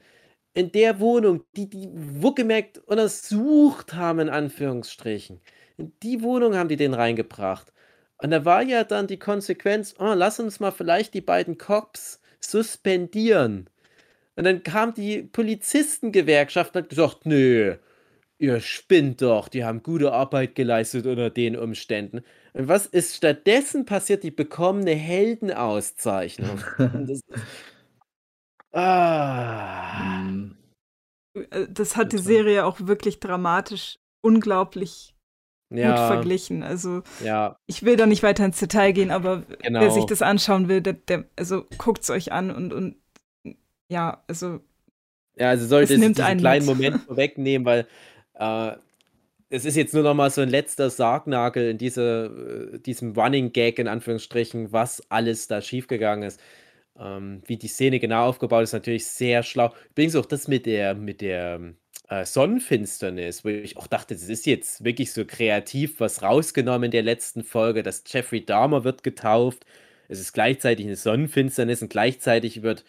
in der Wohnung, die die wohlgemerkt untersucht haben, in Anführungsstrichen. In die Wohnung haben die den reingebracht. Und da war ja dann die Konsequenz, oh, lass uns mal vielleicht die beiden Cops suspendieren. Und dann kam die Polizistengewerkschaft und hat gesagt, nö, ihr spinnt doch, die haben gute Arbeit geleistet unter den Umständen. Und was ist stattdessen passiert? Die bekommen eine Heldenauszeichnung. Das ah. Mhm. Äh, Das hat die. Serie auch wirklich dramatisch unglaublich gut Ja, verglichen. Also ja, ich will da nicht weiter ins Detail gehen, aber wer sich genau. das anschauen will, der, der also guckt es euch an und, und ja, also Ja, also sollte Es einen kleinen mit. Moment vorwegnehmen, weil äh, es ist jetzt nur noch mal so ein letzter Sargnagel in diese, äh, diesem Running Gag in Anführungsstrichen, was alles da schiefgegangen ist. Ähm, wie die Szene genau aufgebaut ist, natürlich sehr schlau. Übrigens auch das mit der, mit der äh, Sonnenfinsternis, wo ich auch dachte, das ist jetzt wirklich so kreativ was rausgenommen in der letzten Folge, dass Jeffrey Dahmer wird getauft. Es ist gleichzeitig eine Sonnenfinsternis und gleichzeitig wird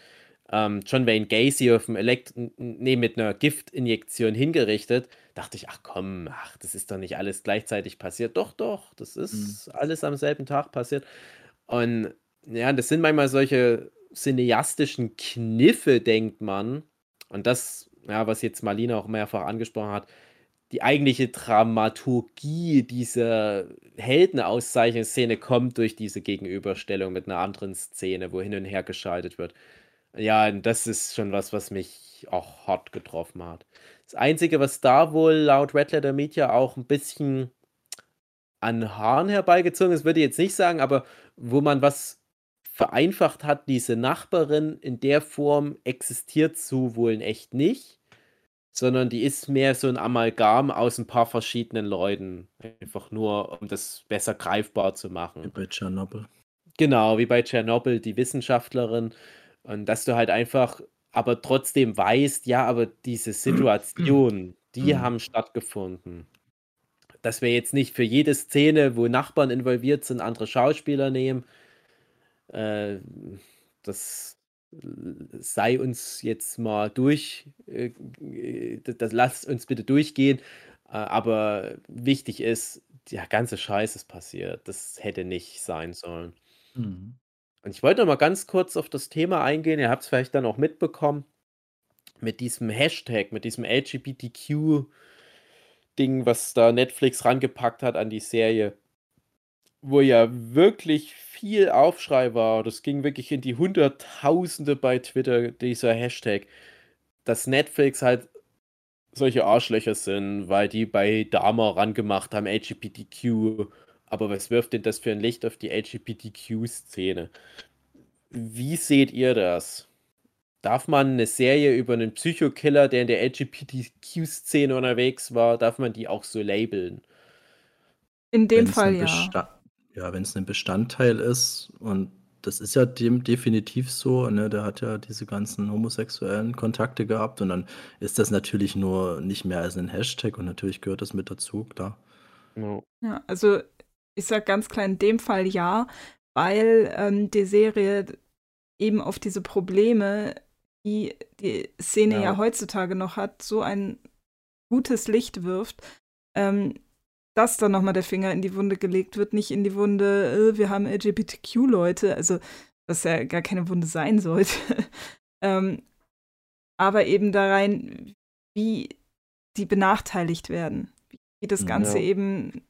ähm, John Wayne Gacy auf dem Elekt nee, mit einer Giftinjektion hingerichtet, dachte ich, ach komm, ach, das ist doch nicht alles gleichzeitig passiert. Doch, doch, das ist alles am selben Tag passiert. Und ja, das sind manchmal solche cineastischen Kniffe, denkt man. Und das, ja, was jetzt Marlina auch mehrfach angesprochen hat, die eigentliche Dramaturgie dieser Heldenauszeichnungsszene kommt durch diese Gegenüberstellung mit einer anderen Szene, wo hin und her geschaltet wird. Ja, und das ist schon was, was mich auch hart getroffen hat. Das Einzige, was da wohl laut Red Letter Media auch ein bisschen an Haaren herbeigezogen ist, würde ich jetzt nicht sagen, aber wo man was vereinfacht hat, diese Nachbarin in der Form existiert so wohl in echt nicht, sondern die ist mehr so ein Amalgam aus ein paar verschiedenen Leuten. Einfach nur, um das besser greifbar zu machen. Bei Tschernobyl. Genau, wie bei Tschernobyl, die Wissenschaftlerin. Und dass du halt einfach, aber trotzdem weißt, ja, aber diese Situationen, die Mhm. haben stattgefunden. Dass wir jetzt nicht für jede Szene, wo Nachbarn involviert sind, andere Schauspieler nehmen, äh, das sei uns jetzt mal durch, äh, äh, das, das lasst uns bitte durchgehen. Äh, aber wichtig ist, der ganze Scheiß ist passiert. Das hätte nicht sein sollen. Mhm. Und ich wollte noch mal ganz kurz auf das Thema eingehen. Ihr habt es vielleicht dann auch mitbekommen. Mit diesem Hashtag, mit diesem LGBTQ-Ding, was da Netflix rangepackt hat an die Serie. Wo ja wirklich viel Aufschrei war. Das ging wirklich in die Hunderttausende bei Twitter, dieser Hashtag. Dass Netflix halt solche Arschlöcher sind, weil die bei Dama rangemacht haben, LGBTQ. Aber was wirft denn das für ein Licht auf die LGBTQ-Szene? Wie seht ihr das? Darf man eine Serie über einen Psychokiller, der in der LGBTQ-Szene unterwegs war, darf man die auch so labeln? in dem Wenn's Fall ja. Besta ja, wenn es ein Bestandteil ist und das ist ja dem definitiv so, ne? Der hat ja diese ganzen homosexuellen Kontakte gehabt und dann ist das natürlich nur nicht mehr als ein Hashtag und natürlich gehört das mit dazu, klar. Ja. Ja, also ich sag ganz klar in dem Fall ja, weil ähm, die Serie eben auf diese Probleme, die die Szene ja. Ja. heutzutage noch hat, so ein gutes Licht wirft, ähm, dass dann nochmal der Finger in die Wunde gelegt wird, nicht in die Wunde, äh, wir haben LGBTQ-Leute, also was ja gar keine Wunde sein sollte. ähm, aber eben da rein, wie die benachteiligt werden, wie das. Ganze Ja. eben,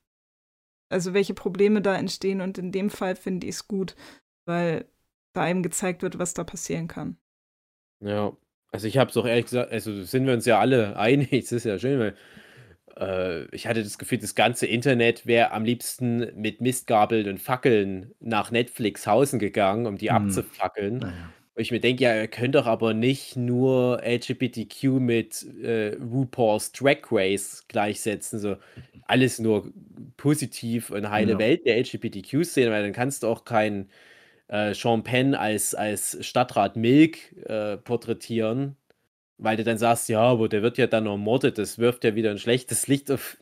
also welche Probleme da entstehen und in dem Fall finde ich es gut, weil da eben gezeigt wird, was da passieren kann. Ja, also ich habe es auch ehrlich gesagt, also sind wir uns ja alle einig, es ist ja schön, weil äh, ich hatte das Gefühl, das ganze Internet wäre am liebsten mit Mistgabeln und Fackeln nach Netflix hausen gegangen, um die Hm. abzufackeln. Naja. Wo ich mir denke, ja, ihr könnt doch aber nicht nur LGBTQ mit äh, RuPaul's Drag Race gleichsetzen, so alles nur positiv und heile Ja. Welt der LGBTQ-Szene, weil dann kannst du auch keinen äh, Sean Penn als, als Stadtrat Milk äh, porträtieren, weil du dann sagst, ja, aber der wird ja dann ermordet, das wirft ja wieder ein schlechtes Licht auf.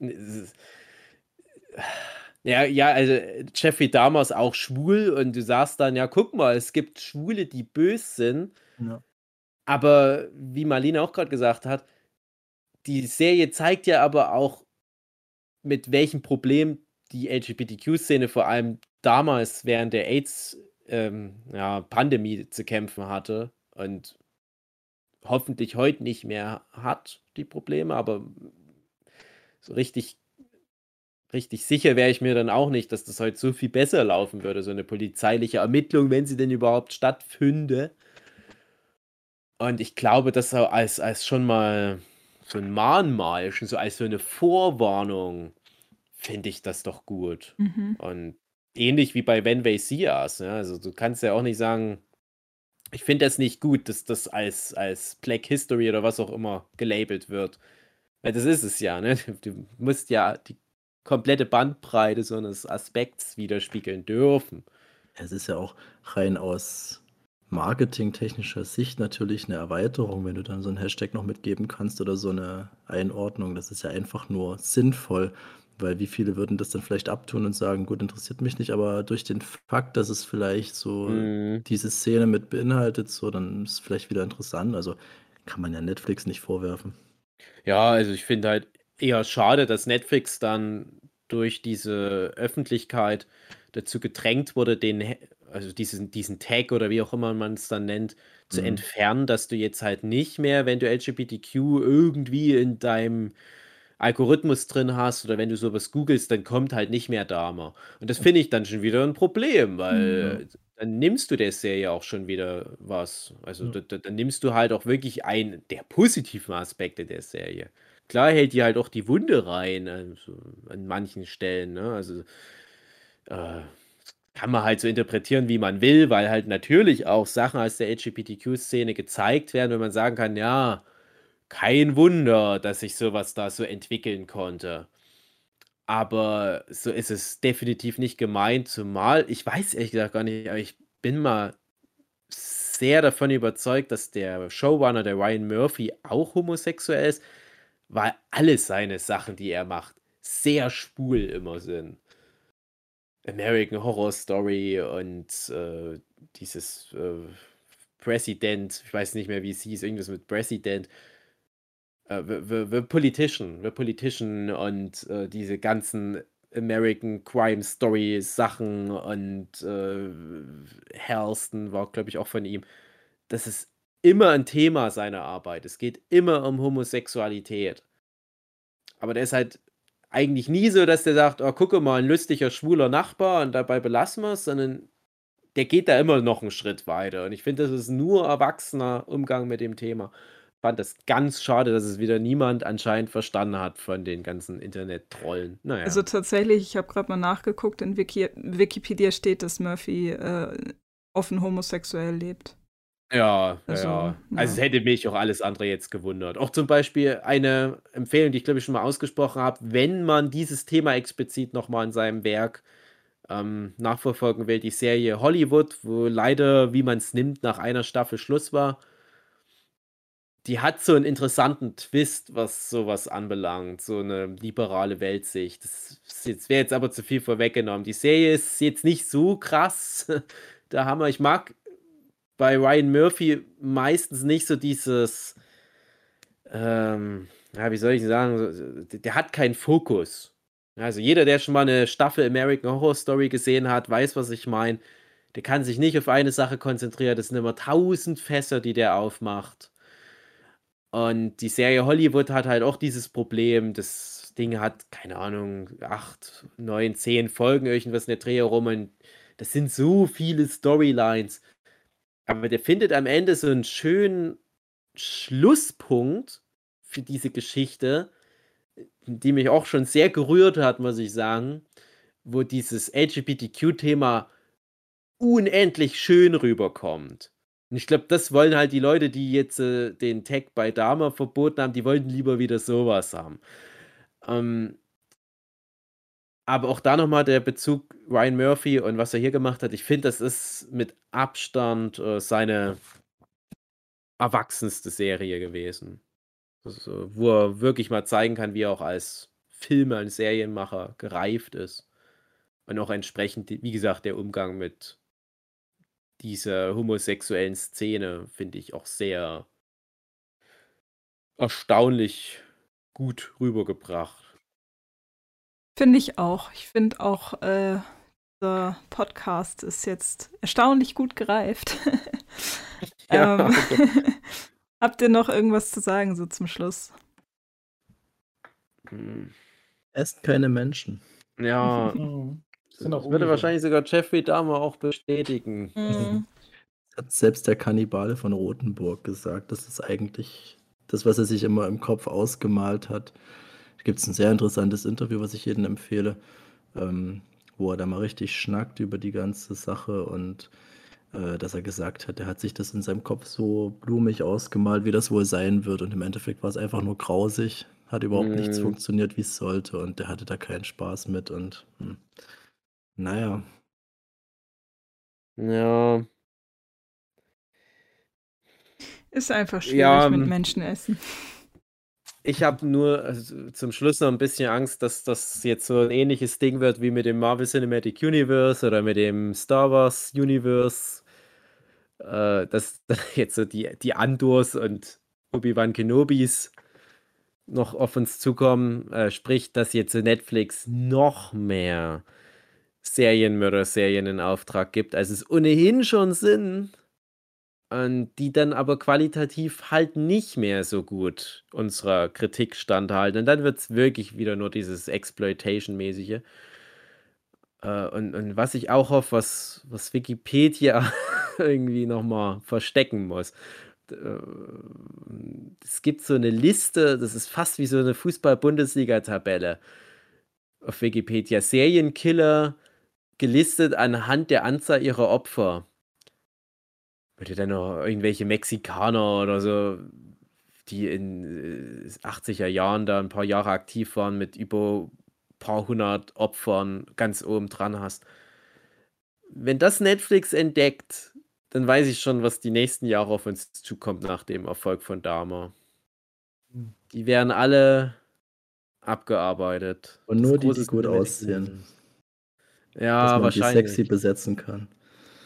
Ja, ja, also Jeffrey Dahmer ist auch schwul und du sagst dann, ja, guck mal, es gibt Schwule, die böse sind, Ja. aber wie Marlene auch gerade gesagt hat, die Serie zeigt ja aber auch, mit welchem Problem die LGBTQ-Szene vor allem damals während der AIDS ähm, ja, zu kämpfen hatte und hoffentlich heute nicht mehr hat, die Probleme, aber so richtig, richtig sicher wäre ich mir dann auch nicht, dass das heute so viel besser laufen würde, so eine polizeiliche Ermittlung, wenn sie denn überhaupt stattfünde. Und ich glaube, dass er als, als schon mal so ein Mahnmal, schon so als so eine Vorwarnung, finde ich das doch gut. Mhm. Und ähnlich wie bei When They See Us. Ja? Also du kannst ja auch nicht sagen, ich finde das nicht gut, dass das als, als Black History oder was auch immer gelabelt wird. Weil das ist es ja, ne? Du musst ja die komplette Bandbreite so eines Aspekts widerspiegeln dürfen. Es ist ja auch rein aus marketingtechnischer Sicht natürlich eine Erweiterung, wenn du dann so 'n Hashtag noch mitgeben kannst oder so eine Einordnung. Das ist ja einfach nur sinnvoll, weil wie viele würden das dann vielleicht abtun und sagen: „Gut, interessiert mich nicht“, aber durch den Fakt, dass es vielleicht so Mhm. diese Szene mit beinhaltet, so, dann ist es vielleicht wieder interessant. Also, kann man ja Netflix nicht vorwerfen. Ja, also ich finde halt eher schade, dass Netflix dann durch diese Öffentlichkeit dazu gedrängt wurde, den also diesen diesen Tag oder wie auch immer man's dann nennt, zu Mhm. entfernen, dass du jetzt halt nicht mehr, wenn du LGBTQ irgendwie in deinem Algorithmus drin hast oder wenn du so was googelst, dann kommt halt nicht mehr Dahmer. Und das finde ich dann schon wieder 'n Problem, Mhm. weil dann nimmst du der Serie auch schon wieder was. Also Ja. da da dann nimmst du halt auch wirklich einen der positiven Aspekte der Serie. Klar hält die halt auch die Wunde rein, also an manchen Stellen, ne? Also, äh, kann man halt so interpretieren, wie man will, weil halt natürlich auch Sachen aus der LGBTQ-Szene gezeigt werden, wenn man sagen kann: „Ja, kein Wunder, dass sich so was da so entwickeln konnte.“ Aber so ist es definitiv nicht gemeint, zumal ich weiß ehrlich gesagt gar nicht, aber ich bin mal sehr davon überzeugt, dass der Showrunner, der Ryan Murphy, auch homosexuell ist, weil alle seine Sachen, die er macht, sehr schwul immer sind. American Horror Story und, äh, dieses, äh, President, ich weiß nicht mehr, wie es hieß, irgendwas mit President. Äh, The The The Politician The Politician und, äh, diese ganzen American Crime Story Sachen und, äh, Halston war, glaube ich, auch von ihm. Das ist immer 'n Thema seiner Arbeit. Es geht immer um Homosexualität. Aber der ist halt eigentlich nie so, dass der sagt: „Oh, gucke mal, 'n lustiger schwuler Nachbar und dabei belassen wir's“, sondern der geht da immer noch 'n Schritt weiter. Und ich finde, das ist nur erwachsener Umgang mit dem Thema. Fand das ganz schade, dass es wieder niemand anscheinend verstanden hat von den ganzen Internet-Trollen. Na Also tatsächlich, ich habe grad mal nachgeguckt, in Wiki Wikipedia steht, dass Murphy, äh, offen homosexuell lebt. Ja, ja, Also, ja. Also, es ja. hätte mich auch alles andere jetzt gewundert. Auch zum Beispiel eine Empfehlung, die ich, glaube ich, schon mal ausgesprochen habe, wenn man dieses Thema explizit noch mal in seinem Werk, ähm, nachverfolgen will, die Serie Hollywood, wo leider, wie man's nimmt, nach einer Staffel Schluss war. die hat so einen interessanten Twist, was sowas anbelangt, so eine liberale Weltsicht. Das wäre jetzt aber zu viel vorweggenommen. Die Serie ist jetzt nicht so krass. Der Hammer. Ich mag bei Ryan Murphy meistens nicht so dieses, ähm, ja, wie soll ich sagen, der hat keinen Fokus. Also jeder, der schon mal eine Staffel American Horror Story gesehen hat, weiß, was ich meine. Der kann sich nicht auf eine Sache konzentrieren. Das sind immer tausend Fässer, die der aufmacht. Und die Serie Hollywood hat halt auch dieses Problem. Das Ding hat, keine Ahnung, acht, neun, zehn Folgen, irgendwas in der Dreh rum. Und das sind so viele Storylines. Aber der findet am Ende so einen schönen Schlusspunkt für diese Geschichte, die mich auch schon sehr gerührt hat, muss ich sagen, wo dieses LGBTQ-Thema unendlich schön rüberkommt. Und ich glaube, das wollen halt die Leute, die jetzt äh, den Tag bei Dama verboten haben, die wollten lieber wieder sowas haben. Ähm, aber auch da nochmal der Bezug Ryan Murphy und was er hier gemacht hat. Ich finde, das ist mit Abstand äh, seine erwachsenste Serie gewesen. Also, wo er wirklich mal zeigen kann, wie er auch als Filme, als Serienmacher gereift ist. Und auch entsprechend, wie gesagt, der Umgang mit dieser homosexuellen Szene finde ich auch sehr erstaunlich gut rübergebracht. Finde ich auch. Ich finde auch, äh, der Podcast ist jetzt erstaunlich gut gereift. ja, ähm, habt ihr noch irgendwas zu sagen, so zum Schluss? Hm. Esst keine Menschen. Ja. Das würde wahrscheinlich sogar Jeffrey Dahmer auch bestätigen. Mhm. Hat selbst der Kannibale von Rothenburg gesagt. Das ist eigentlich das, was er sich immer im Kopf ausgemalt hat. Da gibt es ein sehr interessantes Interview, was ich jedem empfehle, ähm, wo er da mal richtig schnackt über die ganze Sache und äh, dass er gesagt hat, er hat sich das in seinem Kopf so blumig ausgemalt, wie das wohl sein wird. Und im Endeffekt war es einfach nur grausig, hat überhaupt mm. nichts mhm. funktioniert, wie es sollte. Und der hatte da keinen Spaß mit. Und hm. naja. Ja. Ist einfach schwierig ja, mit Menschen essen. Ich habe nur also zum Schluss noch ein bisschen Angst, dass das jetzt so ein ähnliches Ding wird wie mit dem Marvel Cinematic Universe oder mit dem Star Wars Universe. Äh, dass jetzt so die, die Andors und Obi-Wan Kenobis noch auf uns zukommen. Äh, sprich, dass jetzt Netflix noch mehr Serienmörder-Serien in Auftrag gibt, als es ohnehin schon sind. Und die dann aber qualitativ halt nicht mehr so gut unserer Kritik standhalten. Und dann wird es wirklich wieder nur dieses Exploitation-mäßige. Äh, und, und was ich auch hoffe, was, was Wikipedia irgendwie nochmal verstecken muss. Äh, es gibt so eine Liste, das ist fast wie so eine Fußball-Bundesliga-Tabelle auf Wikipedia. Serienkiller gelistet anhand der Anzahl ihrer Opfer würde dann noch irgendwelche Mexikaner oder so, die in 80er äh, Jahren da ein paar Jahre aktiv waren, mit über ein paar hundert Opfern ganz oben dran hast. Wenn das Netflix entdeckt, dann weiß ich schon, was die nächsten Jahre auf uns zukommt nach dem Erfolg von Dama. Hm. Die werden alle abgearbeitet. Und nur die, die gut aussehen. Ja, Dass man wahrscheinlich. Die sexy besetzen kann.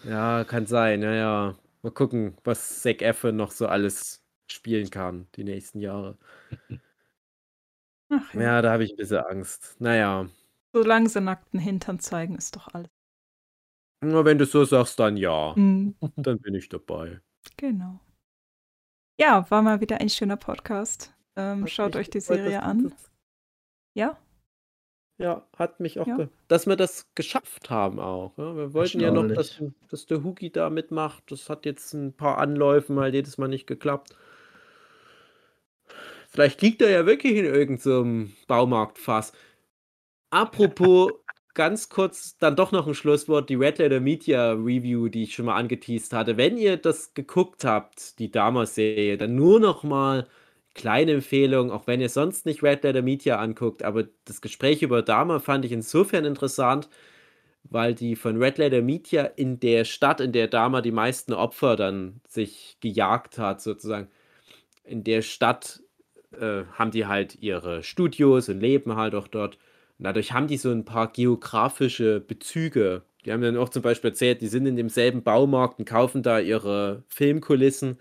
Ja, kann sein, ja, ja. Mal gucken, was Zac Efron noch so alles spielen kann, die nächsten Jahre. Ach, ja. ja, da habe ich ein bisschen Angst. Naja. Solange sie nackten Hintern zeigen, ist doch alles. Na, wenn du so sagst, dann ja. Mhm. Dann bin ich dabei. Genau. Ja, war mal wieder ein schöner Podcast. Ähm, schaut euch die Serie an. Ja? Ja, hat mich auch, Ja. dass wir das geschafft haben auch. Ja, wir wollten ja noch, dass, dass der Hugi da mitmacht. Das hat jetzt ein paar Anläufen mal jedes Mal nicht geklappt. Vielleicht liegt er ja wirklich in irgendeinem so Baumarktfass. Apropos, ganz kurz, dann doch noch ein Schlusswort, die Red Letter Media Review, die ich schon mal angeteased hatte. Wenn ihr das geguckt habt, die Dama-Serie, dann nur noch mal kleine Empfehlung, auch wenn ihr sonst nicht Red Letter Media anguckt, aber das Gespräch über Dama fand ich insofern interessant, weil die von Red Letter Media in der Stadt, in der Dama die meisten Opfer dann sich gejagt hat, sozusagen, in der Stadt äh, haben die halt ihre Studios und leben halt auch dort. Und dadurch haben die so ein paar geografische Bezüge. Die haben dann auch zum Beispiel erzählt, die sind in demselben Baumarkt und kaufen da ihre Filmkulissen,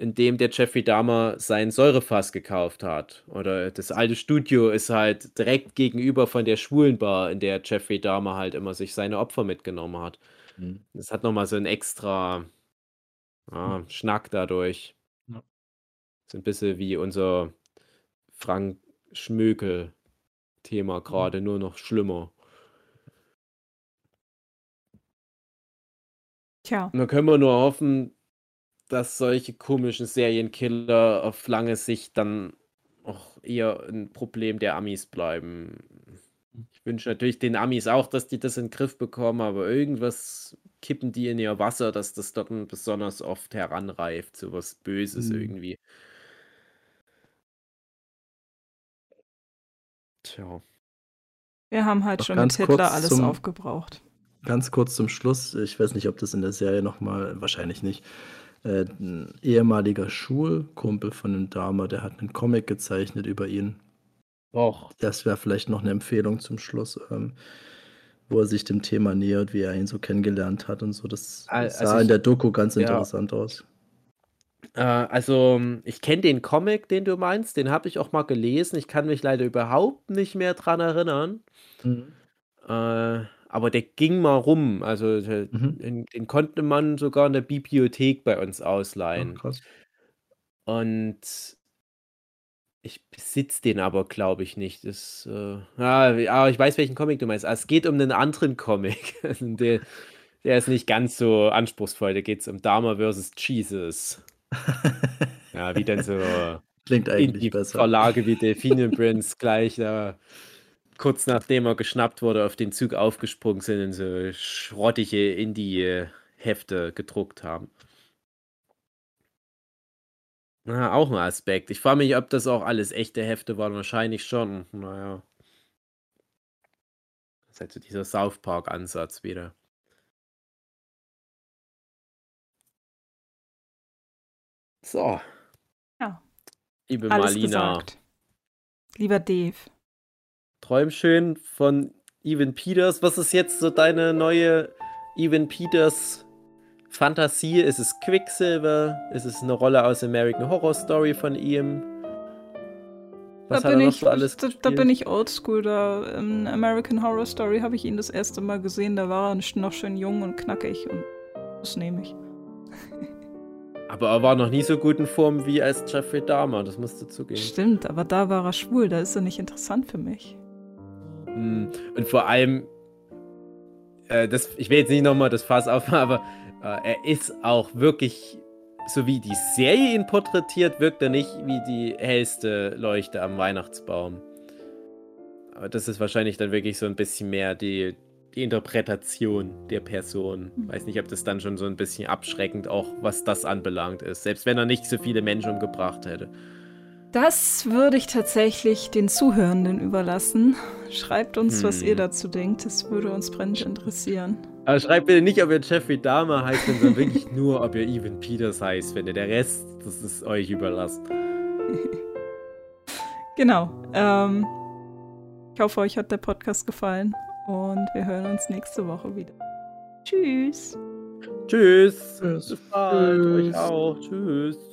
in dem der Jeffrey Dahmer sein Säurefass gekauft hat. Oder das alte Studio ist halt direkt gegenüber von der Schwulenbar, in der Jeffrey Dahmer halt immer sich seine Opfer mitgenommen hat. Mhm. Das hat nochmal so einen extra ah, Schnack dadurch. Ja. So ein bisschen wie unser Frank Schmökel-Thema gerade, nur noch schlimmer. Tja, Und dann können wir nur hoffen, dass solche komischen Serienkiller auf lange Sicht dann auch eher ein Problem der Amis bleiben. Ich wünsche natürlich den Amis auch, dass die das in den Griff bekommen, aber irgendwas kippen die in ihr Wasser, dass das dort besonders oft heranreift, so was Böses Mhm. irgendwie. Tja. wir haben halt Noch schon mit Hitler alles zum- aufgebraucht. Ganz kurz zum Schluss, ich weiß nicht, ob das in der Serie nochmal, wahrscheinlich nicht. Äh, ein ehemaliger Schulkumpel von dem Dahmer, der hat einen Comic gezeichnet über ihn. Och. Das wäre vielleicht noch eine Empfehlung zum Schluss, ähm, wo er sich dem Thema nähert, wie er ihn so kennengelernt hat und so. Das Al- sah also in ich- der Doku ganz ja. interessant aus. Äh, also, ich kenne den Comic, den du meinst, den habe ich auch mal gelesen. Ich kann mich leider überhaupt nicht mehr dran erinnern. Äh, aber der ging mal rum. Also, der, Mhm. den, den konnte man sogar in der Bibliothek bei uns Ja, ausleihen. krass. Und ich besitze den aber, glaube ich, nicht. Das, äh, ja, aber ich weiß, welchen Comic du meinst. Ah, Es geht um einen anderen Comic. Also der, der ist nicht ganz so anspruchsvoll. Da geht es um Dharma versus Jesus. Ja, wie dann so Klingt eigentlich besser. Verlage wie Delphinium Prince gleich da kurz nachdem er geschnappt wurde, auf den Zug aufgesprungen sind und so schrottige Indie-Hefte gedruckt haben. Na, auch ein Aspekt. Ich frage mich, ob das auch alles echte Hefte waren. Wahrscheinlich schon. Naja. Das ist halt so dieser South Park-Ansatz wieder. So. Ja. Liebe Alles Marlina. gesagt. Lieber Dave. Träum schön von Evan Peters. Was ist jetzt so deine neue Evan Peters Fantasie? Ist es Quicksilver? Ist es eine Rolle aus American Horror Story von ihm? Was da hat er bin, noch ich, so alles da, da bin ich oldschool. Da in American Horror Story habe ich ihn das erste Mal gesehen. Da war er noch schön jung und knackig. Und das nehme ich. Aber er war noch nie so gut in Form wie als Jeffrey Dahmer, das musst du zugeben. Stimmt, aber da war er schwul. Da ist er nicht interessant für mich. Mm, Und vor allem, äh, das, ich will jetzt nicht nochmal das Fass aufmachen, aber äh, er ist auch wirklich, so wie die Serie ihn porträtiert, wirkt er nicht wie die hellste Leuchte am Weihnachtsbaum. Aber das ist wahrscheinlich dann wirklich so ein bisschen mehr die, die Interpretation der Person. Mhm. Weiß nicht, ob das dann schon so ein bisschen abschreckend auch, was das anbelangt ist. Selbst wenn er nicht so viele Menschen umgebracht hätte. Das würde ich tatsächlich den Zuhörenden überlassen. Schreibt uns, was Hm. ihr dazu denkt. Das würde uns brennend interessieren. Aber schreibt bitte nicht, ob ihr Jeffrey Dahmer heißt, sondern wirklich nur, ob ihr Evan Peters heißt, wenn ihr der Rest, das ist euch überlassen. Genau. Ähm, ich hoffe, euch hat der Podcast gefallen und wir hören uns nächste Woche wieder. Tschüss. Tschüss. Tschüss. Bis bald. Euch Tschüss. auch. Tschüss.